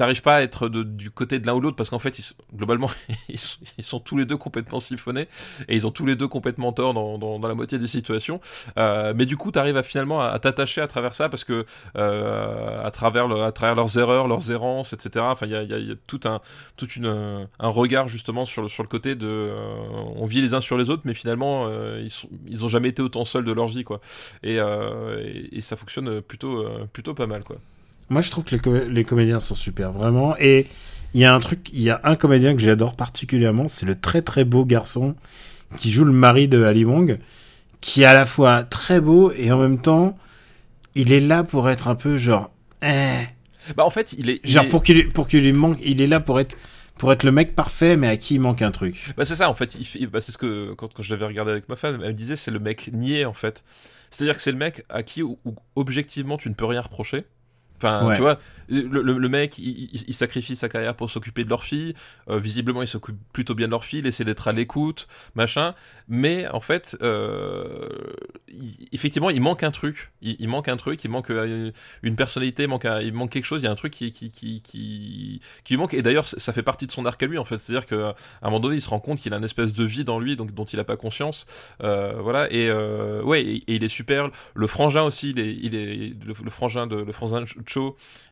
t'arrives pas à être du côté de l'un ou l'autre parce qu'en fait, globalement, ils sont, tous les deux complètement siphonnés et ils ont tous les deux complètement tort dans, la moitié des situations. Euh, mais du coup, t'arrives à finalement à, t'attacher à travers ça parce que euh, à travers à travers leurs erreurs, leurs errances, etc. Enfin, il y a, tout un tout une un regard justement sur le sur le côté de euh, on vit les uns sur les autres, mais finalement ils sont, ont jamais été autant seuls de leur vie quoi. Et, et, et ça fonctionne plutôt plutôt pas mal quoi. Moi, je trouve que les, comédiens sont super, vraiment. Et il y a un truc, il y a un comédien que j'adore particulièrement, c'est le très très beau garçon qui joue le mari de Ali Wong, qui est à la fois très beau et en même temps, il est là pour être un peu genre, eh. Bah en fait, il est genre pour qu'il pour qu'il lui manque, il est là pour être pour être le mec parfait, mais à qui il manque un truc. Bah c'est ça en fait. Il bah, c'est ce que quand, quand je l'avais regardé avec ma femme, elle me disait c'est le mec niais en fait. C'est-à-dire que c'est le mec à qui objectivement tu ne peux rien reprocher. Enfin, tu vois, le, le, mec, il, sacrifie sa carrière pour s'occuper de leur fille. Euh, visiblement, il s'occupe plutôt bien de leur fille, il essaie d'être à l'écoute, machin. Mais en fait, euh, effectivement, il manque un truc. Il, manque un truc, il manque euh, une, personnalité, il manque, il manque quelque chose. Il y a un truc qui, qui, qui, qui, lui manque. Et d'ailleurs, ça fait partie de son arc à lui, en fait. C'est-à-dire qu'à un moment donné, il se rend compte qu'il a une espèce de vie dans lui, donc dont il n'a pas conscience. voilà. Et ouais, et, il est super. Le frangin aussi, il est, il est le, frangin de le frangin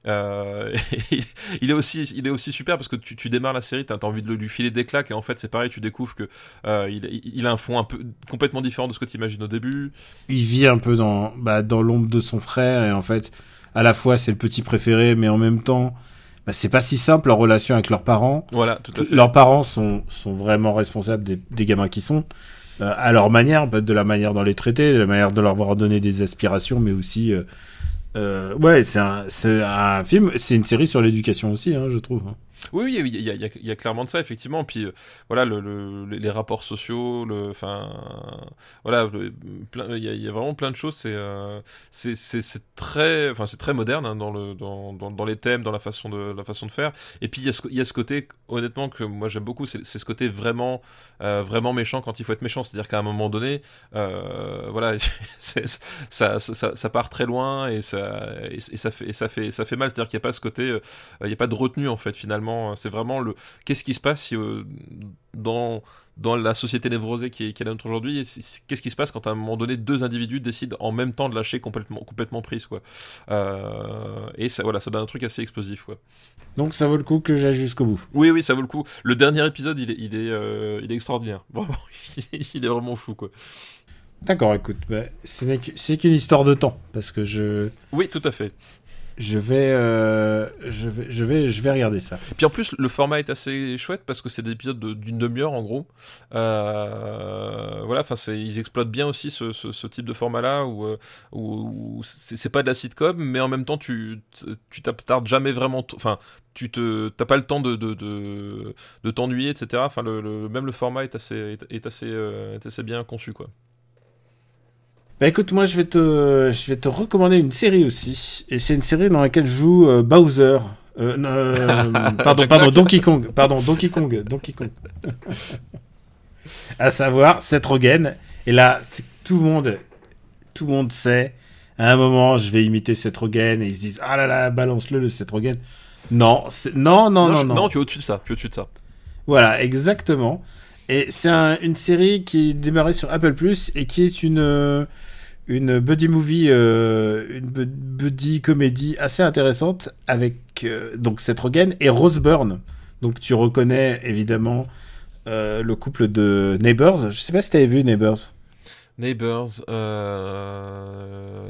Euh, il est aussi, il est aussi super parce que tu, tu démarres la série, t'as as envie de lui filer des claques et en fait c'est pareil, tu découvres que euh, il, il, a un fond un peu complètement différent de ce que tu imagines au début. Il vit un peu dans, bah, dans l'ombre de son frère et en fait à la fois c'est le petit préféré mais en même temps bah, c'est pas si simple leur relation avec leurs parents. Voilà, tout à fait. Leurs parents sont, sont vraiment responsables des, des gamins qui sont. Euh, à leur manière, bah, de la manière dont les traiter, de la manière de leur avoir donné des aspirations, mais aussi euh, ouais, c'est un, un, film, c'est une série sur l'éducation aussi, hein, je trouve. Oui, il y, a, clairement de ça, effectivement. Puis euh, voilà, le, les rapports sociaux, enfin, voilà, il y, a vraiment plein de choses. C'est euh, très, enfin, c'est très moderne hein, dans, le, dans, dans, les thèmes, dans la façon de, faire. Et puis il y, a ce, côté, honnêtement, que moi j'aime beaucoup, c'est ce côté vraiment, euh, vraiment méchant quand il faut être méchant. C'est-à-dire qu'à un moment donné, voilà, ça, part très loin et ça, fait, ça, fait, ça fait mal. C'est-à-dire qu'il n'y a pas ce côté, il n'y a pas de retenue en fait, finalement vraiment, c'est vraiment le qu'est-ce qui se passe si, euh, dans dans la société névrosée qui est, qui est la nôtre aujourd'hui, qu'est-ce qui se passe quand à un moment donné deux individus décident en même temps de lâcher complètement complètement prise quoi. Euh, et ça voilà, ça donne un truc assez explosif quoi. Donc ça vaut le coup que j'aille jusqu'au bout. Oui oui, ça vaut le coup. Le dernier épisode, il est il est, euh, il est extraordinaire. Vraiment, il est vraiment fou quoi. D'accord, écoute, bah, c'est qu'une histoire de temps parce que je. Oui, tout à fait je vais, euh, je vais, je vais, je vais regarder ça. Puis en plus, le format est assez chouette parce que c'est des épisodes d'une demi-heure en gros. Euh, voilà, enfin, ils exploitent bien aussi ce, ce, type de format-là où, euh, où, c'est pas de la sitcom, mais en même temps, tu, tu t'attardes jamais vraiment, enfin, tu te, t'as pas le temps de, de, de, t'ennuyer, etc. Enfin, le, même le format est assez, est, assez, est assez bien conçu, quoi. Bah écoute, moi je vais te, je vais te recommander une série aussi, et c'est une série dans laquelle joue euh, Bowser. Euh, euh pardon, pardon, Donkey Kong, pardon, Donkey Kong, Donkey Kong. à savoir Seth Rogen. Et là, tout le monde, tout le monde sait. À un moment, je vais imiter Seth Rogen et ils se disent ah là là, balance-le le Seth Rogen. Non, non, non, non, non, non. tu es au-dessus de ça, tu es au-dessus de ça. Voilà, exactement. Et c'est une série qui est démarrée sur Apple Plus et qui est une une buddy movie, euh, une buddy comédie assez intéressante avec euh, donc Seth Rogen et Rose Byrne. Donc tu reconnais évidemment euh, le couple de Neighbors. Je sais pas si tu avais vu Neighbors. Neighbors,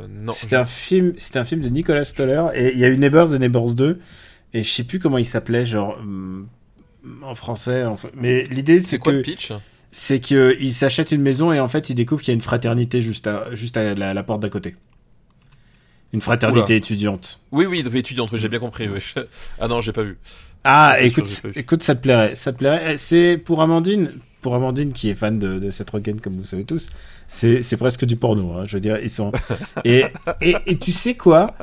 non. C'était un film, c'était un film de Nicolas Stoller et il y a eu Neighbors et Neighbors 2 et je sais plus comment il s'appelait genre hum, en français. Mais l'idée c'est quoi que le pitch? C'est qu'il s'achète une maison et en fait il découvre qu'il y a une fraternité juste à, juste à la, porte d'à côté. Une fraternité étudiante. Oui, oui, étudiante, j'ai bien compris. Ah non, j'ai pas vu. Ah, écoute, écoute, ça te plairait, ça te plairait. Eh, c'est pour Amandine, pour Amandine qui est fan de, de cette Rogen, comme vous savez tous, c'est presque du porno. Hein, je veux dire, ils sont. et, et, et tu sais quoi?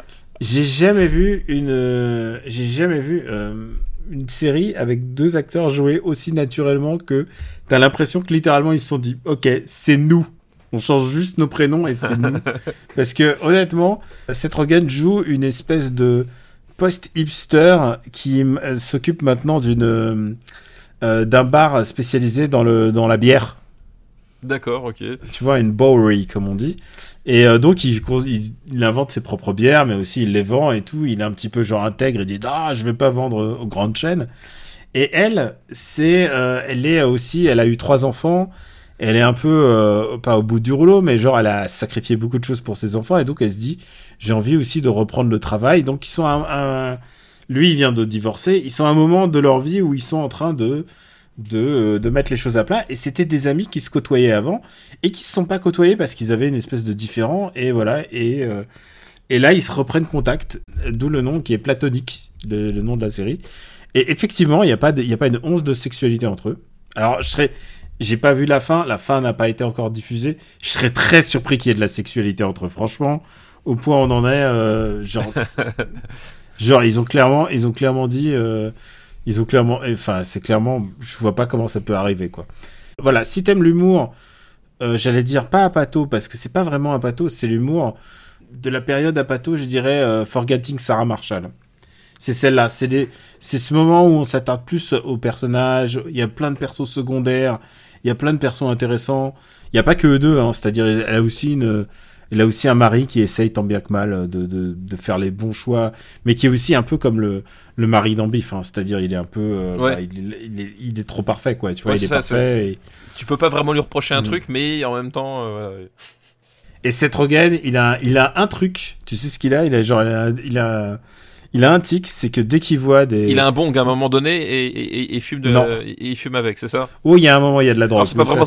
J'ai jamais vu une, j'ai jamais vu euh, une série avec deux acteurs jouer aussi naturellement que t'as l'impression que littéralement ils se sont dit ok c'est nous on change juste nos prénoms et c'est nous parce que honnêtement Seth Rogen joue une espèce de post-hipster qui euh, s'occupe maintenant d'une euh, d'un bar spécialisé dans le dans la bière D'accord, ok. Tu vois, une bowery, comme on dit. Et euh, donc, il, invente ses propres bières, mais aussi il les vend et tout. Il est un petit peu genre intègre. Il dit Ah, je vais pas vendre aux grandes chaînes. Et elle, c'est, euh, elle est aussi, elle a eu trois enfants. Elle est un peu, euh, pas au bout du rouleau, mais genre, elle a sacrifié beaucoup de choses pour ses enfants. Et donc, elle se dit J'ai envie aussi de reprendre le travail. Donc, ils sont un, lui, il vient de divorcer. Ils sont à un moment de leur vie où ils sont en train de de, de, mettre les choses à plat. Et c'était des amis qui se côtoyaient avant et qui se sont pas côtoyés parce qu'ils avaient une espèce de différent. Et voilà. Et, euh, et là, ils se reprennent contact, d'où le nom qui est platonique, le, nom de la série. Et effectivement, il n'y a, pas a pas une once de sexualité entre eux. Alors, je serais. J'ai pas vu la fin, la fin n'a pas été encore diffusée. Je serais très surpris qu'il y ait de la sexualité entre eux. Franchement, au point où on en est, euh, genre, genre, ils ont clairement, ils ont clairement dit, euh, ils ont clairement, enfin, c'est clairement, je vois pas comment ça peut arriver, quoi. Voilà, si t'aimes l'humour, euh, j'allais dire pas Apato, parce que c'est pas vraiment Apato, c'est l'humour de la période Apato, je dirais euh, Forgetting Sarah Marshall. C'est celle-là, c'est c'est ce moment où on s'attarde plus aux personnages, il y a plein de persos secondaires, il y a plein de persos intéressants, il n'y a pas que eux deux, hein, c'est-à-dire elle a aussi une, elle a aussi un mari qui essaye tant bien que mal de, de, de, faire les bons choix, mais qui est aussi un peu comme le, le mari d'Ambif, hein, c'est-à-dire il est un peu, euh, bah, il, est, il, est, trop parfait quoi, tu vois, il est, parfait. Et... Tu peux pas vraiment lui reprocher un mm. truc, mais en même temps. Euh, et Seth Rogen, il a, il a un truc, tu sais ce qu'il a, il a genre, il a il a un tic, c'est que dès qu'il voit des. Il a un bong à un moment donné et, et, fume de, et, il fume avec, c'est ça? Oui, il y a un moment, il y a de la drogue. c'est pas vraiment.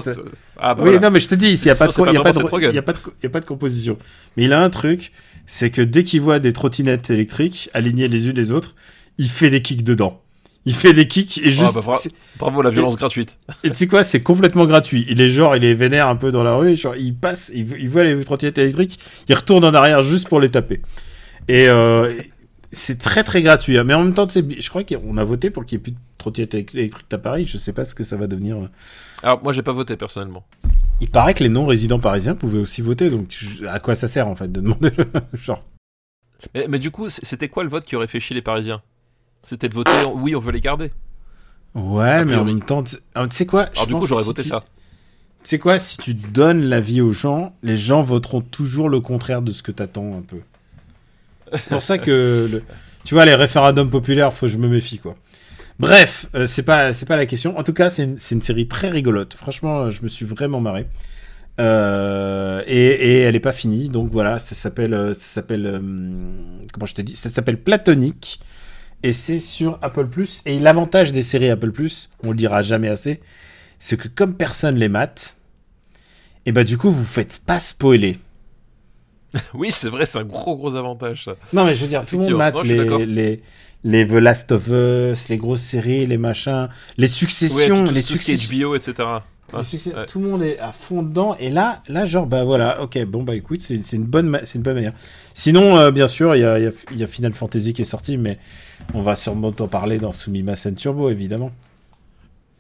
Ah, bah oui, non, mais je te dis, il n'y a, pas de, il y a, pas de, il y a, pas de, il y a pas de composition. Mais il a un truc, c'est que dès qu'il voit des trottinettes électriques alignées les unes les autres, il fait des kicks dedans. Il fait des kicks et ah, juste. bah, bravo, la violence gratuite. Et tu sais quoi, c'est complètement gratuit. Il est genre, il est vénère un peu dans la rue, genre, il passe, il, il voit les trottinettes électriques, il retourne en arrière juste pour les taper. Et, euh, c'est très très gratuit, hein. mais en même temps, je crois qu'on a voté pour qu'il n'y ait plus de trottinette électrique à Paris. Je sais pas ce que ça va devenir. Euh. Alors moi, j'ai pas voté personnellement. Il paraît que les non-résidents parisiens pouvaient aussi voter, donc à quoi ça sert en fait de demander le genre mais, du coup, c'était quoi le vote qui aurait fait chier les Parisiens? C'était de voter, oui, on veut les garder. Ouais, mais en même temps, tu ah, sais quoi Alors du coup, j'aurais voté ça. Tu sais quoi, si tu donnes la vie aux gens, les gens voteront toujours le contraire de ce que t'attends un peu. C'est pour ça que, tu vois, les référendums populaires, faut que je me méfie, quoi. Bref, euh, c'est pas, c'est pas la question. En tout cas, c'est une, une série très rigolote. Franchement, euh, je me suis vraiment marré. Euh, et, elle est pas finie, donc voilà, ça s'appelle, euh, ça s'appelle, comment je t'ai dit, ça s'appelle Platonique, et c'est sur Apple Plus. Et l'avantage des séries Apple Plus, on le dira jamais assez, c'est que comme personne les mate, et bah du coup vous faites pas spoiler. Oui, c'est vrai, c'est un gros gros avantage ça. Non mais je veux dire, tout le monde mate Non, les, les, les The Last of Us, les grosses séries, les machins, les Ouais, successions, tout, les successions. HBO, etc. les Ouais, succès- ouais. Tout le monde est à fond dedans et là, là genre bah voilà, ok, bon bah écoute, c'est une bonne, c'est une bonne manière. Sinon, euh, bien sûr, il y a, il y a- il y a Final Fantasy qui est sorti, mais on va sûrement en parler dans Sumimasen Turbo évidemment.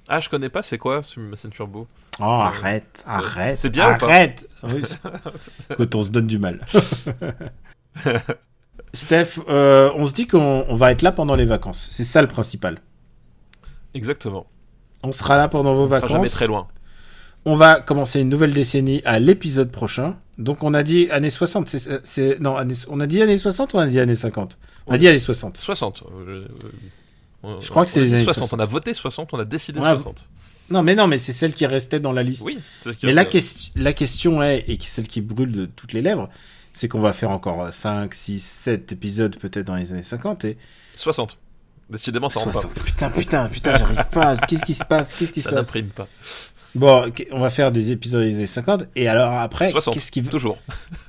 Ah, je connais pas, c'est quoi Sumimasen Turbo Oh arrête, arrête, c'est bien ou pas arrête. Oui, Écoute, on se donne du mal. Steph, euh, on se dit qu'on on va être là pendant les vacances. C'est ça le principal. Exactement. On sera là pendant vos On sera vacances. jamais très loin. On va commencer une nouvelle décennie à l'épisode prochain. Donc on a dit années 60. c'est- C'est non, années- on a dit années 60 ou on a dit années 50 On a dit années 60. 60. euh, euh, Je crois que c'est on les années 60. 60. On a voté 60, on a décidé Ouais, 60. Non, mais non, mais c'est celle qui restait dans la liste. Oui, c'est ce qui Mais la, question la question est, et celle qui brûle de toutes les lèvres, c'est qu'on va faire encore 5, 6, 7 épisodes peut-être dans les années 50 et 60. Décidément, ça rentre pas. 60. Putain, putain, putain, j'arrive pas. Qu'est-ce qui se passe? Qu'est-ce qui se Ça passe? n'imprime pas. Bon, on va faire des épisodes des années 50 et alors après, 60. qu'est-ce qui Toujours.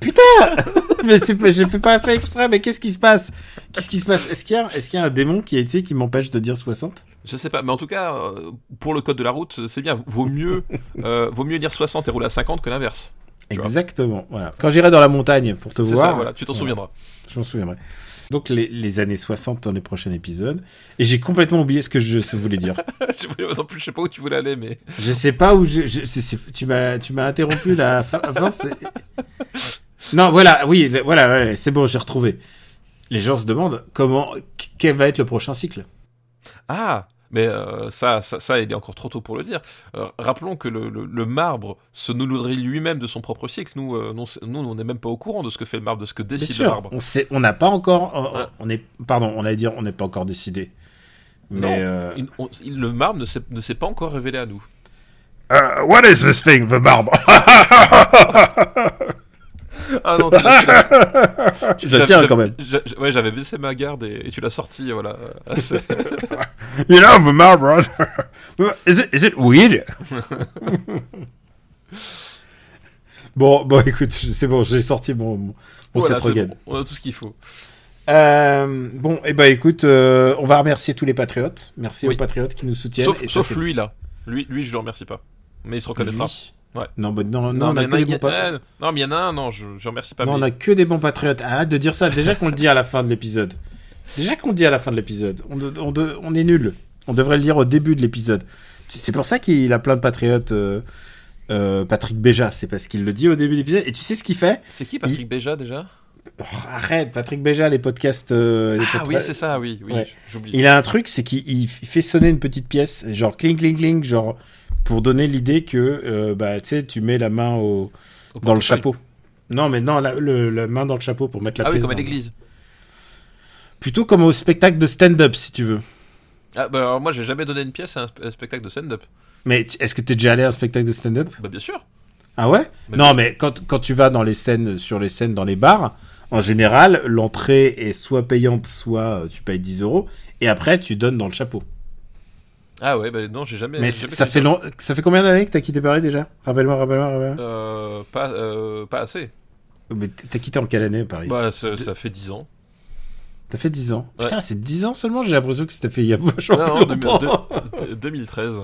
mais c'est pas, je fais pas fait exprès, mais qu'est-ce qui se passe? Qu'est-ce qui se passe? Est-ce qu'il y a, est-ce qu'il y a un démon qui est, tu sais, qui m'empêche de dire 60 Je sais pas, mais en tout cas, euh, pour le code de la route, c'est bien. Vaut mieux, euh, vaut mieux dire 60 et rouler à 50 que l'inverse. Exactement. Voilà. Quand j'irai dans la montagne pour te voir, ça, voilà, tu t'en souviendras. je m'en souviendrai. Donc les, les années 60 dans les prochains épisodes. Et j'ai complètement oublié ce que je voulais dire. Je non plus, je sais pas où tu voulais aller, mais. Je sais pas où je. je- tu m'as, tu m'as interrompu la c'est- non, voilà, oui, le- voilà, ouais, c'est bon, j'ai retrouvé. Les gens se demandent comment, quel va être le prochain cycle. Ah mais euh, ça, ça, ça, il est encore trop tôt pour le dire. Euh, rappelons que le, le- le marbre se nourrit lui-même de son propre cycle. Nous, euh, nous, nous, on n'est même pas au courant de ce que fait le marbre, de ce que décide sûr, le marbre. on n'a pas encore, on- Ouais. on est, pardon, on allait dire, on n'est pas encore décidé. Non, Mais il- on- il- le marbre ne s'est pas encore révélé à nous. Uh, what is this thing, the barbe Ah non, tu le tiens quand même. Ouais, j'avais baissé ma garde et, et tu l'as sorti, voilà. You know, the marble. is it, is it weed? bon, bon, écoute, c'est bon, j'ai sorti mon, mon, Voilà, bon, on a tout ce qu'il faut. Euh, bon, et bah écoute, euh, on va remercier tous les patriotes. Merci Oui. aux patriotes qui nous soutiennent. Sauf, Et ça, sauf c'est- lui, là. Lui, lui, je le remercie pas. Mais il se reconnaîtra. Lui? Ouais. Non, bah, non, non, Non, on a mais que des il y en bons a- pa- euh, non, mais il y en a un, non, je, je remercie pas. Non, on a que des bons patriotes. Arrête de dire ça. Déjà qu'on le dit à la fin de l'épisode. Déjà qu'on le dit à la fin de l'épisode. On, de- on, de- on est nul. On devrait le dire au début de l'épisode. C'est pour ça qu'il a plein de patriotes. euh, euh, Patrick Béja, c'est parce qu'il le dit au début de l'épisode. Et tu sais ce qu'il fait? C'est qui Patrick Béja déjà? Oh, Arrête, Patrick Béja, les podcasts. euh, les Ah podcasts- oui, c'est ça, oui, oui, Ouais. Il a un truc, c'est qu'il il fait sonner une petite pièce, genre cling cling cling, genre pour donner l'idée que euh, bah tu mets la main au, Au dans le chapeau. Non, mais non, la, le- la main dans le chapeau pour mettre la Ah oui, pièce. comme à l'église. Plutôt comme au spectacle de stand-up, si tu veux. Ah bah alors moi j'ai jamais donné une pièce à un, sp- un spectacle de stand-up. Mais est-ce que t'es déjà allé à un spectacle de stand-up? Bah bien sûr. Ah ouais? Mais Non, mais quand, quand tu vas dans les scènes, sur les scènes dans les bars, en général, l'entrée est soit payante, soit euh, tu payes 10 euros, et après tu donnes dans le chapeau. Ah ouais, bah non, j'ai jamais. Mais jamais ça fait, long... ça fait combien d'années que t'as quitté Paris déjà? Rappelle-moi, rappelle-moi, rappelle-moi. Euh, pas, euh, pas assez. Mais t'as quitté en quelle année Paris? Bah ça, ça fait 10 ans. T'as fait 10 ans. Ouais. Putain, c'est 10 ans seulement, j'ai l'impression que c'était fait il y a vachement Non, plus non, longtemps. 2000 2013.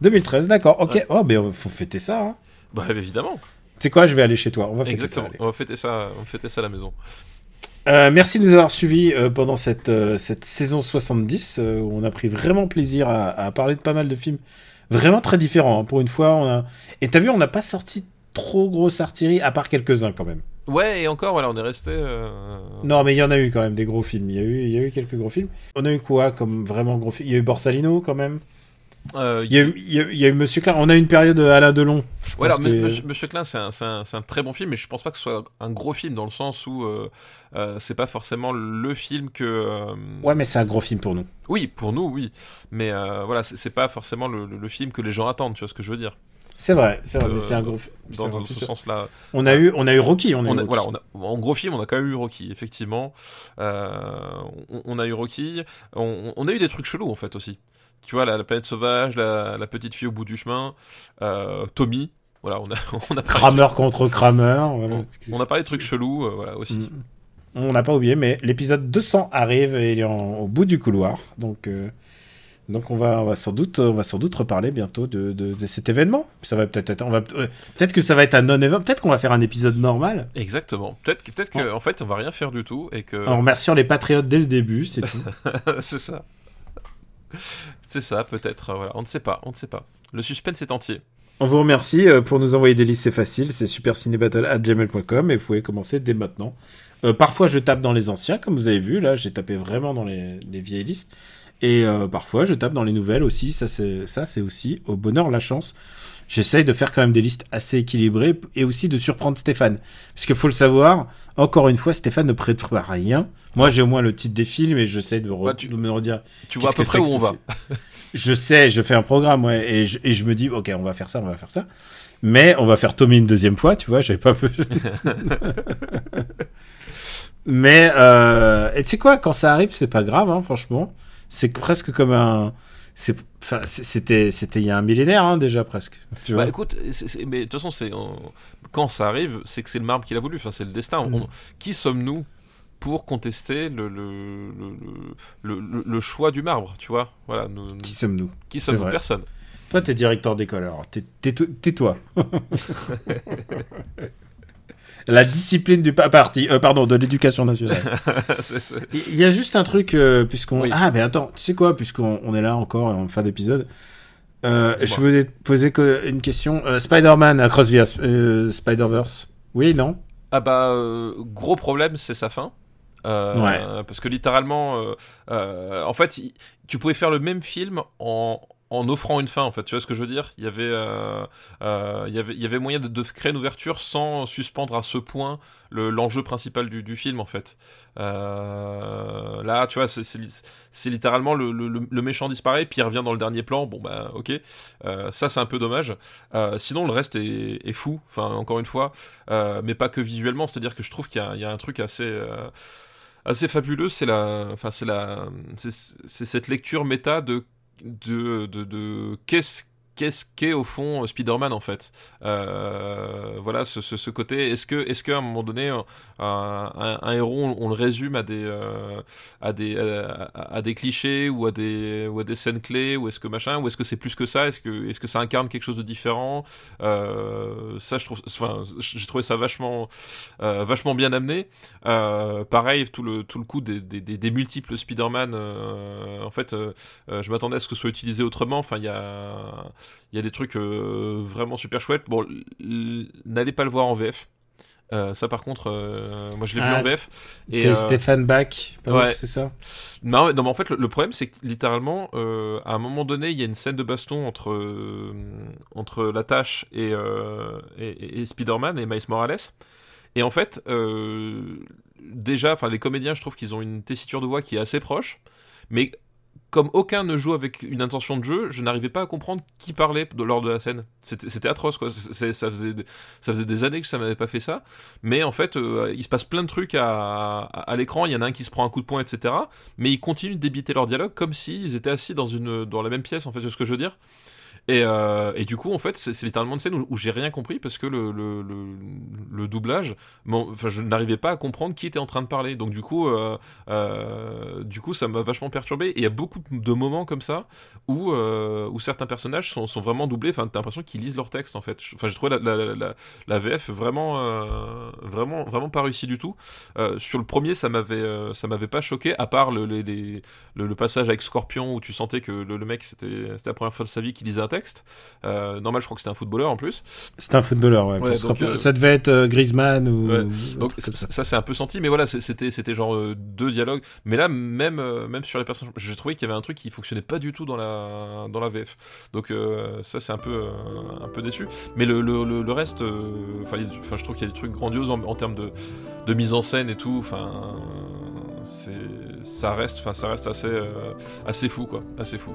2013, d'accord, ok. Ouais. Oh, ben faut fêter ça. Hein. Bah évidemment. Tu sais quoi, je vais aller chez toi, on va fêter Exactement. ça. allez. On va fêter ça, on va fêter ça à la maison. Euh, merci de nous avoir suivis euh, pendant cette, euh, cette saison 70, euh, où on a pris vraiment plaisir à, à parler de pas mal de films vraiment très différents. hein. Pour une fois, on a... Et t'as vu, on n'a pas sorti trop grosse artillerie, à part quelques-uns quand même. Ouais, et encore, voilà, on est resté. Non, mais il y en a eu quand même des gros films. Il y a eu, il y a eu quelques gros films. On a eu quoi comme vraiment gros film Il y a eu Borsalino quand même. Euh, Il y a eu, il y a eu- il y a eu Monsieur Klein. On a eu une période de Alain Delon. Je Ouais, alors, que- Monsieur, Monsieur Klein, c'est un, très bon film, mais je pense pas que ce soit un gros film dans le sens où euh, euh, c'est pas forcément le film que. euh, Ouais, mais c'est un gros film pour nous. Oui, pour nous, oui. Mais euh, voilà, c'est pas forcément le, le- le film que les gens attendent, tu vois ce que je veux dire. C'est vrai, c'est vrai, Euh, mais c'est un gros. Dans, un gros dans ce sens-là. On a eu, on a eu Rocky. On a On eu Rocky. voilà, on a- en gros film, on a quand même eu Rocky, effectivement. Euh, on, on a eu Rocky. On, on a eu des trucs chelous, en fait, aussi. Tu vois, la, la planète sauvage, la, la petite fille au bout du chemin, euh, Tommy. Voilà, on a, on a parlé de Kramer contre Kramer. voilà. On, on a parlé de trucs chelous, euh, voilà, aussi. Mm. On n'a pas oublié, mais l'épisode 200 arrive et il est en- au bout du couloir. Donc, euh, donc on va, on va sans doute, on va sans doute reparler bientôt de, de- de cet événement. Ça va peut-être être, on va peut-être que ça va être un non-événement. Peut-être qu'on va faire un épisode normal Exactement. Peut-être que, peut-être que, en fait, on va rien faire du tout et que. en remerciant les patriotes dès le début. C'est tout. c'est ça. C'est ça, peut-être. euh, Voilà, on ne sait pas, on ne sait pas. Le suspense est entier. On vous remercie euh, pour nous envoyer des listes, c'est facile, c'est supercinébattle@gmail.com et vous pouvez commencer dès maintenant. Euh, parfois je tape dans les anciens, comme vous avez vu, là j'ai tapé vraiment dans les, les vieilles listes. Et parfois je tape dans les nouvelles aussi, ça c'est aussi au bonheur la chance. J'essaye de faire quand même des listes assez équilibrées et aussi de surprendre Stéphane. Parce qu'il faut le savoir, encore une fois, Stéphane ne prépare rien. Moi j'ai au moins le titre des films et j'essaie de, re- Ouais, tu- de me redire Tu vois à peu près où on va. Je sais, je fais un programme, ouais, et je, et je me dis, ok, on va faire ça, on va faire ça. Mais on va faire Tommy une deuxième fois, tu vois, j'avais pas. Mais, euh, et tu sais quoi, quand ça arrive, c'est pas grave, hein, franchement. C'est presque comme un. C'était, c'était il y a un millénaire, hein, déjà presque. Tu vois Bah écoute, c'est- c'est- mais de toute façon, c'est quand ça arrive, c'est que c'est le marbre qui l'a voulu. Enfin, c'est le destin. Mm. On- Qui sommes-nous pour contester le, le, le, le, le- le choix du marbre Tu vois? Voilà. Nous, Qui sommes-nous? qui sommes-nous? Personne. Toi, t'es directeur d'école, alors tais- tais- tais-toi. La discipline du pa- parti, euh, pardon, de l'éducation nationale. Il y a juste un truc, euh, puisqu'on. Oui. Ah, mais attends, tu sais quoi, puisqu'on on est là encore en fin d'épisode, euh, je voulais poser une question. Euh, Spider-Man Across the euh, Spider-Verse. Oui, non? Ah bah, euh, gros problème, c'est sa fin. Euh, Ouais. Parce que littéralement, euh, euh, en fait, tu pouvais faire le même film en, en offrant une fin, en fait. Tu vois ce que je veux dire? Il y, avait, euh, euh, il, y avait, moyen de, créer une ouverture sans suspendre à ce point le- l'enjeu principal du, du film, en fait. Euh, là, tu vois, c'est- c'est li- c'est littéralement le, le- méchant disparaît, puis il revient dans le dernier plan. Bon, bah, ok. Ça, c'est un peu dommage. Sinon, le reste est, fou. Enfin, encore une fois, mais pas que visuellement. C'est-à-dire que je trouve qu'il y, y a un truc assez, assez fabuleux. C'est la, enfin, c'est la, c'est c'est cette lecture méta de, de, de, de qu'est-ce qu'est-ce qu'est au fond Spider-Man en fait? Euh, voilà ce, ce, côté est-ce que est-ce qu'à un moment donné un, un, un héros on, le résume à des euh, à des à, des clichés ou à des ou à des scènes clés ou est-ce que machin ou est-ce que c'est plus que ça? Est-ce que est-ce que ça incarne quelque chose de différent? Euh, ça je trouve enfin j'ai trouvé ça vachement euh, vachement bien amené. Euh, pareil tout le tout le coup des, des, des, multiples Spider-Man euh, en fait euh, euh, je m'attendais à ce que ce soit utilisé autrement. Enfin il y a il y a des trucs euh, vraiment super chouettes bon n'allez pas le voir en VF euh, ça par contre euh, moi je l'ai vu Ah, en VF et euh, Stéphane Bach, ouais. c'est ça? Non, non, mais en fait, le, le problème, c'est que littéralement, euh, à un moment donné, il y a une scène de baston entre, euh, entre la tâche et, euh, et, et- Spider-Man et Miles Morales. Et en fait, euh, déjà, enfin, les comédiens, je trouve qu'ils ont une tessiture de voix qui est assez proche. Mais comme aucun ne joue avec une intention de jeu, je n'arrivais pas à comprendre qui parlait lors de la scène. C'était atroce, quoi. Ça, faisait, des années que ça m'avait pas fait ça. Mais en fait, euh, il se passe plein de trucs à, l'écran. Il y en a un qui se prend un coup de poing, etc. Mais ils continuent de débiter leur dialogue comme s'ils étaient assis dans, dans la même pièce, en fait, c'est ce que je veux dire? Et, euh, et du coup, en fait, c'est littéralement une scène où, j'ai rien compris parce que le, le, doublage, enfin, je n'arrivais pas à comprendre qui était en train de parler. Donc du coup, euh, euh, du coup, ça m'a vachement perturbé. Et il y a beaucoup de moments comme ça où, où certains personnages sont, sont vraiment doublés. Enfin, t'as l'impression qu'ils lisent leur texte en fait. Enfin, j'ai trouvé la, la, la, la VF vraiment, vraiment, vraiment pas réussi du tout. Sur le premier, ça m'avait, ça m'avait pas choqué, à part le, les- le, passage avec Scorpion où tu sentais que le, mec c'était, la première fois de sa vie qu'il lisait un Euh, normal, je crois que c'était un footballeur en plus. C'était un footballeur, ouais. Donc, euh, Ça devait être euh, Griezmann ou. Ouais. Donc ça, ça. ça, c'est un peu senti, mais voilà, c'était c'était genre deux dialogues. Mais là, même même sur les personnages, j'ai trouvé qu'il y avait un truc qui fonctionnait pas du tout dans la dans la VF. Donc ça, c'est un peu un peu déçu. Mais le le, le, le reste, enfin, je trouve qu'il y a des trucs grandioses en, en termes de de mise en scène et tout. Enfin, ça reste, enfin, ça reste assez euh, assez fou quoi, assez fou.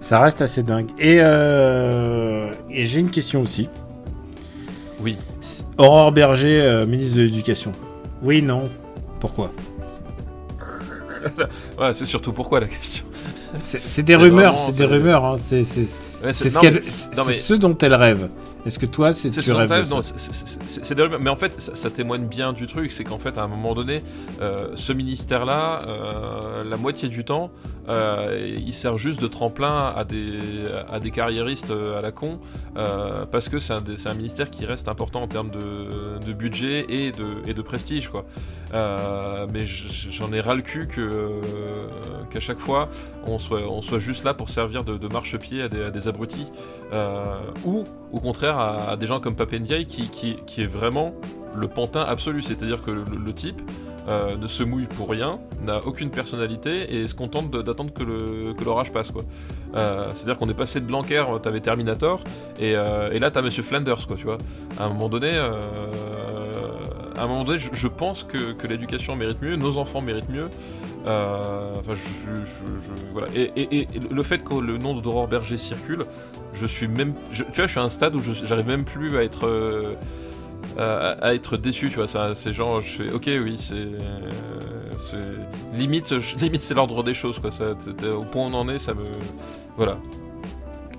Ça reste assez dingue. Et, euh, et j'ai une question aussi. Oui. Aurore Berger, euh, ministre de l'Éducation. Oui, non. Pourquoi? Ouais, c'est surtout pourquoi la question. C'est des rumeurs, c'est des rumeurs. hein. C'est Ouais, ce mais- mais- dont elle rêve. Est-ce que toi, c'est tu ce dont rêves de ça non, c'est- mais en fait ça, ça témoigne bien du truc, c'est qu'en fait à un moment donné, euh, ce ministère-là, euh, la moitié du temps, euh, il sert juste de tremplin à des carriéristes euh, à la con, euh, parce que c'est un, ministère qui reste important en termes de, budget et de prestige mais j'en ai ras le cul qu'à chaque fois on soit juste là pour servir de, marchepied à des, abrutis, ou au contraire à, des gens comme Papendiaï qui, est vraiment le pantin absolu, c'est-à-dire que le type euh, ne se mouille pour rien, n'a aucune personnalité et se contente de- d'attendre que l'orage passe. Euh, c'est-à-dire qu'on est passé de Blanquer, t'avais Terminator et, euh, et là t'as Monsieur Flanders tu vois. À un moment donné, euh, à un moment donné, je, pense que, l'éducation mérite mieux, nos enfants méritent mieux. Euh, Enfin, voilà. Et, le fait que le nom d'Aurore Berger circule, je suis même, tu vois, je suis à un stade où j'arrive même plus à être, euh, à, à être déçu, tu vois. Ça, c'est genre, je fais, ok, oui, c'est, euh, limite, je- limite c'est l'ordre des choses, quoi. Ça, au point où on en est, ça me, voilà.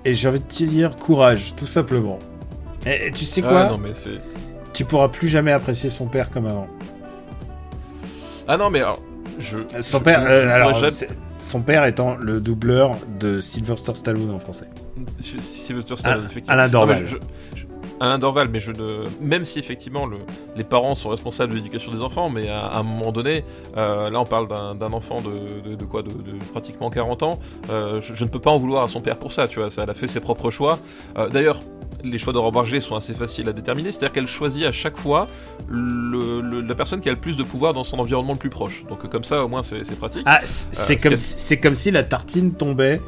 Et j'ai envie de te dire courage, tout simplement. Et, et tu sais Ah, quoi non, mais c'est. Tu pourras plus jamais apprécier son père comme avant. Ah non, mais alors, je. Son je- père, je- euh, alors, son père étant le doubleur de Sylvester Stallone en français. Sylvester Stallone, Al- effectivement. Alain Dorval. je- Alain Dorval, mais je ne. Même si effectivement le- les parents sont responsables de l'éducation des enfants, mais à, à un moment donné, euh, là on parle d'un enfant de, de- de quoi de, de pratiquement 40 ans, euh, je, je ne peux pas en vouloir à son père pour ça, tu vois. Ça, elle a fait ses propres choix. Euh, D'ailleurs, les choix d'Aurore Berger sont assez faciles à déterminer, c'est-à-dire qu'elle choisit à chaque fois le- le- la personne qui a le plus de pouvoir dans son environnement le plus proche. Donc comme ça, au moins, c'est pratique. Ah, c'est comme, si- c'est comme si la tartine tombait.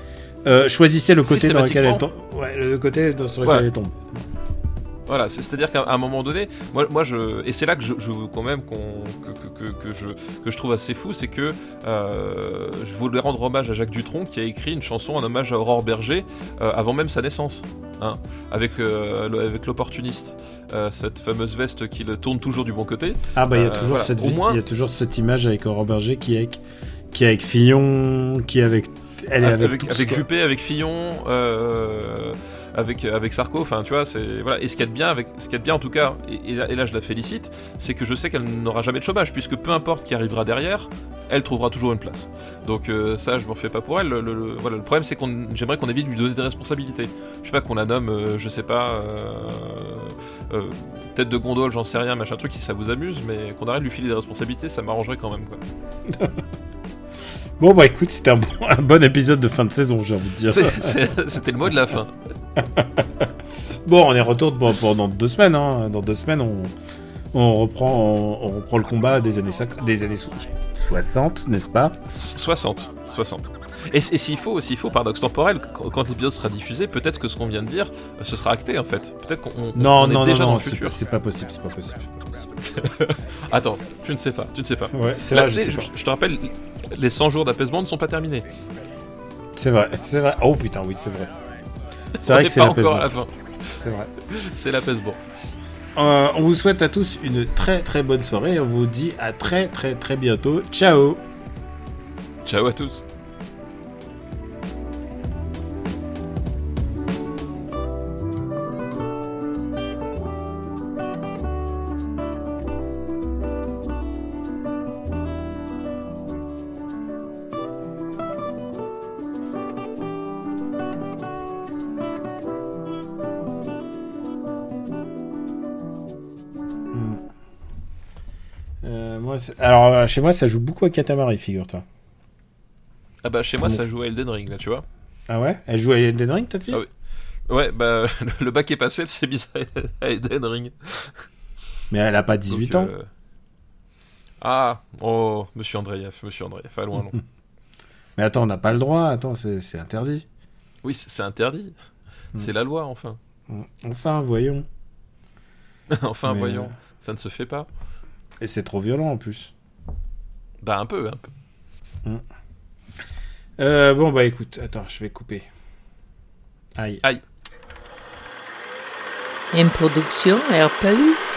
euh, choisissez le côté dans lequel elle tombe. Ouais, le côté dans- sur lequel elle tombe. Voilà, c'est- c'est-à-dire qu'à un moment donné, moi, moi je, et c'est là que je, je quand même qu'on- que, que, que, que je, que je trouve assez fou, c'est que euh, je voulais rendre hommage à Jacques Dutronc qui a écrit une chanson en hommage à Aurore Berger euh, avant même sa naissance, hein, avec, euh, le- avec l'opportuniste, cette fameuse veste qui le tourne toujours du bon côté. Ah bah il y a toujours voilà. cette Au vi- moins- il y a toujours cette image avec Aurore Berger qui est avec qui est avec Fillon, qui est avec elle est avec, avec, tous, avec quoi. Juppé, avec Fillon, euh, avec avec Sarko. Enfin, tu vois, c'est voilà. Et ce qu'il y a de bien, avec ce qu'il y a de bien en tout cas, et, et là, et là, je la félicite, c'est que je sais qu'elle n'aura jamais de chômage, puisque peu importe qui arrivera derrière, elle trouvera toujours une place. Donc euh, ça, je m'en fais pas pour elle. Le, le- le- voilà, le problème, c'est qu'on, j'aimerais qu'on évite de lui donner des responsabilités. Je sais pas qu'on la nomme, euh, je sais pas. euh, euh, tête de gondole, j'en sais rien, machin truc, si ça vous amuse, mais qu'on arrête de lui filer des responsabilités, ça m'arrangerait quand même, quoi. Bon bah écoute, c'était un bon, un bon épisode de fin de saison, j'ai envie de dire. C'était le mot de la fin. Bon, on est retour pendant deux semaines. Hein. Dans deux semaines, on, on reprend on, on reprend le combat des années des années so- 60, n'est-ce pas? 60. 60. Et, et s'il faut, s'il faut, paradoxe temporel, quand, l'épisode sera diffusé, peut-être que ce qu'on vient de dire, euh, ce sera acté en fait. Peut-être qu'on on- Non, on est non, non, déjà dans non, le c'est futur. pas, c'est pas possible, c'est pas possible. Attends, tu ne sais pas, tu ne sais pas. Ouais, c'est Là, tu je sais, je te rappelle, les 100 jours d'apaisement ne sont pas terminés. C'est vrai, c'est vrai. Oh putain, oui, c'est vrai. C'est vrai que c'est pas encore à la fin. C'est vrai. C'est l'apaisement. Euh, on vous souhaite à tous une très très bonne soirée. On vous dit à très très très bientôt. Ciao Ciao à tous. Euh, chez moi, ça joue beaucoup à Katamari, figure-toi. Ah bah chez moi ça joue à Elden Ring là, tu vois. Ah ouais? Elle joue à Elden Ring, ta fille? Ah oui. Ouais, bah, le bac est passé, elle s'est mise à Eden Ring. Mais elle a pas 18 Donc, ans? euh, Ah, oh, monsieur Andreev, monsieur Andreev, allons, allons. Mais attends, on n'a pas le droit. Attends, c'est interdit. Oui, c'est interdit. Hmm. C'est la loi, enfin. Enfin, voyons. enfin, Mais, voyons, euh, ça ne se fait pas. Et c'est trop violent en plus. Bah, un peu, un peu. Euh, bon, bah écoute, attends, je vais couper. Aïe. Aïe. Une production RPU.